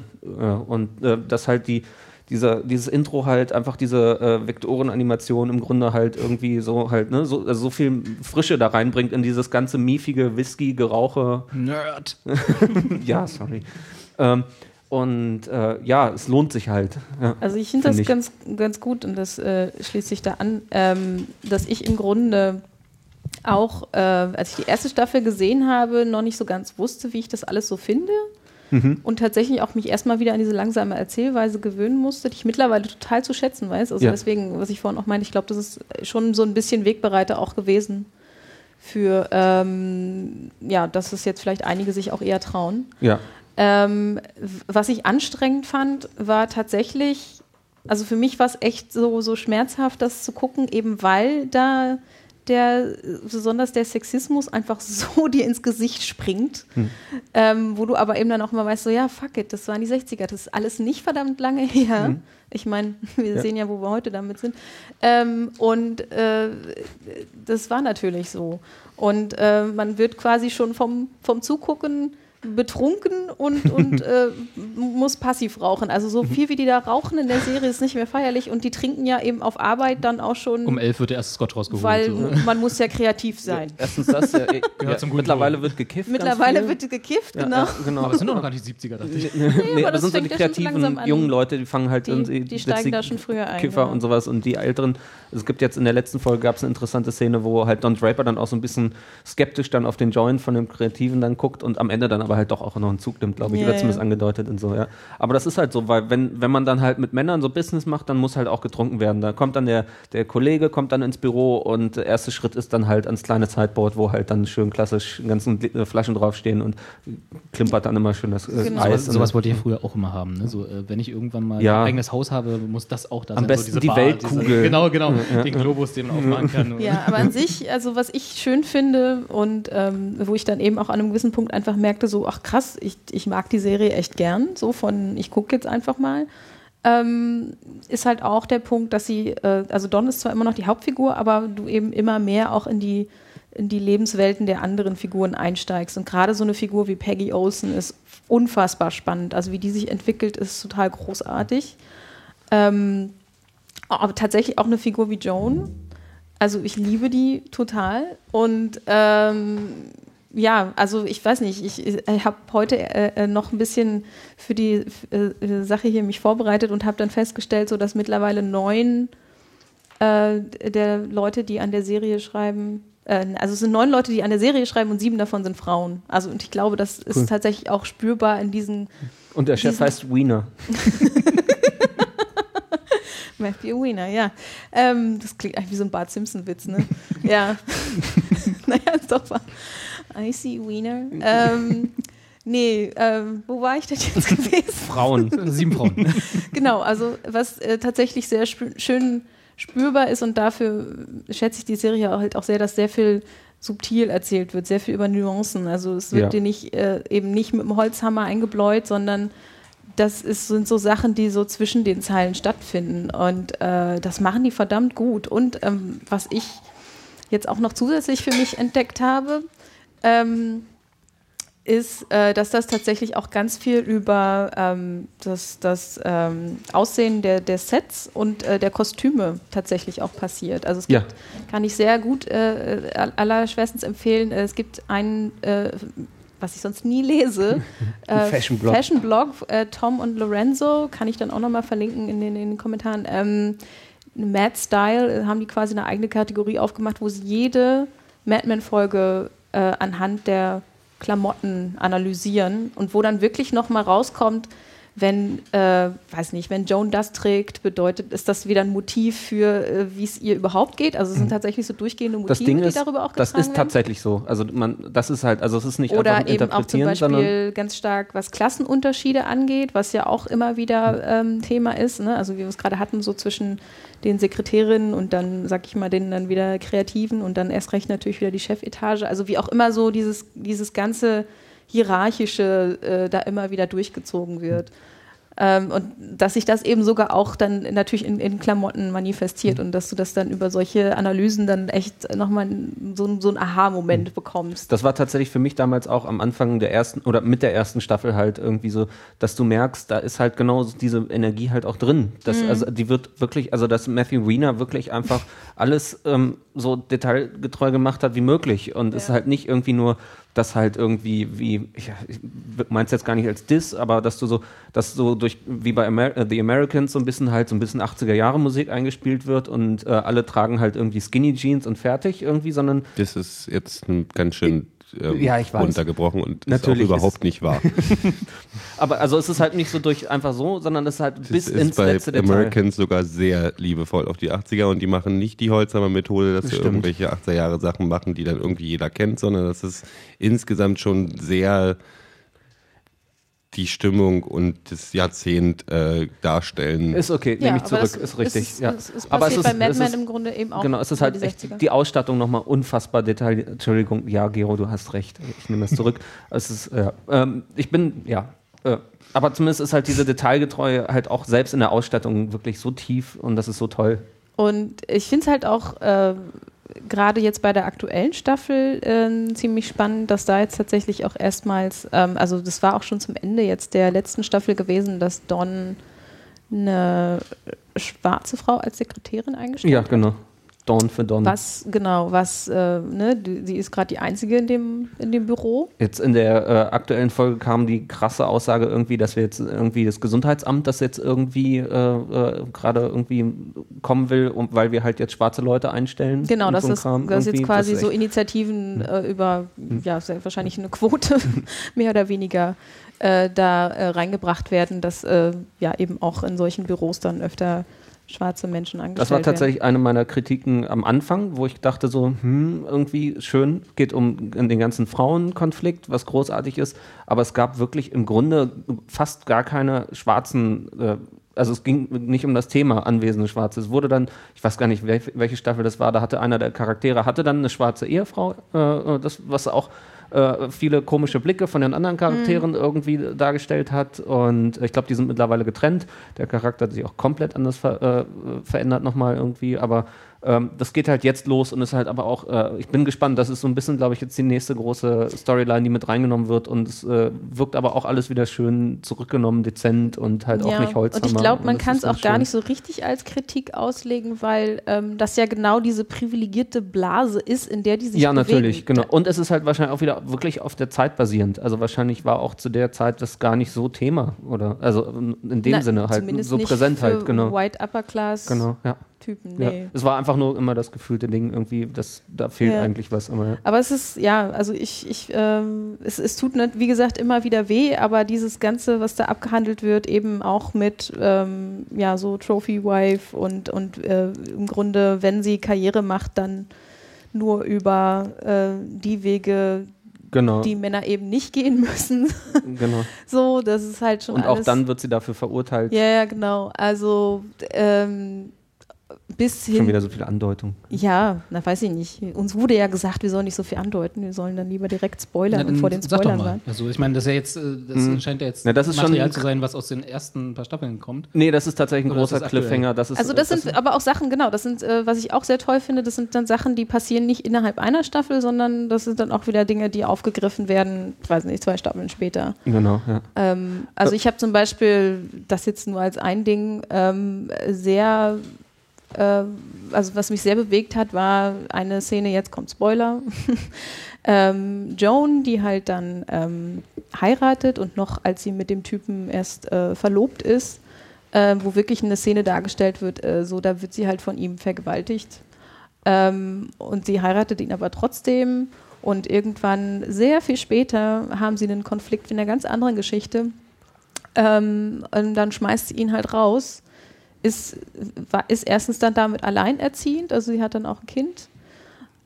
Und dass halt die, dieser, dieses Intro halt einfach diese äh, Vektorenanimation im Grunde halt irgendwie so halt, ne, so, also so viel Frische da reinbringt in dieses ganze miefige Whisky-Gerauche. Nerd. ja, sorry. Ähm, und äh, ja, es lohnt sich halt. Ja. Also ich finde das ich. ganz, ganz gut und das äh, schließt sich da an, ähm, dass ich im Grunde auch, äh, als ich die erste Staffel gesehen habe, noch nicht so ganz wusste, wie ich das alles so finde. Mhm. Und tatsächlich auch mich erstmal wieder an diese langsame Erzählweise gewöhnen musste, die ich mittlerweile total zu schätzen weiß. Also Ja. deswegen, was ich vorhin auch meinte, ich glaube, das ist schon so ein bisschen Wegbereiter auch gewesen für, ähm, ja, dass es jetzt vielleicht einige sich auch eher trauen. ja. Ähm, was ich anstrengend fand, war tatsächlich, also für mich war es echt so, so schmerzhaft, das zu gucken, eben weil da der, besonders der Sexismus einfach so dir ins Gesicht springt, ähm, wo du aber eben dann auch mal weißt, so ja, fuck it, das waren die 60er, das ist alles nicht verdammt lange her. Ich meine, wir Ja. sehen ja, wo wir heute damit sind. Ähm, und äh, das war natürlich so. Und äh, man wird quasi schon vom, vom Zugucken betrunken und, und äh, muss passiv rauchen. Also so viel wie die da rauchen in der Serie ist nicht mehr feierlich und die trinken ja eben auf Arbeit dann auch schon, Um elf wird der erste Scotch rausgeholt. weil so. man muss ja kreativ sein. Erstens das, ja, ja, zum guten mittlerweile wird gekifft. Mittlerweile wird gekifft, ja, genau. Ja, genau. Aber es sind doch noch gar nicht 70er, dachte ich. Nee, aber aber das sind so die ja kreativen jungen Leute, die fangen halt Die- die jetzt steigen da schon früher ein, Kiffer und sowas und die älteren. Es gibt jetzt in der letzten Folge gab es eine interessante Szene, wo halt Don Draper dann auch so ein bisschen skeptisch dann auf den Joint von dem Kreativen dann guckt und am Ende dann aber aber halt doch auch noch einen Zug nimmt, glaube ich. Ja, Wird zumindest ja. angedeutet und so, ja. Aber das ist halt so, weil wenn, wenn man dann halt mit Männern so Business macht, dann muss halt auch getrunken werden. Da kommt dann der, der Kollege, kommt dann ins Büro und der erste Schritt ist dann halt ans kleine Sideboard, wo halt dann schön klassisch die ganzen äh, Flaschen draufstehen und klimpert dann immer schön das äh, Genau. Eis. Sowas, und- sowas wollte ich ja früher auch immer haben. Ne? So, äh, wenn ich irgendwann mal Ja. ein eigenes Haus habe, muss das auch da Am sein. besten so diese die Bar, Weltkugel. Diese, genau, genau. Den Globus, den man aufmachen kann. Ja, aber an sich, also was ich schön finde und ähm, wo ich dann eben auch an einem gewissen Punkt einfach merkte, so, ach krass, ich, ich mag die Serie echt gern, so von, ich gucke jetzt einfach mal, ähm, ist halt auch der Punkt, dass sie, äh, also Don ist zwar immer noch die Hauptfigur, aber du eben immer mehr auch in die, in die Lebenswelten der anderen Figuren einsteigst. Und gerade so eine Figur wie Peggy Olsen ist unfassbar spannend. Also wie die sich entwickelt, ist total großartig. Ähm, aber tatsächlich auch eine Figur wie Joan. Also ich liebe die total. Und ähm, ja, also ich weiß nicht, ich, ich habe heute äh, äh, noch ein bisschen für die äh, Sache hier mich vorbereitet und habe dann festgestellt, so dass mittlerweile neun äh, der Leute, die an der Serie schreiben, äh, also es sind neun Leute, die an der Serie schreiben und sieben davon sind Frauen. Also und ich glaube, das ist Cool. tatsächlich auch spürbar in diesen und der Chef heißt Wiener. Matthew Weiner, ja. Ähm, das klingt eigentlich wie so ein Bart Simpson-Witz, ne? ja. naja, ist doch wahr. I see Wiener. Ähm, nee, ähm, wo war ich denn jetzt gewesen? Frauen. Sieben Frauen. genau, also was äh, tatsächlich sehr spü schön spürbar ist und dafür schätze ich die Serie auch halt auch sehr, dass sehr viel subtil erzählt wird, sehr viel über Nuancen. Also es wird Ja. dir nicht äh, eben nicht mit dem Holzhammer eingebläut, sondern das ist, sind so Sachen, die so zwischen den Zeilen stattfinden. Und äh, das machen die verdammt gut. Und ähm, was ich jetzt auch noch zusätzlich für mich entdeckt habe, ähm, ist, äh, dass das tatsächlich auch ganz viel über ähm, das, das ähm, Aussehen der, der Sets und äh, der Kostüme tatsächlich auch passiert. Also es Ja. gibt, kann ich sehr gut äh, all- allerschwerstens empfehlen, äh, es gibt einen, äh, was ich sonst nie lese, äh, Fashion-Blog. Fashion-Blog, äh, Tom und Lorenzo, kann ich dann auch nochmal verlinken in den, in den Kommentaren. Ähm, Mad Style haben die quasi eine eigene Kategorie aufgemacht, wo sie jede Mad Men-Folge äh, anhand der Klamotten analysieren und wo dann wirklich nochmal rauskommt, wenn, äh, weiß nicht, wenn Joan das trägt, bedeutet, ist das wieder ein Motiv für, äh, wie es ihr überhaupt geht? Also es sind tatsächlich so durchgehende Motive, Das Ding die ist, darüber auch das ist werden. tatsächlich so. Also man, das ist halt, also es ist nicht einfach Oder ein eben auch zum Beispiel ganz stark, was Klassenunterschiede angeht, was ja auch immer wieder ähm, Thema ist. Ne? Also wie wir es gerade hatten, so zwischen den Sekretärinnen und dann, sag ich mal, den dann wieder Kreativen und dann erst recht natürlich wieder die Chefetage. Also wie auch immer so dieses, dieses ganze Hierarchische äh, da immer wieder durchgezogen wird. Ähm, und dass sich das eben sogar auch dann natürlich in, in Klamotten manifestiert und dass du das dann über solche Analysen dann echt nochmal so, ein- so einen Aha-Moment bekommst. Das war tatsächlich für mich damals auch am Anfang der ersten oder mit der ersten Staffel halt irgendwie so, dass du merkst, da ist halt genau diese Energie halt auch drin. Das, Also die wird wirklich, also dass Matthew Weiner wirklich einfach alles ähm, so detailgetreu gemacht hat wie möglich und es ist halt nicht irgendwie nur das halt irgendwie wie, ich, ich mein's jetzt gar nicht als Diss, aber dass du so, dass so durch, wie bei Amer äh, The Americans so ein bisschen halt so ein bisschen 80er Jahre Musik eingespielt wird und äh, alle tragen halt irgendwie Skinny Jeans und fertig irgendwie, sondern Das ist jetzt ein ganz schön ähm, Ja, ich weiß. runtergebrochen und Natürlich ist auch ist überhaupt es- nicht wahr. Aber also es ist halt nicht so durch einfach so, sondern es ist halt bis Das ins ist bei letzte Detail. Americans sogar sehr liebevoll auf die 80er und die machen nicht die Holzhammer-Methode, dass Das sie irgendwelche 80er Jahre Sachen machen, die dann irgendwie jeder kennt, sondern das ist insgesamt schon sehr die Stimmung und das Jahrzehnt äh, darstellen. Ist okay, nehme ich zurück, das ist richtig. Ist, ja. ist, ist Aber es passiert ist, bei Mad Men ist, im Grunde eben auch. Genau, es ist halt die echt 60er. die Ausstattung nochmal unfassbar detailliert. Entschuldigung, ja, Gero, du hast recht. Ich nehme es zurück. es ist, ja. Ähm, ich bin, ja. Äh, aber zumindest ist halt diese Detailgetreue halt auch selbst in der Ausstattung wirklich so tief und das ist so toll. Und ich finde es halt auch äh, gerade jetzt bei der aktuellen Staffel äh, ziemlich spannend, dass da jetzt tatsächlich auch erstmals, ähm, also das war auch schon zum Ende jetzt der letzten Staffel gewesen, dass Don eine schwarze Frau als Sekretärin eingestellt Ja, hat. genau. Dawn für Dawn. Was, genau, was, äh, ne, sie ist gerade die Einzige in dem, in dem Büro. Jetzt in der äh, aktuellen Folge kam die krasse Aussage irgendwie, dass wir jetzt irgendwie das Gesundheitsamt, das jetzt irgendwie äh, äh, gerade irgendwie kommen will, um, weil wir halt jetzt schwarze Leute einstellen. Genau, das so ist, das ist jetzt quasi ist so echt- Hm. Initiativen äh, über, ja, sehr wahrscheinlich eine Quote, mehr oder weniger, äh, da reingebracht werden, dass ja eben auch in solchen Büros dann öfter schwarze Menschen angestellt Das war werden. tatsächlich eine meiner Kritiken am Anfang, wo ich dachte so, hm, irgendwie schön, geht um den ganzen Frauenkonflikt, was großartig ist, aber es gab wirklich im Grunde fast gar keine schwarzen, äh, also es ging nicht um das Thema anwesende Schwarze. Es wurde dann, ich weiß gar nicht, welche, welche Staffel das war, da hatte einer der Charaktere, hatte dann eine schwarze Ehefrau, äh, das, was auch äh, viele komische Blicke von den anderen Charakteren irgendwie dargestellt hat. Und ich glaube, die sind mittlerweile getrennt. Der Charakter hat sich auch komplett anders ver äh, verändert nochmal irgendwie. Aber ähm, das geht halt jetzt los und ist halt aber auch, äh, ich bin gespannt, das ist so ein bisschen, glaube ich, jetzt die nächste große Storyline, die mit reingenommen wird. Und es äh, wirkt aber auch alles wieder schön zurückgenommen, dezent und halt auch nicht Holzhammer. Und ich glaube, man kann es auch ganz gar schön. nicht so richtig als Kritik auslegen, weil ähm, das ja genau diese privilegierte Blase ist, in der die sich Ja, bewegen. natürlich, genau. Und es ist halt wahrscheinlich auch wieder wirklich auf der Zeit basierend. Also wahrscheinlich war auch zu der Zeit das gar nicht so Thema oder also in dem Na, Sinne halt so präsent halt, genau. White Upper Class Genau, ja. Typen, ja. nee. Es war einfach nur immer das gefühlte Ding irgendwie, das, da fehlt Ja. eigentlich was. Aber ja. Aber es ist, ja, also ich, ich ähm, es, es tut, nicht, wie gesagt, immer wieder weh, aber dieses Ganze, was da abgehandelt wird, eben auch mit, ähm, ja, so Trophy Wife und, und äh, im Grunde, wenn sie Karriere macht, dann nur über äh, die Wege, genau, die Männer eben nicht gehen müssen. genau. so, das ist halt schon Und auch dann wird sie dafür verurteilt. ja, ja, genau. Also ähm, bis Schon hin wieder so viele Andeutungen. ja, na weiß ich nicht. Uns wurde ja gesagt, wir sollen nicht so viel andeuten, wir sollen dann lieber direkt spoilern Na, und vor den sag doch Spoilern mal. warnen. Also ich meine, das ist ja jetzt, äh, das Mhm. scheint ja jetzt Na, das ist schon- Material zu sein, was aus den ersten paar Staffeln kommt. Nee, das ist tatsächlich ein Oder großer das? Cliffhanger. Das ist, Also das sind aber auch Sachen, genau, das sind, äh, was ich auch sehr toll finde, das sind dann Sachen, die passieren nicht innerhalb einer Staffel, sondern das sind dann auch wieder Dinge, die aufgegriffen werden, ich weiß nicht, zwei Staffeln später. Genau, ja. Ähm, also ich habe zum Beispiel, das jetzt nur als ein Ding, ähm, sehr, äh, also was mich sehr bewegt hat, war eine Szene, jetzt kommt Spoiler, ähm, Joan, die halt dann ähm, heiratet und noch, als sie mit dem Typen erst äh, verlobt ist, äh, wo wirklich eine Szene dargestellt wird, äh, so da wird sie halt von ihm vergewaltigt. Ähm, und sie heiratet ihn aber trotzdem. Und irgendwann, sehr viel später, haben sie einen Konflikt in einer ganz anderen Geschichte. Ähm, und dann schmeißt sie ihn halt raus. Ist, ist erstens dann damit alleinerziehend, also sie hat dann auch ein Kind.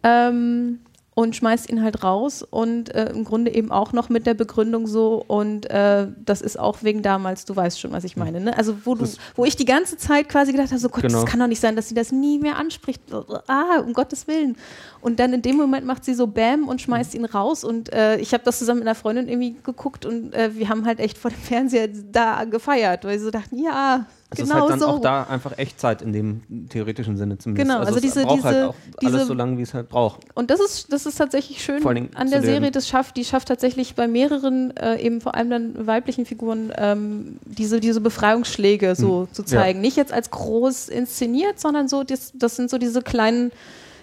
Ähm, und schmeißt ihn halt raus und äh, im Grunde eben auch noch mit der Begründung so und äh, das ist auch wegen damals, du weißt schon, was ich meine, ne? Also wo du, wo ich die ganze Zeit quasi gedacht habe, so Gott, Genau. das kann doch nicht sein, dass sie das nie mehr anspricht. Ah, um Gottes Willen. Und dann in dem Moment macht sie so Bam und schmeißt ihn raus und äh, ich habe das zusammen mit einer Freundin irgendwie geguckt und äh, wir haben halt echt vor dem Fernseher da gefeiert, weil sie so dachten, ja, Es genau ist halt dann so. auch da einfach Echtzeit in dem theoretischen Sinne zumindest. Genau, also es diese- braucht diese- halt auch diese- alles so lange, wie es halt braucht. Und das ist, das ist tatsächlich schön an der Serie. Das schafft, die schafft tatsächlich bei mehreren, äh, eben vor allem dann weiblichen Figuren, ähm, diese, diese Befreiungsschläge so zu zeigen. Nicht jetzt als groß inszeniert, sondern so, das, das sind so diese kleinen,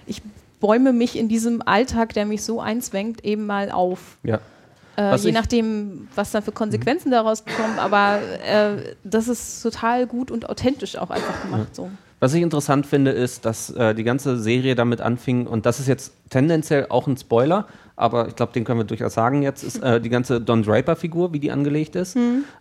ich bäume mich in diesem Alltag, der mich so einzwängt, eben mal auf. Ja. Äh, je nachdem, was dann für Konsequenzen daraus kommen, aber äh, das ist total gut und authentisch auch einfach gemacht. So. Was ich interessant finde, ist, dass äh, die ganze Serie damit anfing, und das ist jetzt tendenziell auch ein Spoiler, aber ich glaube, den können wir durchaus sagen jetzt, ist äh, die ganze Don Draper-Figur, wie die angelegt ist.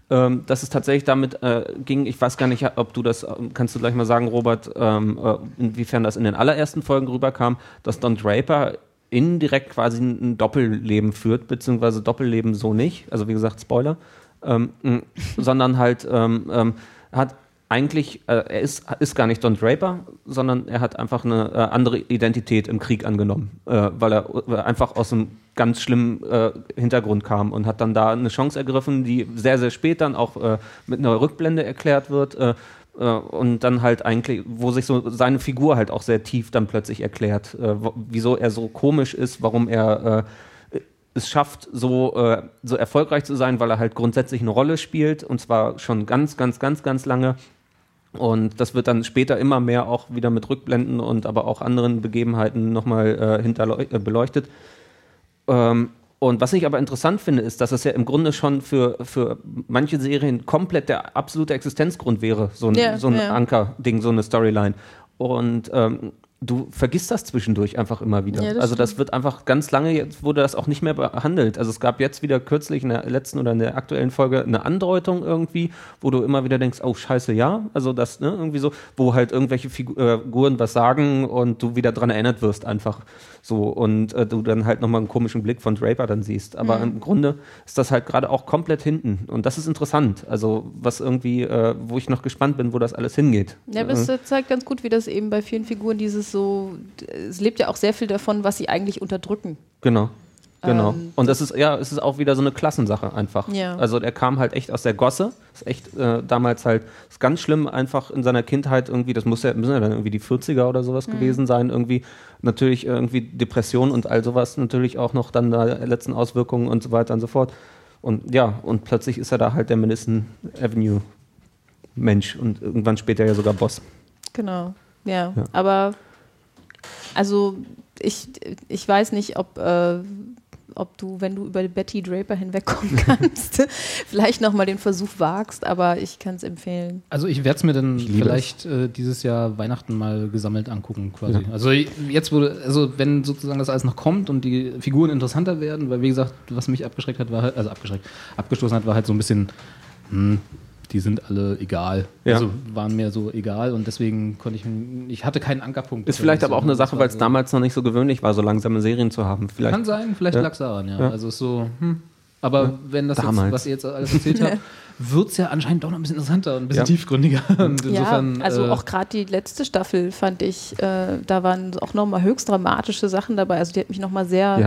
Ähm, dass es tatsächlich damit äh, ging, ich weiß gar nicht, ob du das, ähm, kannst du gleich mal sagen, Robert, ähm, äh, inwiefern das in den allerersten Folgen rüberkam, dass Don Draper indirekt quasi ein Doppelleben führt, beziehungsweise Doppelleben so nicht, also wie gesagt, Spoiler, ähm, sondern halt ähm, ähm, hat eigentlich, äh, er ist, ist gar nicht Don Draper, sondern er hat einfach eine äh, andere Identität im Krieg angenommen, äh, weil er äh, einfach aus einem ganz schlimmen äh, Hintergrund kam und hat dann da eine Chance ergriffen, die sehr, sehr spät dann auch äh, mit einer Rückblende erklärt wird. Äh, und dann halt eigentlich, wo sich so seine Figur halt auch sehr tief dann plötzlich erklärt, äh, wieso er so komisch ist, warum er äh, es schafft, so, so erfolgreich zu sein, weil er halt grundsätzlich eine Rolle spielt und zwar schon ganz, ganz, ganz, ganz lange Und das wird dann später immer mehr auch wieder mit Rückblenden und aber auch anderen Begebenheiten nochmal äh, äh, beleuchtet. Ähm, und was ich aber interessant finde, ist, dass es ja im Grunde schon für, für manche Serien komplett der absolute Existenzgrund wäre, so ein, Ja, so ein ja. Anker-Ding, so eine Storyline. Und ähm, du vergisst das zwischendurch einfach immer wieder. Ja, das also das wird einfach ganz lange, jetzt wurde das auch nicht mehr behandelt. Also es gab jetzt wieder kürzlich in der letzten oder in der aktuellen Folge eine Andeutung irgendwie, wo du immer wieder denkst, oh scheiße, ja. Also das, ne, irgendwie so, wo halt irgendwelche äh, Figuren was sagen und du wieder dran erinnert wirst einfach so und äh, du dann halt nochmal einen komischen Blick von Draper dann siehst. Aber im Grunde ist das halt gerade auch komplett hinten und das ist interessant. Also was irgendwie, äh, wo ich noch gespannt bin, wo das alles hingeht. Ja, aber es zeigt ganz gut, wie das eben bei vielen Figuren dieses so, es lebt ja auch sehr viel davon, was sie eigentlich unterdrücken. Genau. Genau. Ähm, und das ist, ja, es ist auch wieder so eine Klassensache einfach. Ja. Also der kam halt echt aus der Gosse. Ist echt äh, damals halt, ist ganz schlimm einfach in seiner Kindheit irgendwie, das muss ja, müssen ja dann irgendwie die 40er oder sowas gewesen sein, irgendwie natürlich irgendwie Depression und all sowas natürlich auch noch dann da letzten Auswirkungen und so weiter und so fort. Und ja, und plötzlich ist er da halt der Madison Avenue Mensch und irgendwann später ja sogar Boss. Genau. Ja, Ja. aber also ich, ich weiß nicht, ob, äh, ob du, wenn du über Betty Draper hinwegkommen kannst, vielleicht nochmal den Versuch wagst, aber ich kann es empfehlen. Also ich werde es mir dann vielleicht äh, dieses Jahr Weihnachten mal gesammelt angucken, quasi. Also jetzt wurde, also wenn sozusagen das alles noch kommt und die Figuren interessanter werden, weil wie gesagt, was mich abgeschreckt hat, war halt, also abgeschreckt, abgestoßen hat, war halt so ein bisschen, hm, die sind alle egal. Ja. Also waren mir so egal und deswegen konnte ich, ich hatte keinen Ankerpunkt. Ist vielleicht aber auch eine Sache, weil es so- damals noch nicht so gewöhnlich war, so langsame Serien zu haben. Vielleicht. Kann sein, vielleicht Ja. lag es daran, ja. Ja. Also ist so, hm. Aber wenn das jetzt, was ihr jetzt alles erzählt habt, wird es ja anscheinend doch noch ein bisschen interessanter und ein bisschen Ja. tiefgründiger. Und insofern, ja, also äh, auch gerade die letzte Staffel fand ich, äh, da waren auch nochmal höchst dramatische Sachen dabei. Also die hat mich nochmal sehr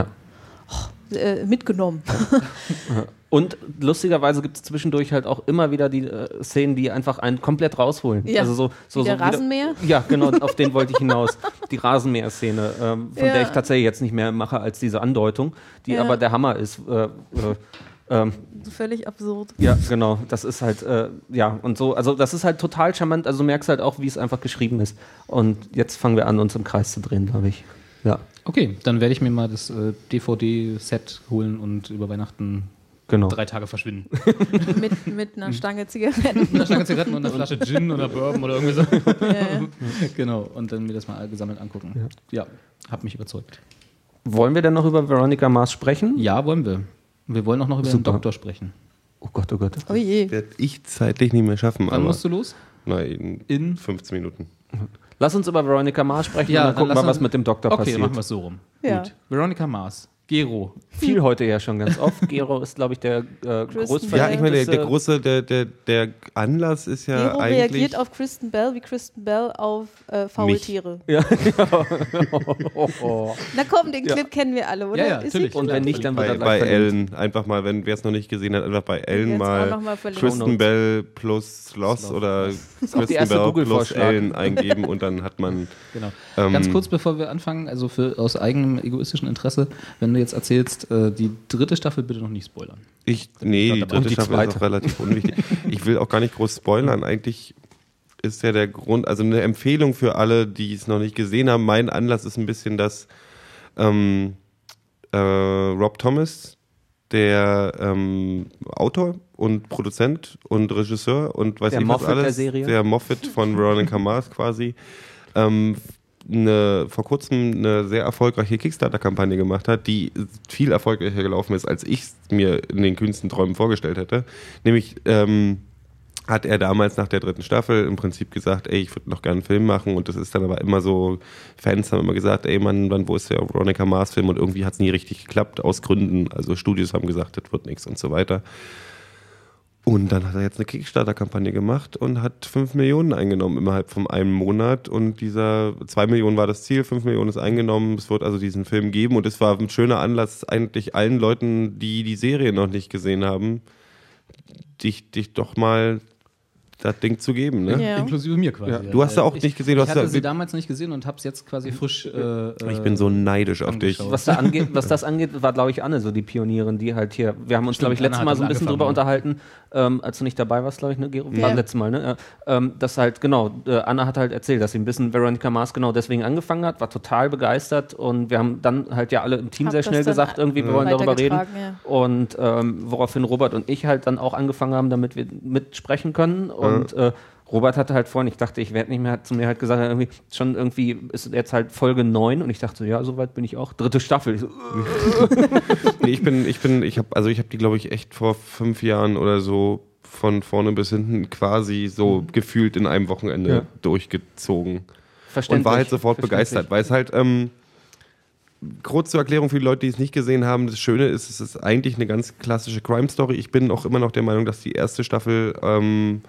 Ja. äh, mitgenommen. Und lustigerweise gibt es zwischendurch halt auch immer wieder die äh, Szenen, die einfach einen komplett rausholen. Ja. Also so, so, Wie der so wieder- Rasenmäher? Ja, genau, auf den wollte ich hinaus. Die Rasenmäher-Szene, ähm, von Ja. der ich tatsächlich jetzt nicht mehr mache als diese Andeutung, die Ja. aber der Hammer ist. Äh, äh, ähm, Völlig absurd. ja, genau, das ist halt, äh, ja, und so, also das ist halt total charmant, also du merkst halt auch, wie es einfach geschrieben ist. Und jetzt fangen wir an, uns im Kreis zu drehen, glaube ich. Ja, Okay, dann werde ich mir mal das äh, DVD-Set holen und über Weihnachten genau. drei Tage verschwinden. mit, mit einer Stange Zigaretten. Eine Stange Zigaretten und eine Flasche Gin oder Bourbon oder irgendwie so. Ja. genau, und dann mir das mal gesammelt angucken. Ja, hab mich überzeugt. Wollen wir denn noch über Veronica Mars sprechen? Ja, wollen wir. Wir wollen auch noch über Super. den Doktor sprechen. Oh Gott, oh Gott. Oh je. Werde ich zeitlich nicht mehr schaffen, Wann aber musst du los? nein, In? 15 Minuten. Lass uns über Veronica Mars sprechen und dann gucken lass wir, was uns- mit dem Doktor okay, passiert. machen wir es so rum. Ja. Gut. Veronica Mars. Gero. Viel heute ja schon ganz oft. Gero ist, glaube ich, der äh, großverdienteste- Ja, ich meine, der, der große, der, der, der Anlass ist ja Gero eigentlich. reagiert auf Kristen Bell wie Kristen Bell auf äh, faule Mich. Tiere. Ja, oh, oh. Na komm, den Clip kennen wir alle, oder? Ja, ja, Ist natürlich. Und wenn nicht, dann wird er bei, gleich bei. Ellen, einfach mal, wenn wer es noch nicht gesehen hat, einfach bei Ellen mal mal. Kristen. Bell plus Sloss oder Kristen Bell plus. Ellen eingeben und dann hat man. Genau. Ähm, Ganz kurz, bevor wir anfangen, also für, aus eigenem egoistischen Interesse, wenn du jetzt erzählst, äh, die dritte Staffel bitte noch nicht spoilern. Ich, nee, die dritte die Staffel zweite. ist auch relativ unwichtig. Ich will auch gar nicht groß spoilern. Eigentlich ist ja der Grund, also eine Empfehlung für alle, die es noch nicht gesehen haben. Mein Anlass ist ein bisschen, dass ähm, äh, Rob Thomas, der ähm, Autor und Produzent und Regisseur und weiß Der ich was Moffat der alles, Serie. der Moffat von Veronica Mars quasi, ähm, eine, vor kurzem eine sehr erfolgreiche Kickstarter-Kampagne gemacht hat, die viel erfolgreicher gelaufen ist, als ich es mir in den kühnsten Träumen vorgestellt hätte. Nämlich ähm, hat er damals nach der dritten Staffel im Prinzip gesagt, ey, ich würde noch gerne einen Film machen und das ist dann aber immer so, Fans haben immer gesagt, ey Mann, wann, wo ist der Veronica Mars Film und irgendwie hat es nie richtig geklappt, aus Gründen, also Studios haben gesagt, das wird nichts und so weiter. Und dann hat er jetzt eine Kickstarter-Kampagne gemacht und hat 5 Millionen eingenommen innerhalb von einem Monat. Und dieser 2 Millionen war das Ziel, 5 Millionen ist eingenommen. Es wird also diesen Film geben. Und es war ein schöner Anlass, eigentlich allen Leuten, die die Serie noch nicht gesehen haben, dich, dich doch mal das Ding zu geben. Ne? Ja. Inklusive mir quasi. Ja. Du hast sie auch ich, nicht gesehen, du ich hast hatte da- sie damals nicht gesehen und habe es jetzt quasi frisch. Äh, Ich bin so neidisch auf dich. Was, da angeht, was das angeht, war, glaube ich, Anne so die Pionierin, die halt hier. Wir haben uns, glaube ich, letztes Mal so ein bisschen drüber unterhalten, ähm, als du nicht dabei warst, glaube ich, ne, Gero? Ja. War letztes Mal, ne? Ja, ähm, das halt, genau, äh, Anne hat halt erzählt, dass sie ein bisschen Veronica Mars genau deswegen angefangen hat, war total begeistert und wir haben dann halt ja alle im Team Hab sehr schnell gesagt, irgendwie, wir wollen darüber reden. ja. Und ähm, woraufhin Robert und ich halt dann auch angefangen haben, damit wir mitsprechen können. Und äh, Robert hatte halt vorhin, ich dachte, ich werde nicht mehr, hat zu mir halt gesagt, irgendwie schon irgendwie ist jetzt halt Folge 9 und ich dachte so, ja, soweit bin ich auch. Dritte Staffel. Ich so, Nee, ich bin, ich bin, ich habe, also ich habe die, glaube ich, echt vor fünf Jahren oder so von vorne bis hinten quasi so gefühlt in einem Wochenende Ja. durchgezogen. verständlich. Und war halt sofort begeistert, weil es halt, ähm, kurz zur Erklärung für die Leute, die es nicht gesehen haben, das Schöne ist, es ist eigentlich eine ganz klassische Crime-Story. Ich bin auch immer noch der Meinung, dass die erste Staffel ähm,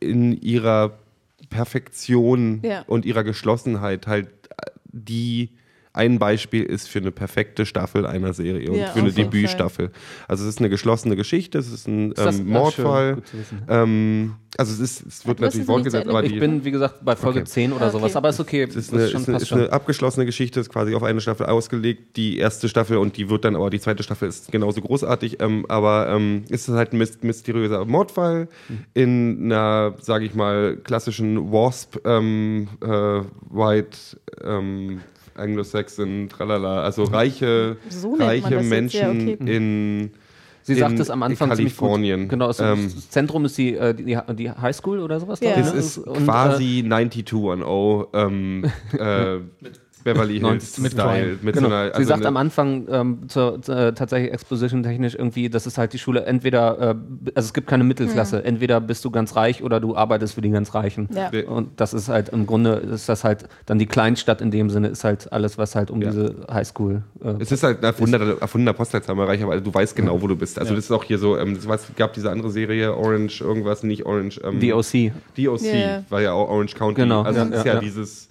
in ihrer Perfektion Ja. und ihrer Geschlossenheit halt äh, die ein Beispiel ist für eine perfekte Staffel einer Serie und Ja, für eine Debütstaffel. Also es ist eine geschlossene Geschichte, es ist ein Ist ähm, Mordfall. Ähm, also es, ist, es wird natürlich fortgesetzt, aber die, Ich bin, wie gesagt, bei Folge Okay. 10 oder Okay. sowas, aber ist okay. es ist, eine, ist, eine, ist schon. eine abgeschlossene Geschichte, ist quasi auf eine Staffel ausgelegt. Die erste Staffel und die wird dann aber, die zweite Staffel ist genauso großartig. Ähm, aber ähm, ist es halt ein mys- mysteriöser Mordfall in einer, sage ich mal, klassischen Wasp, ähm, äh, White, ähm, Anglo-Saxon, tralala. Also reiche, So reiche Menschen ja, okay. in Sie in sagt es am Anfang Kalifornien. Gut. Genau, es, Ähm, das Zentrum ist die, äh, die, die Highschool oder sowas. Ja. glaub ich, Es ne? ist Und, quasi 9210 ähm, äh, Beverly Hills mit Style. Mit Genau. so einer, Sie also sagt eine- am Anfang ähm, zur, zur, äh, tatsächlich exposition technisch irgendwie, dass es halt die Schule entweder, äh, also es gibt keine Mittelklasse, entweder bist du ganz reich oder du arbeitest für die ganz Reichen. Ja. Ja. Und das ist halt im Grunde, ist das halt dann die Kleinstadt in dem Sinne, ist halt alles, was halt um Ja. diese Highschool. Äh, Es ist halt ein erfundener, erfundener Postleitzahlenbereich, aber du weißt genau, wo du bist. Also das ist auch hier so, ähm, es gab diese andere Serie, Orange, irgendwas, nicht Orange. Ähm, DOC. DOC, Ja, ja. war ja auch Orange County. Genau, Also ja, es ist ja, ja, ja. dieses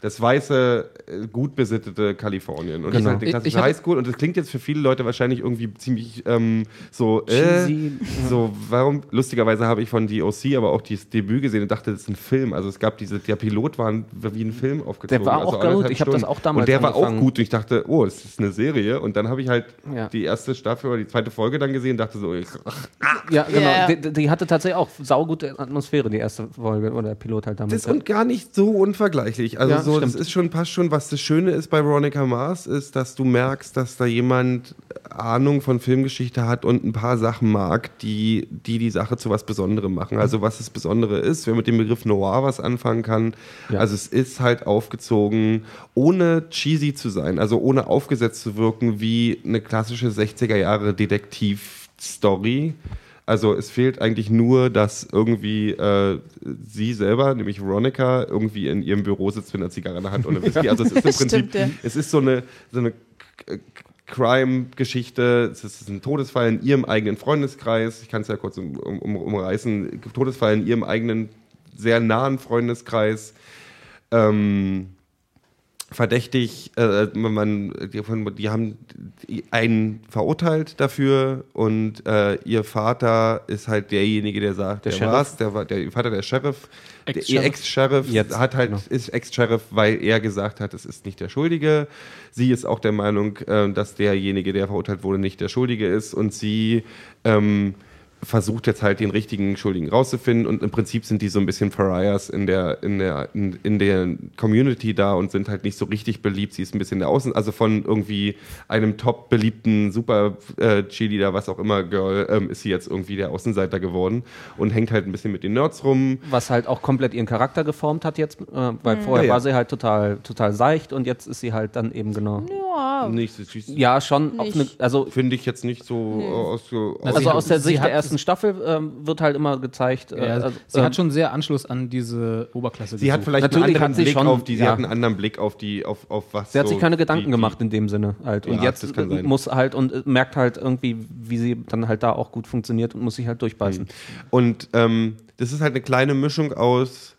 das weiße, äh, gut besittete Kalifornien. Und das ist Genau. halt Ich- klassische ich Highschool. Und das klingt jetzt für viele Leute wahrscheinlich irgendwie ziemlich ähm, so, äh, Cheesy. so, warum? Lustigerweise habe ich von DOC aber auch dieses Debüt gesehen und dachte, das ist ein Film. Also es gab diese, der Pilot war wie ein Film aufgezogen. Der war also auch gut. anderthalb Ich habe das auch damals Und der war auch angefangen. gut. Und ich dachte, oh, es ist eine Serie. Und dann habe ich halt Ja. die erste Staffel oder die zweite Folge dann gesehen und dachte so, ich, ach, Ja, genau. Ja. Die, die hatte tatsächlich auch saugute Atmosphäre, die erste Folge oder der Pilot halt damit. Das ist und gar nicht so unvergleichlich. Also Ja, so, das stimmt. ist schon, passt schon. Was das Schöne ist bei Veronica Mars, ist, dass du merkst, dass da jemand Ahnung von Filmgeschichte hat und ein paar Sachen mag, die die, die Sache zu was Besonderem machen. Also was das Besondere ist, wer mit dem Begriff Noir was anfangen kann. Ja. Also es ist halt aufgezogen, ohne cheesy zu sein, also ohne aufgesetzt zu wirken wie eine klassische 60er Jahre Detektiv-Story. Also es fehlt eigentlich nur, dass irgendwie äh, sie selber, nämlich Veronica, irgendwie in ihrem Büro sitzt mit einer Zigarre in der Hand und einem Whisky. Also es ist im Prinzip, Stimmt, ja. es ist so eine, so eine Crime-Geschichte, es ist ein Todesfall in ihrem eigenen Freundeskreis, ich kann es ja kurz um, um, umreißen, Todesfall in ihrem eigenen, sehr nahen Freundeskreis. Ähm, verdächtig, äh, man, die, die haben einen verurteilt dafür und äh, ihr Vater ist halt derjenige, der sagt, Der der, Sheriff. war's, der war der Vater der Sheriff, der ihr Ex-Sheriff. Hat halt genau. ist Ex-Sheriff, weil er gesagt hat, es ist nicht der Schuldige. Sie ist auch der Meinung, äh, dass derjenige, der verurteilt wurde, nicht der Schuldige ist und sie ähm, versucht jetzt halt den richtigen Schuldigen rauszufinden und im Prinzip sind die so ein bisschen Pariahs in der, in der, in, in der Community da und sind halt nicht so richtig beliebt. Sie ist ein bisschen der Außen, also von irgendwie einem top beliebten Super äh, Cheerleader, was auch immer, Girl, ähm, ist sie jetzt irgendwie der Außenseiter geworden und hängt halt ein bisschen mit den Nerds rum. was halt auch komplett ihren Charakter geformt hat jetzt, äh, weil vorher Ja, ja. war sie halt total, total seicht und jetzt ist sie halt dann eben genau. Ja, Nicht, so- Ja, schon. Nicht. eine, also Finde ich jetzt nicht so aus, so Also also aus der Sicht der ersten Staffel ähm, wird halt immer gezeigt. äh, Ja, also, sie ähm, hat schon sehr Anschluss an diese Oberklasse Sie hat gesucht. vielleicht einen anderen hat sie Blick schon- auf die, sie ja. hat einen anderen Blick auf die, auf, auf was. Sie hat so sich keine Gedanken die, die, gemacht in dem Sinne halt. Und Ja, jetzt das kann sein. muss halt und äh, merkt halt irgendwie, wie sie dann halt da auch gut funktioniert und muss sich halt durchbeißen. Und ähm, das ist halt eine kleine Mischung aus,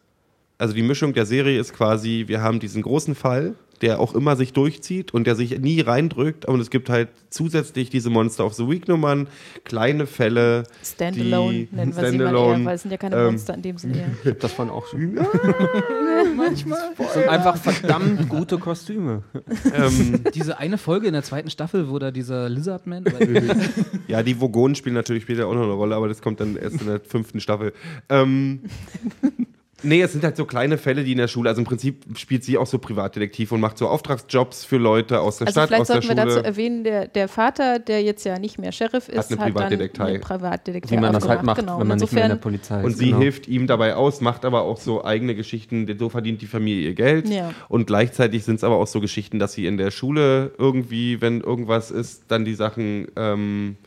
also die Mischung der Serie ist quasi, wir haben diesen großen Fall, der auch immer sich durchzieht und der sich nie reindrückt. Und es gibt halt zusätzlich diese Monster of the Week Nummern, kleine Fälle. Standalone die, nennen wir sie mal Standalone, eher, weil es sind ja keine ähm, Monster in dem Sinne eher. Ich hab das von auch schon. Manchmal. Das sind einfach verdammt gute Kostüme. ähm, Diese eine Folge in der zweiten Staffel, wo da dieser Lizardman. Ja, die Vogonen spielen natürlich später auch noch eine Rolle, aber das kommt dann erst in der fünften Staffel. Ähm, nee, es sind halt so kleine Fälle, die in der Schule, also im Prinzip spielt sie auch so Privatdetektiv und macht so Auftragsjobs für Leute aus der Also Stadt, vielleicht aus der sollten wir Schule. dazu erwähnen, der, der Vater, der jetzt ja nicht mehr Sheriff ist, eine hat dann Privatdetektei. eine Privatdetektei Wie man das halt macht, genau. wenn man Und nicht mehr in der insofern- Polizei ist. und sie genau. hilft ihm dabei aus, macht aber auch so eigene Geschichten, denn so verdient die Familie ihr Geld. Ja. Und gleichzeitig sind es aber auch so Geschichten, dass sie in der Schule irgendwie, wenn irgendwas ist, dann die Sachen. Ähm,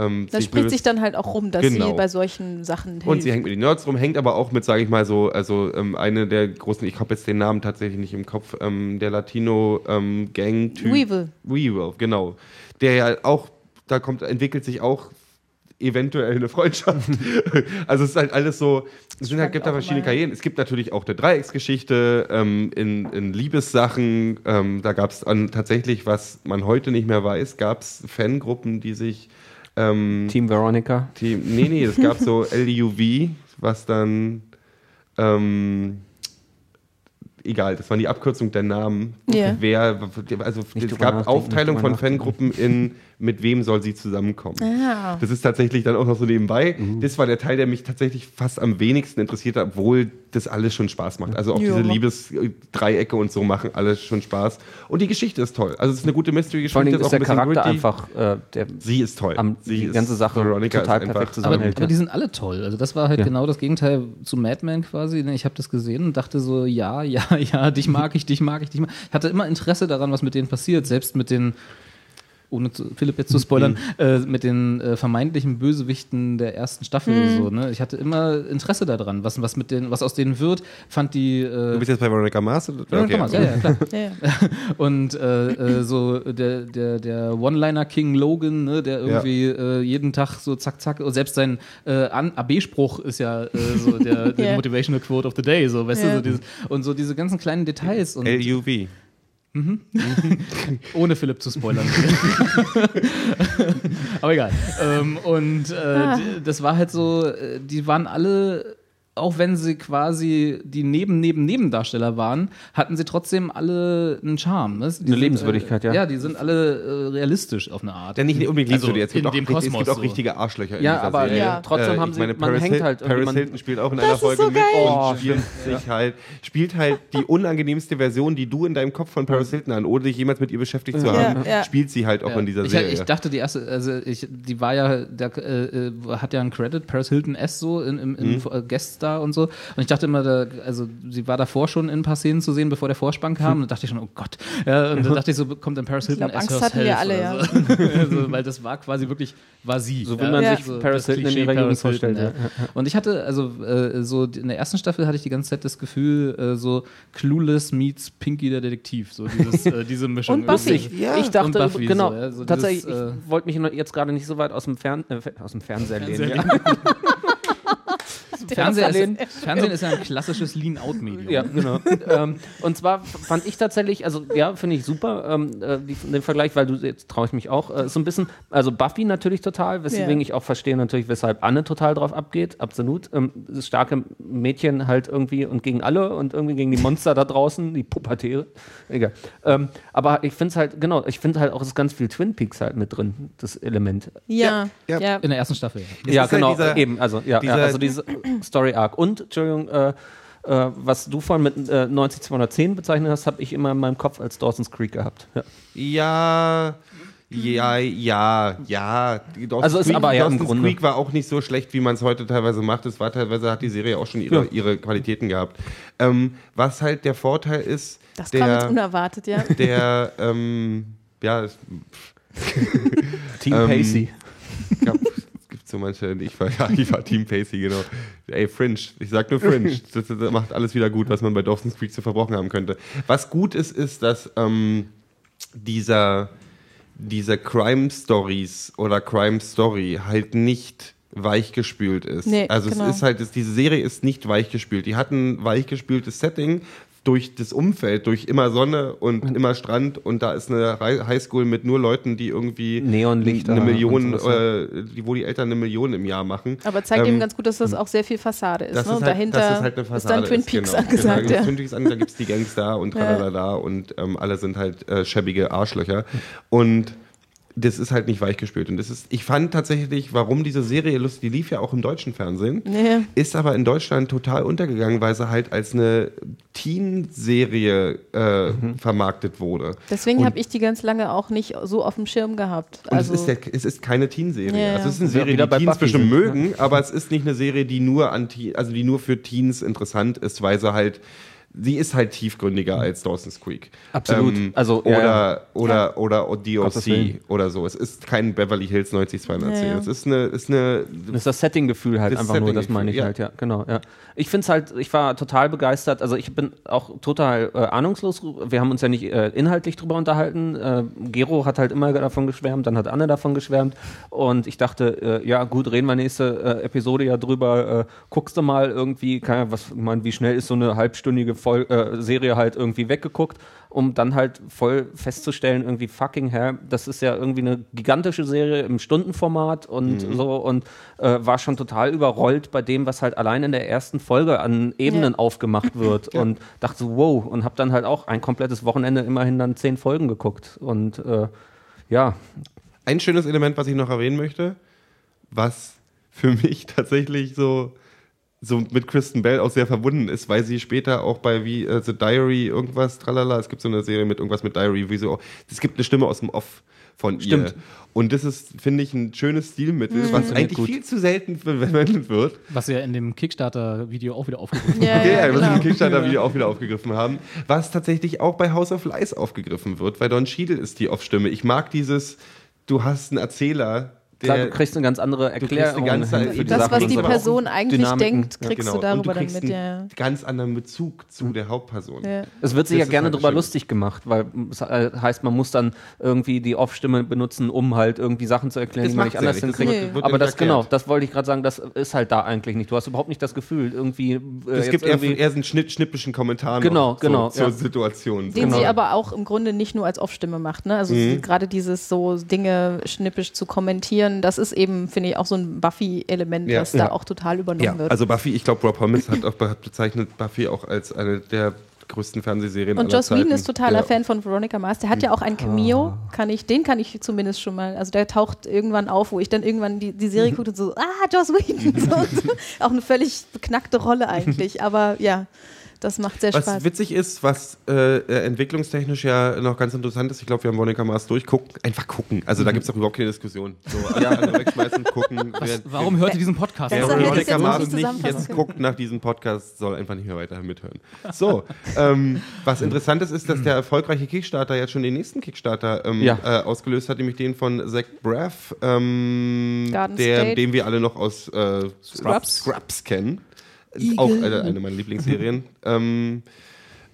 ähm, Da sich spricht sich dann halt auch rum, dass Genau. sie bei solchen Sachen hilft. Und sie hängt mit den Nerds rum, hängt aber auch mit, sage ich mal so, also ähm, eine der großen, ich habe jetzt den Namen tatsächlich nicht im Kopf, ähm, der Latino-Gang-Typ. Weevil. Weevil, genau. Der ja auch, da kommt, entwickelt sich auch eventuell eine Freundschaft. also es ist halt alles so, es sind halt, gibt da verschiedene. Karrieren. Es gibt natürlich auch eine Dreiecksgeschichte ähm, in, in Liebessachen. Ähm, da gab es tatsächlich, was man heute nicht mehr weiß, gab es Fangruppen, die sich ähm, Team Veronica. die, nee, nee, es gab so LUV, was dann, ähm, egal, das war die Abkürzung der Namen. Ja. Wer, also Nicht es gab Aufteilung von Fangruppen in, mit wem soll sie zusammenkommen. Ah. Das ist tatsächlich dann auch noch so nebenbei. Mhm. Das war der Teil, der mich tatsächlich fast am wenigsten interessiert hat, obwohl das alles schon Spaß macht. Also auch Ja. diese Liebesdreiecke und so machen alles schon Spaß. Und die Geschichte ist toll. Also es ist eine gute Vor Mystery-Geschichte. allen Dingen ist auch der ein Charakter gritty. einfach, äh, der Sie ist toll. am, sie die ist- ganze Sache Veronica total perfekt Aber, zusammenhält. aber die sind alle toll. Also das war halt Ja. genau das Gegenteil zu Madman quasi. Ich habe das gesehen und dachte so, ja, ja, ja, dich mag ich, dich mag ich, dich mag ich. hatte immer Interesse daran, was mit denen passiert. Selbst mit den, ohne zu, Philipp jetzt zu spoilern, äh, mit den äh, vermeintlichen Bösewichten der ersten Staffel. So, ne? Ich hatte immer Interesse daran, was, was, mit denen, was aus denen wird. Fand die... Äh, Du bist jetzt bei Veronica Mars? oder? ja, Okay, man, ja, ja, klar. Ja, ja. Und äh, äh, so der, der, der One-Liner-King Logan, ne, der irgendwie äh, jeden Tag so zack, zack, und selbst sein äh, AB-Spruch ist ja äh, so der, der Ja. Motivational Quote of the Day, so, weißt Ja. du, so dieses, und so diese ganzen kleinen Details und LUV. Ohne Philipp zu spoilern. Aber egal. Ähm, und äh, die, das war halt so, äh, die waren alle, auch wenn sie quasi die Neben, Neben, Nebendarsteller waren, hatten sie trotzdem alle einen Charme. Ne? Die Eine sind, Lebenswürdigkeit, äh, ja. Ja, die sind alle äh, realistisch auf eine Art. Ja, nicht unbedingt Also Lebenswürdig. Es gibt, in auch, dem richtig- es Kosmos gibt auch so. richtige Arschlöcher in Ja, dieser aber Serie. Ja. trotzdem Äh, haben sie, meine, man Paris, hängt halt Paris Hilton spielt auch in Das einer Folge so mit geil. Oh, und spielt sich halt, spielt halt die unangenehmste Version, die du in deinem Kopf von Paris Hilton an, ohne dich jemals mit ihr beschäftigt zu Ja, haben, ja. spielt sie halt auch Ja. in dieser ich, Serie. ich dachte, die erste, also ich, die war ja, der äh, äh, hat ja einen Credit, Paris Hilton S so in, im, Mhm. in äh, Gueststar und so. Und ich dachte immer, da, also sie war davor schon in ein paar Szenen zu sehen, bevor der Vorspann kam. Und da dachte ich schon, oh Gott. Ja, und da dachte ich so, kommt dann Paris Hilton glaub, as Angst hatten wir alle, oder So. also, weil das war quasi wirklich, war sie. So wie man sich Paris das Hilton in ihrer Jugend Paris vorstellt, ja. Und ich hatte, also äh, so in der ersten Staffel hatte ich die ganze Zeit das Gefühl, äh, so Clueless meets Pinky der Detektiv. So dieses, äh, diese Mischung. Und Buffy. Irgendwie. Ja. Ich dachte, Und Buffy genau, so, ja, so tatsächlich, dieses, äh, ich wollte mich jetzt gerade nicht so weit aus dem, Fern, äh, aus dem Fernseher lehnen. Fernseher Ja. Fernsehen. ist, Fernsehen ist ja ein klassisches Lean-Out-Medium. Ja, genau. ähm, und zwar fand ich tatsächlich, also ja, finde ich super, ähm, äh, die, den Vergleich, weil du jetzt traue ich mich auch, äh, so ein bisschen, also Buffy natürlich total, weswegen Ja. ich auch verstehe natürlich, weshalb Anne total drauf abgeht, absolut. Ähm, das starke Mädchen halt irgendwie und gegen alle und irgendwie gegen die Monster da draußen, die Pubertäre, egal. Ähm, aber ich finde es halt, genau, ich finde halt auch, es ist ganz viel Twin Peaks halt mit drin, das Element. Ja, Ja. ja. In der ersten Staffel. Ja. Halt genau, dieser- eben, also ja, ja, dieser- also diese Story Arc. Und, Entschuldigung, äh, äh, was du vorhin mit äh, 90210 bezeichnet hast, habe ich immer in meinem Kopf als Dawson's Creek gehabt. Ja. Ja, ja, ja, ja. Dawson's Also ist Creek, aber ja im Dawson's Grunde- Creek war auch nicht so schlecht, wie man es heute teilweise macht. Es war teilweise, hat die Serie auch schon ihre, Ja. ihre Qualitäten gehabt. Ähm, was halt der Vorteil ist, Das kam jetzt der, unerwartet, ja. der, ähm, ja, Team Ähm, Pacey. gibt so manche, ich war, ja, ich war Team Pacey, genau. Ey, Fringe, ich sag nur Fringe. Das, das macht alles wieder gut, was man bei Dawson's Creek zu verbrochen haben könnte. Was gut ist, ist, dass ähm, dieser, dieser Crime Stories oder Crime Story halt nicht weichgespült ist. Nee, also genau. es ist halt, es, diese Serie ist nicht weichgespült. Die hat ein weichgespültes Setting durch das Umfeld, durch immer Sonne und immer Strand und da ist eine Hi- Highschool mit nur Leuten, die irgendwie Neonlichter eine Million, so. äh, die, wo die Eltern eine Million im Jahr machen. Aber zeigt Ähm, eben ganz gut, dass das auch sehr viel Fassade ist. das Ne? ist Und halt, dahinter es halt eine ist Fassade dann Twin ist, Peaks genau. angesagt. Genau, ja. Twin Peaks an, da gibt es die Gangs da und Ja. tralala und ähm, alle sind halt äh, schäbige Arschlöcher. Und das ist halt nicht weichgespült. Und das ist, ich fand tatsächlich, warum diese Serie lustig, die lief ja auch im deutschen Fernsehen, Nee. ist aber in Deutschland total untergegangen, weil sie halt als eine Teen-Serie äh, vermarktet wurde. Deswegen habe ich die ganz lange auch nicht so auf dem Schirm gehabt. Und Also, es, ist ja, es ist keine Teen-Serie. Ja, ja. Also es ist eine Serie, die Teens Buffy bestimmt sind, mögen, aber es ist nicht eine Serie, die nur an Teen, also die nur für Teens interessant ist, weil sie halt, sie ist halt tiefgründiger als Dawson's Creek. Absolut. Ähm, Also, oder, ja, oder, oder, Gottes DOC oder so. Es ist kein Beverly Hills 90210. Ja, ja. Es ist eine, ist eine Das ist das Setting-Gefühl halt Das einfach nur, das meine ich ja. halt, ja, genau, ja. Ich finde es halt, ich war total begeistert, also ich bin auch total äh, ahnungslos, wir haben uns ja nicht äh, inhaltlich drüber unterhalten, äh, Gero hat halt immer davon geschwärmt, dann hat Anne davon geschwärmt und ich dachte, äh, ja gut, reden wir nächste äh, Episode ja drüber, äh, guckst du mal irgendwie, Ahnung, was, meine, wie schnell ist so eine halbstündige Vol äh, Serie halt irgendwie weggeguckt, um dann halt voll festzustellen, irgendwie fucking hell, das ist ja irgendwie eine gigantische Serie im Stundenformat und Mhm. so und äh, war schon total überrollt bei dem, was halt allein in der ersten Folge an Ebenen Ja. aufgemacht wird und dachte so, wow, und habe dann halt auch ein komplettes Wochenende immerhin dann zehn Folgen geguckt und äh, ja, Ein schönes Element, was ich noch erwähnen möchte, was für mich tatsächlich so, so mit Kristen Bell auch sehr verbunden ist, weil sie später auch bei wie äh, The Diary irgendwas, tralala, es gibt so eine Serie mit irgendwas mit Diary, wie so, es gibt eine Stimme aus dem Off von Stimmt. ihr. Und das ist, finde ich, ein schönes Stilmittel, was Funktioniert eigentlich gut. viel zu selten verwendet wird. Was ja in dem Kickstarter-Video auch wieder aufgegriffen ja, Ja, ja, ja, was wir genau. im Kickstarter-Video auch wieder aufgegriffen haben. Was tatsächlich auch bei House of Lies aufgegriffen wird, weil Don Cheadle ist die Off-Stimme. Ich mag dieses, du hast einen Erzähler, klar, du kriegst eine ganz andere Erklärung ganz- hin für die das, Sachen was die so. Person eigentlich Dynamiken. denkt, kriegst genau. du Und darüber du kriegst dann mit. einen Ja. ganz anderen Bezug zu der Hauptperson. Ja. Es wird sich Das ja gerne halt drüber schön. lustig gemacht, weil es äh, heißt, man muss dann irgendwie die Off-Stimme benutzen, um halt irgendwie Sachen zu erklären, Das die man nicht ja anders hinkriegt. wird Aber das erklärt. genau, das wollte ich gerade sagen, das ist halt da eigentlich nicht. Du hast überhaupt nicht das Gefühl, irgendwie. Äh, Es gibt eher, irgendwie eher so einen schnipp, schnippischen Kommentar Genau, noch genau, so, zur ja. Situation. Den So. sie aber auch im Grunde nicht nur als Off-Stimme macht. Ne? Also Mhm. gerade dieses so Dinge schnippisch zu kommentieren, das ist eben, finde ich, auch so ein Buffy-Element, Ja. das Ja. da auch total übernommen Ja, wird. also Buffy, ich glaube, Rob Holmes hat auch bezeichnet Buffy auch als eine der größten Fernsehserien und Joss Whedon ist totaler Ja. Fan von Veronica Mars. Der hat ja auch ein Cameo, kann ich, den kann ich zumindest schon mal, also der taucht irgendwann auf, wo ich dann irgendwann die, die Serie gucke und so, ah, Joss Whedon. So, auch eine völlig beknackte Rolle eigentlich, aber ja, das macht sehr Was Spaß. witzig ist, was äh, äh, entwicklungstechnisch ja noch ganz interessant ist, ich glaube, wir haben Monika Mars durchgucken, einfach gucken. Also Mhm. da gibt es auch überhaupt keine Diskussion. So, alle anderen wegschmeißen, gucken. Wer, Warum hört ihr diesen Podcast? Wer nicht Mars nicht jetzt können. guckt nach diesem Podcast, soll einfach nicht mehr weiter mithören. So, ähm, was interessant ist, ist, dass der erfolgreiche Kickstarter jetzt schon den nächsten Kickstarter ähm, Ja. äh, ausgelöst hat, nämlich den von Zach Braff, ähm, der, den wir alle noch aus äh, Scrubs. Scrubs kennen. Auch eine, eine meiner Lieblingsserien. ähm,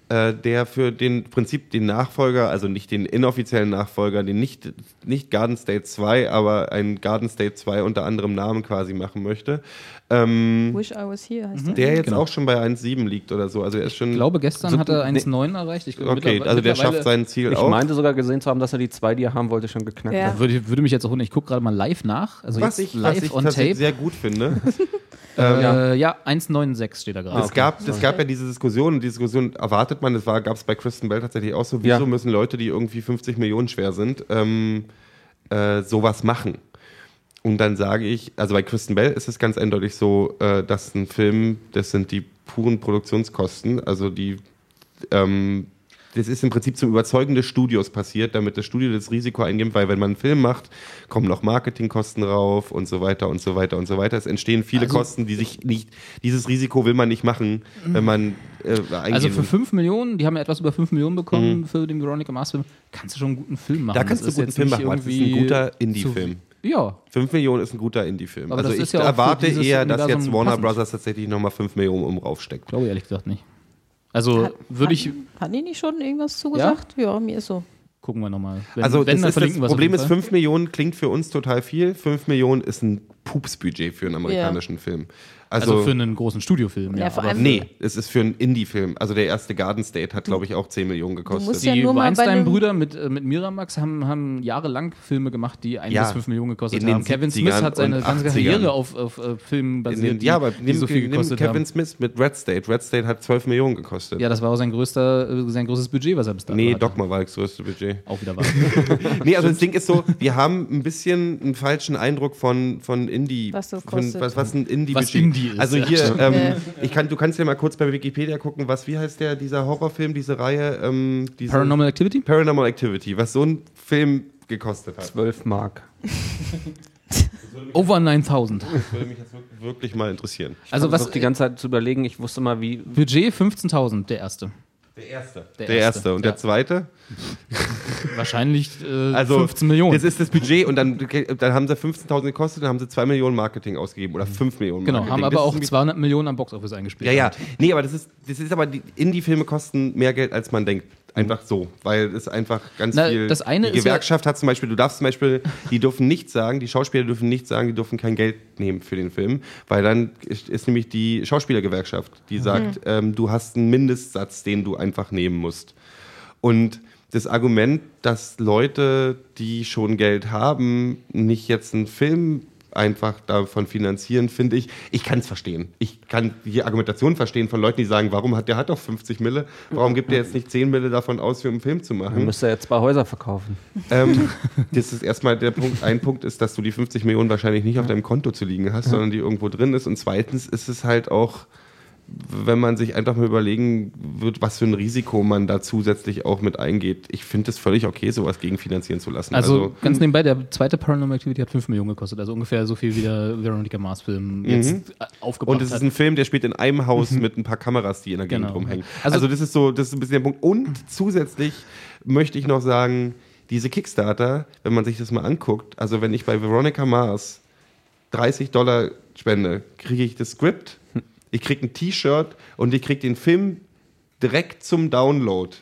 äh, der für den Prinzip den Nachfolger, also nicht den inoffiziellen Nachfolger, den nicht, nicht Garden State 2, aber ein Garden State 2 unter anderem Namen quasi machen möchte. Ähm, Wish I Was Here heißt der. der jetzt Genau. auch schon bei 1,7 liegt oder so. Also er ist schon. Ich glaube, gestern So- hat er nee. 1,9 erreicht. Ich glaube, okay, also der schafft sein Ziel Ich auch. meinte sogar gesehen zu haben, dass er die zwei, die er haben wollte, schon geknackt Ja. hat. Würde, würde mich jetzt auch wundern, ich gucke gerade mal live nach. Also was jetzt ich, live was ich on tape. sehr gut finde. Äh, ja, 1,96 steht da gerade. Es gab, es gab ja diese Diskussion, und die Diskussion erwartet man, das war, gab es bei Kristen Bell tatsächlich auch so, wieso Ja. müssen Leute, die irgendwie 50 Millionen schwer sind, ähm, äh, sowas machen? Und dann sage ich, also bei Kristen Bell ist es ganz eindeutig so, äh, dass ein Film, das sind die puren Produktionskosten, also die, ähm, das ist im Prinzip zum Überzeugen des Studios passiert, damit das Studio das Risiko eingibt, weil wenn man einen Film macht, kommen noch Marketingkosten rauf und so weiter und so weiter und so weiter. Es entstehen viele Also- Kosten, die sich nicht, dieses Risiko will man nicht machen, wenn man äh, Also für will. 5 Millionen, die haben ja etwas über 5 Millionen bekommen für den Veronica Mars Film, kannst du schon einen guten Film machen. Da kannst Das du ist guten Film machen, das ist ein guter Indie-Film. Ja, 5 Millionen ist ein guter Indie-Film. Aber Also ich ja erwarte eher, dass jetzt Warner passend. Brothers tatsächlich nochmal 5 Millionen um raufsteckt. glaube ich ehrlich gesagt nicht. Also Hat- würde ich, Hat die nicht schon irgendwas zugesagt? Ja, mir ist so. gucken wir nochmal. Also wenn, das, ist das Problem ist, Fall. 5 Millionen klingt für uns total viel. 5 Millionen ist ein Pupsbudget für einen amerikanischen Film. Also, Also, für einen großen Studiofilm, ja. Ja, nee, es ist für einen Indie-Film. Also der erste Garden State hat, glaube ich, auch 10 Millionen gekostet. ja die Weinstein-Brüder mit, äh, mit Miramax haben, haben jahrelang Filme gemacht, die 1 Ja, bis 5 Millionen gekostet haben. Kevin 70ern Smith hat seine ganze 80ern. Karriere auf, auf äh, Filmen basiert, den, die, ja, aber die nimm, so viel gekostet Kevin haben. Smith mit Red State. Red State hat 12 Millionen gekostet. Ja, das war auch sein, größter, äh, sein größtes Budget, was er bis dato nee, hatte. Dogma war das größte Budget. Auch wieder wahr. Nee, also das Ding ist so, wir haben ein bisschen einen falschen Eindruck von, von Indie. Was das von, kostet. was, was ein Indie Was Budget. Indie ist, Also ja. hier, ähm, ich kann, du kannst ja mal kurz bei Wikipedia gucken, was, wie heißt der, dieser Horrorfilm, diese Reihe, ähm, diese Paranormal Activity? Paranormal Activity, was so ein Film gekostet hat. 12 Mark. Over 9000. Das würde mich jetzt wirklich- mal interessieren. Also was versucht die ganze Zeit zu überlegen, ich wusste mal, wie. Budget 15.000, der erste. Der erste. Der Der, erste, erste. Und ja. der zweite? Wahrscheinlich äh, Also 15 Millionen. Das ist das Budget und dann, dann haben sie 15.000 gekostet, dann haben sie 2 Millionen Marketing ausgegeben oder 5 Millionen genau, Marketing. haben aber Das auch irgendwie- 200 Millionen am Boxoffice eingespielt. Ja, ja. Nee, aber das ist, das ist aber, die Indie-Filme kosten mehr Geld, als man denkt. Einfach so, weil es einfach ganz Na, viel. das eine die ist ja- Gewerkschaft hat zum Beispiel, du darfst zum Beispiel, die dürfen nicht sagen, die Schauspieler dürfen nicht sagen, die dürfen kein Geld nehmen für den Film, weil dann ist, ist nämlich die Schauspielergewerkschaft, die sagt, ähm, du hast einen Mindestsatz, den du einfach nehmen musst. Und das Argument, dass Leute, die schon Geld haben, nicht jetzt einen Film einfach davon finanzieren, finde ich, ich kann es verstehen. Ich kann die Argumentation verstehen von Leuten, die sagen, warum hat der hat doch 50 Mille, warum gibt der jetzt nicht 10 Mille davon aus, für einen Film zu machen? müsste jetzt zwei Häuser verkaufen. Ähm, das ist erstmal der Punkt. Ein Punkt ist, dass du die 50 Millionen wahrscheinlich nicht auf deinem Konto zu liegen hast, sondern die irgendwo drin ist. Und zweitens ist es halt auch, wenn man sich einfach mal überlegen wird, was für ein Risiko man da zusätzlich auch mit eingeht. Ich finde es völlig okay, sowas gegenfinanzieren zu lassen. Also, ganz nebenbei, der zweite Paranormal Activity hat 5 Millionen gekostet, also ungefähr so viel wie der Veronica Mars Film jetzt äh, aufgebracht und es ist ein Film, der spielt in einem Haus mit ein paar Kameras, die in der Gegend Genau. rumhängen. Also- Also, das ist so, das ist ein bisschen der Punkt. Und zusätzlich möchte ich noch sagen, diese Kickstarter, wenn man sich das mal anguckt, also wenn ich bei Veronica Mars 30 Dollar spende, kriege ich das Skript, ich kriege ein T-Shirt und ich kriege den Film direkt zum Download,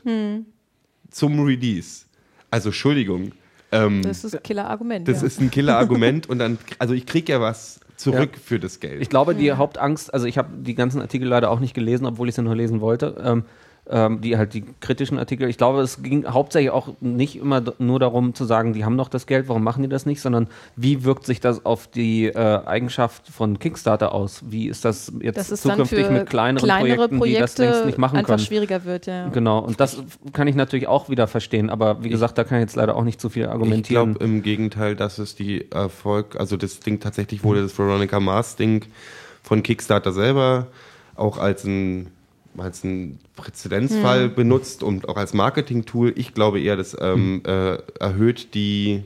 zum Release. Also Entschuldigung. Ähm, Das ist ein Killer-Argument. das ja. ist ein Killer-Argument und dann, also ich kriege ja was zurück für das Geld. Ich glaube, die Hauptangst, also ich habe die ganzen Artikel leider auch nicht gelesen, obwohl ich sie nur lesen wollte. Ähm, ähm, die halt die kritischen Artikel. Ich glaube, es ging hauptsächlich auch nicht immer nur darum zu sagen, die haben doch das Geld, warum machen die das nicht, sondern wie wirkt sich das auf die äh, Eigenschaft von Kickstarter aus? Wie ist das jetzt dass es dann zukünftig mit kleineren kleinere Projekten, die das längst nicht machen einfach können? schwieriger wird. Ja. Genau, und das kann ich natürlich auch wieder verstehen, aber wie gesagt, da kann ich jetzt leider auch nicht zu viel Ich argumentieren. glaube im Gegenteil, dass es die Erfolg, also das Ding tatsächlich wurde das Veronica Mars Ding von Kickstarter selber auch als ein als ein Präzedenzfall benutzt und auch als Marketing-Tool. Ich glaube eher, das ähm, äh, erhöht die,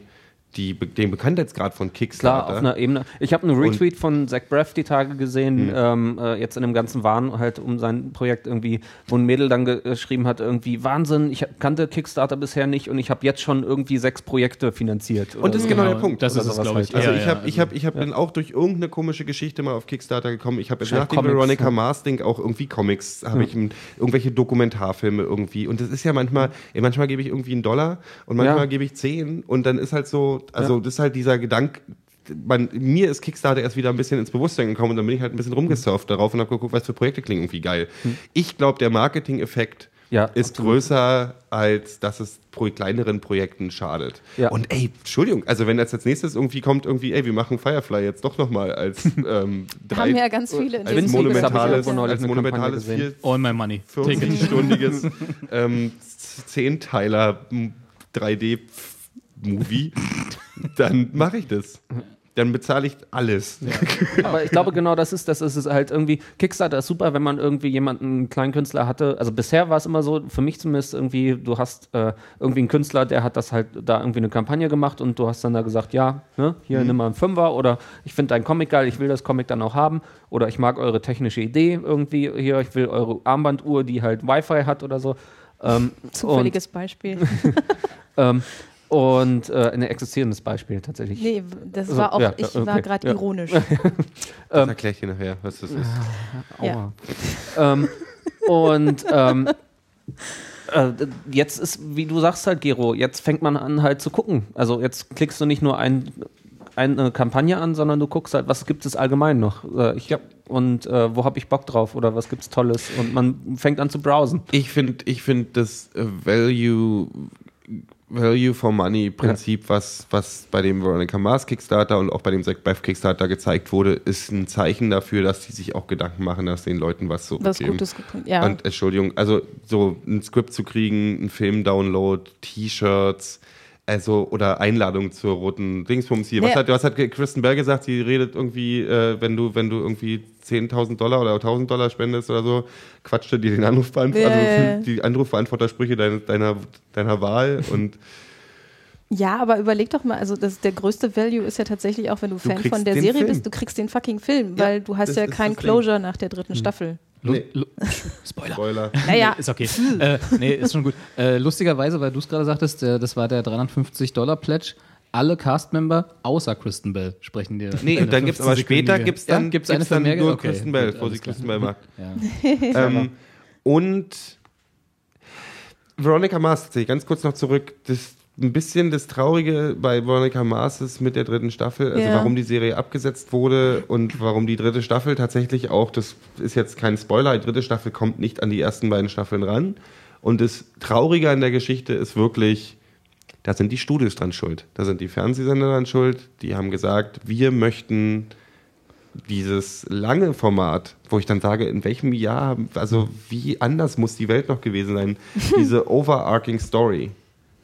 die, den Bekanntheitsgrad von Kickstarter. Klar, auf einer Ebene. Ich habe einen Retweet von Zach Braff die Tage gesehen, ähm, äh, jetzt in dem ganzen Wahn halt um sein Projekt irgendwie, wo ein Mädel dann ge- geschrieben hat, irgendwie Wahnsinn, ich kannte Kickstarter bisher nicht und ich habe jetzt schon irgendwie sechs Projekte finanziert. Und das ist genau der Punkt. Das ist es, glaube ich. Also eher, ich ja, habe ich hab, ich hab bin auch durch irgendeine komische Geschichte mal auf Kickstarter gekommen. Ich habe jetzt nach dem Veronica ja. Mars Ding auch irgendwie Comics, habe ich m- irgendwelche Dokumentarfilme irgendwie. Und das ist ja manchmal, ey, manchmal gebe ich irgendwie einen Dollar und manchmal Ja. gebe ich zehn und dann ist halt so, also ja. das ist halt dieser Gedanke, man, mir ist Kickstarter erst wieder ein bisschen ins Bewusstsein gekommen und dann bin ich halt ein bisschen rumgesurft mhm. darauf und habe geguckt, was für Projekte klingen irgendwie geil. Mhm. Ich glaube, der Marketing-Effekt ja, ist absolut. größer, als dass es pro kleineren Projekten schadet. Ja. Und ey, Entschuldigung, also wenn jetzt als nächstes irgendwie kommt, irgendwie, ey, wir machen Firefly jetzt doch nochmal als ähm, drei, haben ja ganz viele als Winziges monumentales, ja. als monumentales vier, All my money. 40-stündiges ähm, Zehnteiler 3D Movie, dann mache ich das. Dann bezahle ich alles. Ja. Aber ich glaube, genau das ist das. Ist es halt irgendwie, Kickstarter ist super, wenn man irgendwie jemanden, einen kleinen Künstler hatte. Also bisher war es immer so, für mich zumindest irgendwie, du hast äh, irgendwie einen Künstler, der hat das halt da irgendwie eine Kampagne gemacht und du hast dann da gesagt, ja, ne, hier mhm. nimm mal einen Fünfer oder ich finde deinen Comic geil, ich will das Comic dann auch haben oder ich mag eure technische Idee irgendwie hier, ich will eure Armbanduhr, die halt Wi-Fi hat oder so. Ähm, Zufälliges Beispiel. ähm, und äh, ein existierendes Beispiel tatsächlich. Nee, das Also, war auch, ja, ich okay, war gerade ja. ironisch. Das erkläre ich dir nachher, was das ist. Ja. ähm, und ähm, äh, jetzt ist, wie du sagst halt, Gero, jetzt fängt man an halt zu gucken. Also jetzt klickst du nicht nur ein eine Kampagne an, sondern du guckst halt, was gibt es allgemein noch. Äh, ich, Und äh, wo habe ich Bock drauf oder was gibt's Tolles? Und man fängt an zu browsen. Ich finde ich find das Value, Value for Money Prinzip, was, was bei dem Veronica Mars Kickstarter und auch bei dem Zack Braff Kickstarter gezeigt wurde, ist ein Zeichen dafür, dass die sich auch Gedanken machen, dass den Leuten was so Was Gutes. Ja. Und Entschuldigung, also so ein Skript zu kriegen, einen Film-Download, T-Shirts, also oder Einladung zur roten Dingsbums hier. Was, Nee. hat, was hat Kristen Bell gesagt? Sie redet irgendwie, äh, wenn du wenn du irgendwie 10.000 Dollar oder 1.000 Dollar spendest oder so, quatschte dir den Anrufbeantworter, Ja, ja, ja. also die Anrufbeantwortersprüche deiner, deiner, deiner Wahl und Ja, aber überleg doch mal, also das, der größte Value ist ja tatsächlich auch, wenn du, Fan kriegst von der Serie Film. bist, du kriegst den fucking Film, Ja, weil du hast ja kein das Ding. Closure nach der dritten Staffel. Lu- Nee. lu- Spoiler. Spoiler. Naja, Ist okay. äh, nee, ist schon gut. Äh, lustigerweise, weil du es gerade sagtest, der, das war der 350-Dollar-Pledge. Alle Castmember außer Kristen Bell sprechen dir. Nee, und dann gibt es aber 15-sekündige später gibt's dann, ja, gibt's eine gibt's dann nur Okay, Kristen Bell, wo alles sie. Kristen Bell macht. Ja. ähm, und Veronica Mars, ganz kurz noch zurück. Das, ein bisschen das Traurige bei Veronica Mars ist mit der dritten Staffel, also Ja. warum die Serie abgesetzt wurde und warum die dritte Staffel tatsächlich auch, das ist jetzt kein Spoiler, die dritte Staffel kommt nicht an die ersten beiden Staffeln ran. Und das Traurige an der Geschichte ist wirklich, da sind die Studios dran schuld. Da sind die Fernsehsender dran schuld. Die haben gesagt, wir möchten dieses lange Format, wo ich dann sage, in welchem Jahr, also wie anders muss die Welt noch gewesen sein, diese overarching Story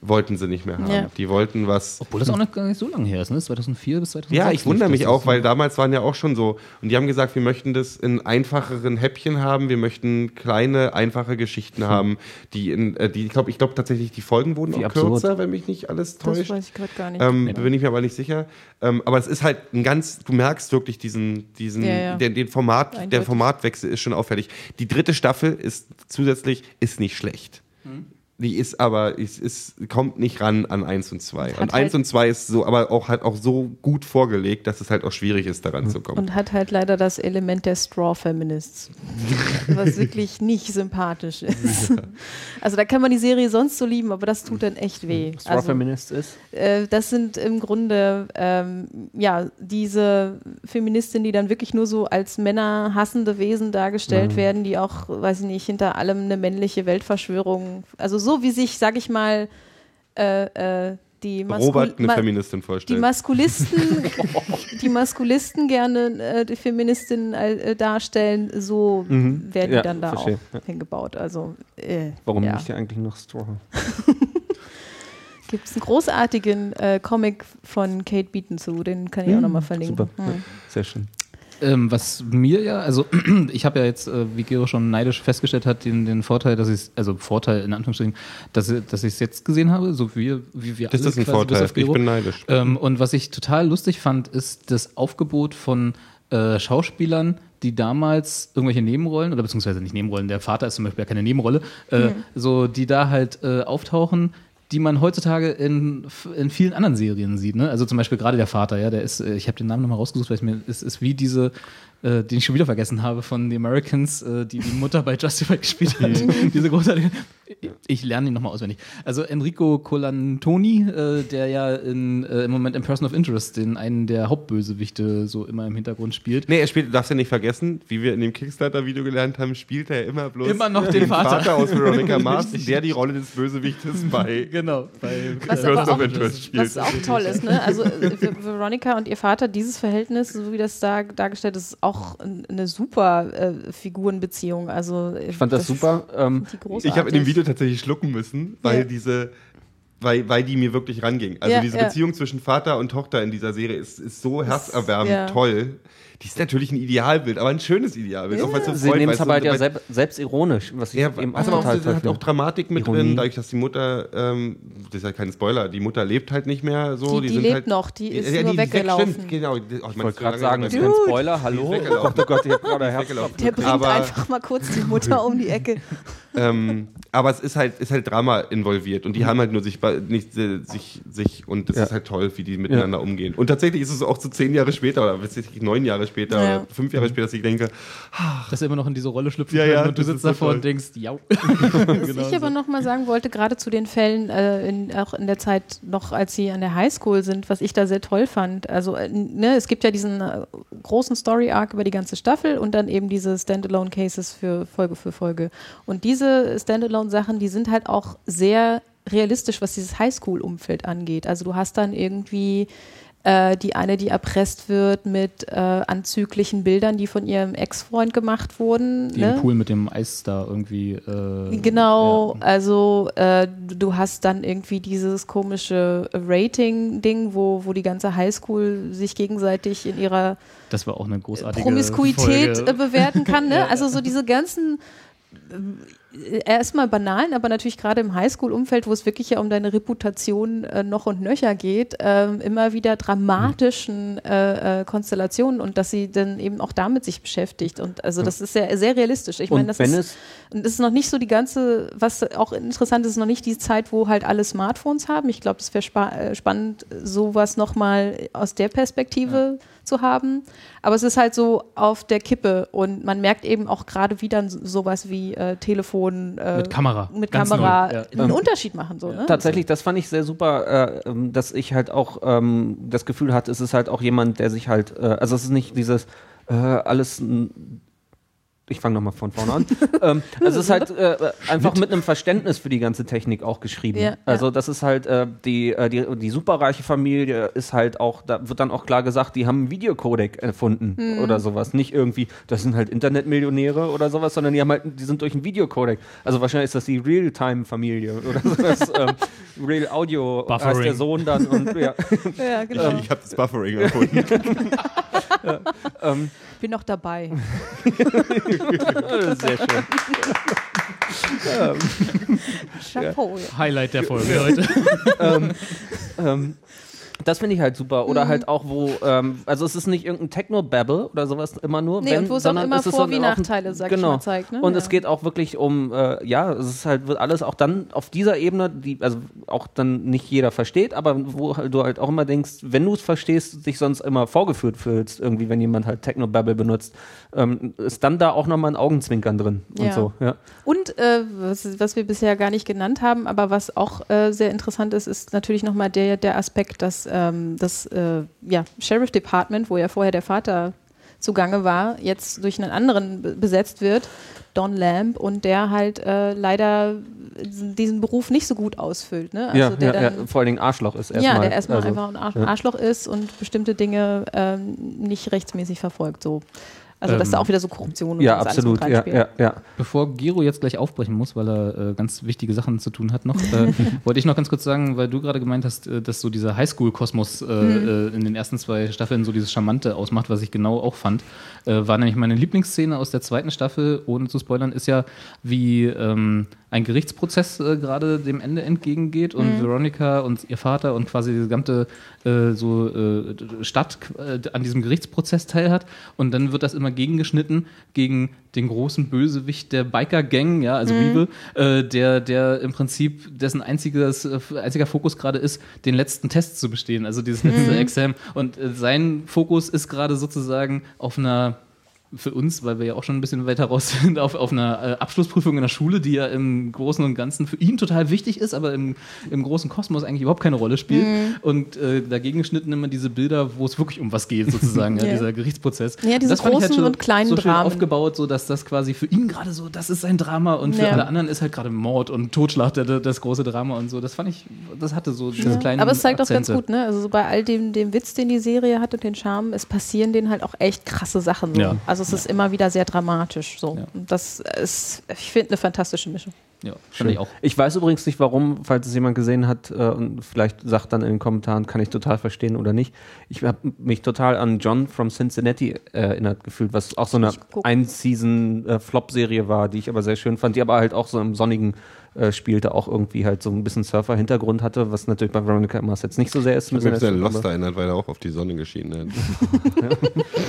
wollten sie nicht mehr haben. Ja. Die wollten was. Obwohl das auch noch gar nicht so lange her ist, ne? 2004 bis 2006. Ja, ich wundere mich Das auch, weil damals waren ja auch schon so. Und die haben gesagt, wir möchten das in einfacheren Häppchen haben. Wir möchten kleine, einfache Geschichten haben, die in, äh, die, ich glaube, ich glaube tatsächlich, die Folgen wurden Wie auch absurd. kürzer, wenn mich nicht alles das täuscht. weiß ich gerade gar nicht. Ähm, Bin ich mir aber nicht sicher. Ähm, aber es ist halt ein ganz, du merkst wirklich diesen, diesen, Ja, ja. Den, den Format, der. Formatwechsel ist schon auffällig. Die dritte Staffel ist zusätzlich, ist nicht schlecht. Hm. Die ist aber, es ist, kommt nicht ran an 1 und 2. Hat Und 1 halt- und 2 ist so, aber auch halt auch so gut vorgelegt, dass es halt auch schwierig ist, daran zu kommen. Und hat halt leider das Element der Straw Feminists, was wirklich nicht sympathisch ist. Also da kann man die Serie sonst so lieben, aber das tut dann echt weh. Straw Also, Feminist ist. äh, das sind im Grunde ähm, ja diese Feministinnen, die dann wirklich nur so als männerhassende Wesen dargestellt werden, die auch, weiß ich nicht, hinter allem eine männliche Weltverschwörung, also so wie sich, sag ich mal, äh, äh, die Maskul- Robert eine Ma- Feministin die vorstellen. Maskulisten, die Maskulisten gerne äh, die Feministinnen äh, darstellen, so werden die Mhm. Ja, dann da verstehe, auch hingebaut. Also äh, Warum ja. nicht eigentlich noch Straw? Gibt es einen großartigen äh, Comic von Kate Beaton zu, den kann ich auch nochmal verlinken. Super, Hm. ja, sehr schön. Ähm, was mir ja, also ich habe ja jetzt, äh, wie Gero schon neidisch festgestellt hat, den, den Vorteil, dass ich also Vorteil in Anführungsstrichen, dass, dass ich es jetzt gesehen habe, so wie, wie wir das alle ist ein Vorteil. Ich bin neidisch. Ähm, und was ich total lustig fand, ist das Aufgebot von äh, Schauspielern, die damals irgendwelche Nebenrollen, oder beziehungsweise nicht Nebenrollen, der Vater ist zum Beispiel ja keine Nebenrolle, äh, so die da halt äh, auftauchen, die man heutzutage in, in vielen anderen Serien sieht. Ne? Also zum Beispiel gerade der Vater, ja, der ist, äh, ich habe den Namen nochmal rausgesucht, weil ich mir, es ist wie diese, äh, den ich schon wieder vergessen habe, von The Americans, äh, die die Mutter bei Justified gespielt hat. diese großartige. Ich lerne ihn nochmal auswendig. Also Enrico Colantoni, äh, der ja in, äh, im Moment in Person of Interest den einen der Hauptbösewichte so immer im Hintergrund spielt. Nee, er spielt, du darfst ja nicht vergessen, wie wir in dem Kickstarter-Video gelernt haben, spielt er immer bloß Immer noch den Vater. aus Veronica Mars, der die Rolle des Bösewichtes bei Genau, bei Person of Interest spielt. Was auch toll ist, ne? Also äh, Ver- Veronica und ihr Vater, dieses Verhältnis, so wie das da dargestellt ist auch ein- eine super äh, Figurenbeziehung. Also Ich fand das, super. Ähm, Ich habe in dem Video tatsächlich schlucken müssen, weil Ja. diese, weil, weil die mir wirklich ranging. Also Ja, diese ja. Beziehung zwischen Vater und Tochter in dieser Serie ist, ist so herzerwärmend ja. toll. Die ist natürlich ein Idealbild, aber ein schönes Idealbild. Auch so sie nehmen es aber halt ja weil- selb, selbstironisch, was ich Ja, eben also auch total auch, toll hat auch. Dramatik mit Ironie. drin, dadurch, dass die Mutter, ähm, das ist ja kein Spoiler, die Mutter lebt halt nicht mehr so. Die- die sind lebt halt, noch, die ist nur die- die- weggelaufen. Stimmt, genau. Die- oh, Ich wollte gerade sagen, das ist kein Spoiler. Hallo? Oh. Gott, oh Gott, ich hab gerade Die. Der bringt Aber- einfach mal kurz die Mutter um die Ecke. ähm, aber es ist halt, ist halt Drama involviert und die haben halt nur sich, bei- nicht äh, sich, sich und es Ja. ist halt toll, wie die miteinander umgehen. Und tatsächlich ist es auch so zehn Jahre später oder neun Jahre später, Ja. oder fünf Jahre später, dass ich denke, Dass er immer noch in diese Rolle schlüpfen Ja, kann ja, und du das sitzt so davor toll. und denkst, ja. Was ich aber noch mal sagen wollte, gerade zu den Fällen, äh, in, auch in der Zeit noch, als sie an der Highschool sind, was ich da sehr toll fand. Also, äh, ne, es gibt ja diesen äh, großen Story-Arc über die ganze Staffel und dann eben diese Standalone-Cases für Folge für Folge. Und diese Standalone-Sachen, die sind halt auch sehr realistisch, was dieses Highschool-Umfeld angeht. Also, du hast dann irgendwie äh, die eine, die erpresst wird mit äh, anzüglichen Bildern, die von ihrem Ex-Freund gemacht wurden. Die ne? im Pool mit dem Eis da irgendwie. Äh, Genau, also äh, du hast dann irgendwie dieses komische Rating-Ding, wo, wo die ganze Highschool sich gegenseitig in ihrer Das war auch eine großartige Promiskuität Folge. bewerten kann. Ne? Also so diese ganzen erstmal banalen, aber natürlich gerade im Highschool-Umfeld, wo es wirklich ja um deine Reputation äh, noch und nöcher geht, ähm, immer wieder dramatischen äh, äh, Konstellationen und dass sie dann eben auch damit sich beschäftigt. Und also das ist sehr, sehr realistisch. Ich meine, das ist, und das ist noch nicht so die ganze, was auch interessant ist, noch nicht die Zeit, wo halt alle Smartphones haben. Ich glaube, es wäre spa äh, spannend, sowas nochmal aus der Perspektive zu haben. Aber es ist halt so auf der Kippe und man merkt eben auch gerade, wie dann so- sowas wie äh, Telefon äh, Mit Kamera. mit Ganz Kamera ja. einen Unterschied machen. So, ne? Tatsächlich, das fand ich sehr super, äh, ähm, dass ich halt auch ähm, das Gefühl hatte, es ist halt auch jemand, der sich halt, äh, also es ist nicht dieses äh, alles. Ich fange nochmal von vorne an. ähm, also es ist halt äh, einfach mit einem Verständnis für die ganze Technik auch geschrieben. Ja, also ja. das ist halt äh, die, äh, die, die superreiche Familie ist halt auch, da wird dann auch klar gesagt, die haben einen Videocodec erfunden Mhm. oder sowas. Nicht irgendwie, das sind halt Internetmillionäre oder sowas, sondern die haben halt, die sind durch einen Videocodec. Also wahrscheinlich ist das die Realtime-Familie oder sowas. ähm, Real Audio heißt Buffering. der Sohn dann und ja. ja, genau. ich habe das Buffering erfunden. Bin noch dabei. sehr schön. Chapeau. Ja. Highlight der Folge heute. ähm, das finde ich halt super. Oder halt auch, wo, ähm, also es ist nicht irgendein Techno-Babble oder sowas immer nur. Nee, wenn, und wo es auch immer es Vor- wie Nachteile, sag ich genau. mal, zeigt, ne? Und Ja. es geht auch wirklich um, äh, ja, es ist halt, wird alles auch dann auf dieser Ebene, die, also auch dann nicht jeder versteht, aber wo halt du halt auch immer denkst, wenn du es verstehst, dich sonst immer vorgeführt fühlst, irgendwie, wenn jemand halt Techno-Babble benutzt, ähm, ist dann da auch nochmal ein Augenzwinkern drin und Ja. so, ja. Und äh, was, was wir bisher gar nicht genannt haben, aber was auch äh, sehr interessant ist, ist natürlich nochmal der, der Aspekt, dass ähm, das äh, ja, Sheriff Department, wo ja vorher der Vater zugange war, jetzt durch einen anderen be- besetzt wird, Don Lamb, und der halt äh, leider diesen Beruf nicht so gut ausfüllt. Ne? Also ja, der ja, ja, dann, vor allen Dingen Arschloch ist erstmal. ja, der erstmal also, einfach ein Arsch, ja. Arschloch ist und bestimmte Dinge ähm, nicht rechtsmäßig verfolgt. So. Also, dass Ähm, da auch wieder so Korruption und Ja, alles absolut, mit ja, ja, ja. Bevor Gero jetzt gleich aufbrechen muss, weil er äh, ganz wichtige Sachen zu tun hat noch, äh, wollte ich noch ganz kurz sagen, weil du gerade gemeint hast, äh, dass so dieser Highschool-Kosmos äh, äh, in den ersten zwei Staffeln so dieses Charmante ausmacht, was ich genau auch fand, äh, war nämlich meine Lieblingsszene aus der zweiten Staffel, ohne zu spoilern, ist ja, wie ähm, ein Gerichtsprozess äh, gerade dem Ende entgegengeht und Veronica und ihr Vater und quasi die gesamte äh, so äh, Stadt äh, an diesem Gerichtsprozess teilhat. Und dann wird das immer gegengeschnitten gegen den großen Bösewicht der Biker-Gang, ja, also Weevil, äh, der, der im Prinzip dessen einziges, äh, einziger Fokus gerade ist, den letzten Test zu bestehen, also dieses letzte Exam. Und äh, sein Fokus ist gerade sozusagen auf einer für uns, weil wir ja auch schon ein bisschen weiter raus sind, auf, auf einer äh, Abschlussprüfung in der Schule, die ja im Großen und Ganzen für ihn total wichtig ist, aber im, im großen Kosmos eigentlich überhaupt keine Rolle spielt. Und äh, dagegen geschnitten immer diese Bilder, wo es wirklich um was geht, sozusagen, ja, Ja. dieser Gerichtsprozess. Ja, diese Das ich großen und kleinen so schön Dramen. aufgebaut, so dass das quasi für ihn gerade so, das ist sein Drama und für Ja. alle anderen ist halt gerade Mord und Totschlag der, das große Drama und so. Das fand ich, das hatte so diese kleinen Aber es zeigt auch ganz Akzente. gut, ne? Also so bei all dem, dem Witz, den die Serie hat und den Charme, es passieren denen halt auch echt krasse Sachen. So. Ja. Also es ist immer wieder sehr dramatisch. So. Das ist, ich finde, eine fantastische Mischung. Ja, fand ich auch. Ich weiß übrigens nicht, warum, falls es jemand gesehen hat äh, und vielleicht sagt dann in den Kommentaren, kann ich total verstehen oder nicht. Ich habe mich total an John from Cincinnati äh, erinnert gefühlt, was auch so eine. Ein-Season-Flop-Serie war, die ich aber sehr schön fand, die aber halt auch so im sonnigen äh, spielte, auch irgendwie halt so ein bisschen Surfer-Hintergrund hatte, was natürlich bei Veronica Mars jetzt nicht so sehr ist. Ich habe mich Lost erinnert, weil er auch auf die Sonne geschienen hat.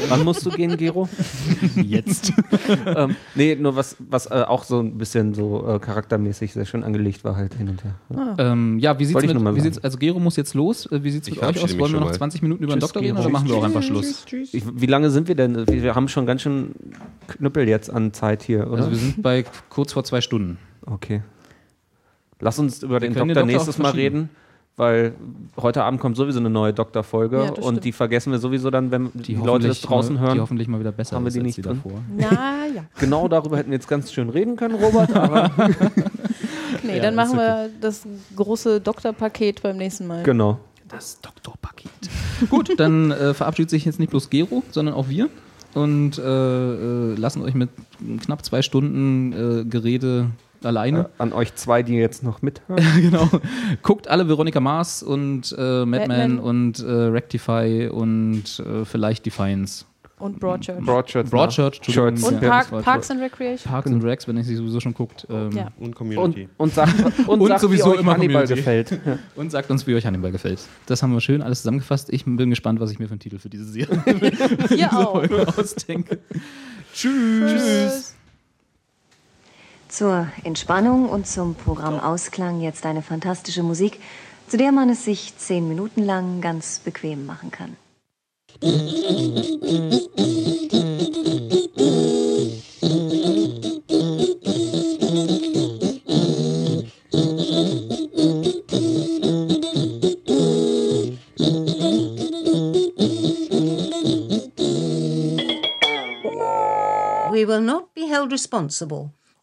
Wann musst du gehen, Gero? Jetzt. ähm, nee, nur was, was äh, auch so ein bisschen so äh, charaktermäßig sehr schön angelegt war halt hin und her. Ja. Ähm, ja, wie sieht's Wollte mit, wie sieht's, also Gero muss jetzt los. Äh, Wie sieht's Ich mit euch aus? Wollen wir noch mal. 20 Minuten über den Tschüss, Doktor reden Gero. oder machen wir auch einfach Schluss? Ich, wie lange sind wir denn? Wir, wir haben schon ganz schön Knüppel jetzt an Zeit hier, oder? Also wir sind bei kurz vor zwei Stunden. okay. Lass uns über den Doktor, den Doktor nächstes Mal reden, weil heute Abend kommt sowieso eine neue Doktor-Folge Ja, das stimmt. und die vergessen wir sowieso dann, wenn die, Leute das draußen mal, Die hören. hoffentlich mal wieder besser Haben wir die als nicht die drin? davor. Na ja. Genau darüber hätten wir jetzt ganz schön reden können, Robert, aber Nee, Ja, dann machen wir das große Doktorpaket beim nächsten Mal. genau. Das Doktorpaket. Gut, dann äh, verabschiedet sich jetzt nicht bloß Gero, sondern auch wir und äh, äh, lassen euch mit knapp zwei Stunden äh, Gerede alleine. Äh, an euch zwei, die jetzt noch mithören. genau. Guckt alle Veronica Mars und äh, Madman Madman. und äh, Rectify und äh, vielleicht Defiance. Und Broadchurch. Broadchurch. Broadchurch. Shirts. und Ja, Park, Parks and Recreation. Parks and Recs, wenn ihr sie sowieso schon guckt. Ähm, Ja. Und Und, Community. und sagt, und, Und sagt sowieso wie euch immer Hannibal Community. gefällt. Und sagt uns, wie euch Hannibal gefällt. Das haben wir schön alles zusammengefasst. Ich bin gespannt, was ich mir für einen Titel für diese Serie auch. ausdenke. Tschüss. Zur Entspannung und zum Programmausklang jetzt eine fantastische Musik, zu der man es sich zehn Minuten lang ganz bequem machen kann. We will not be held responsible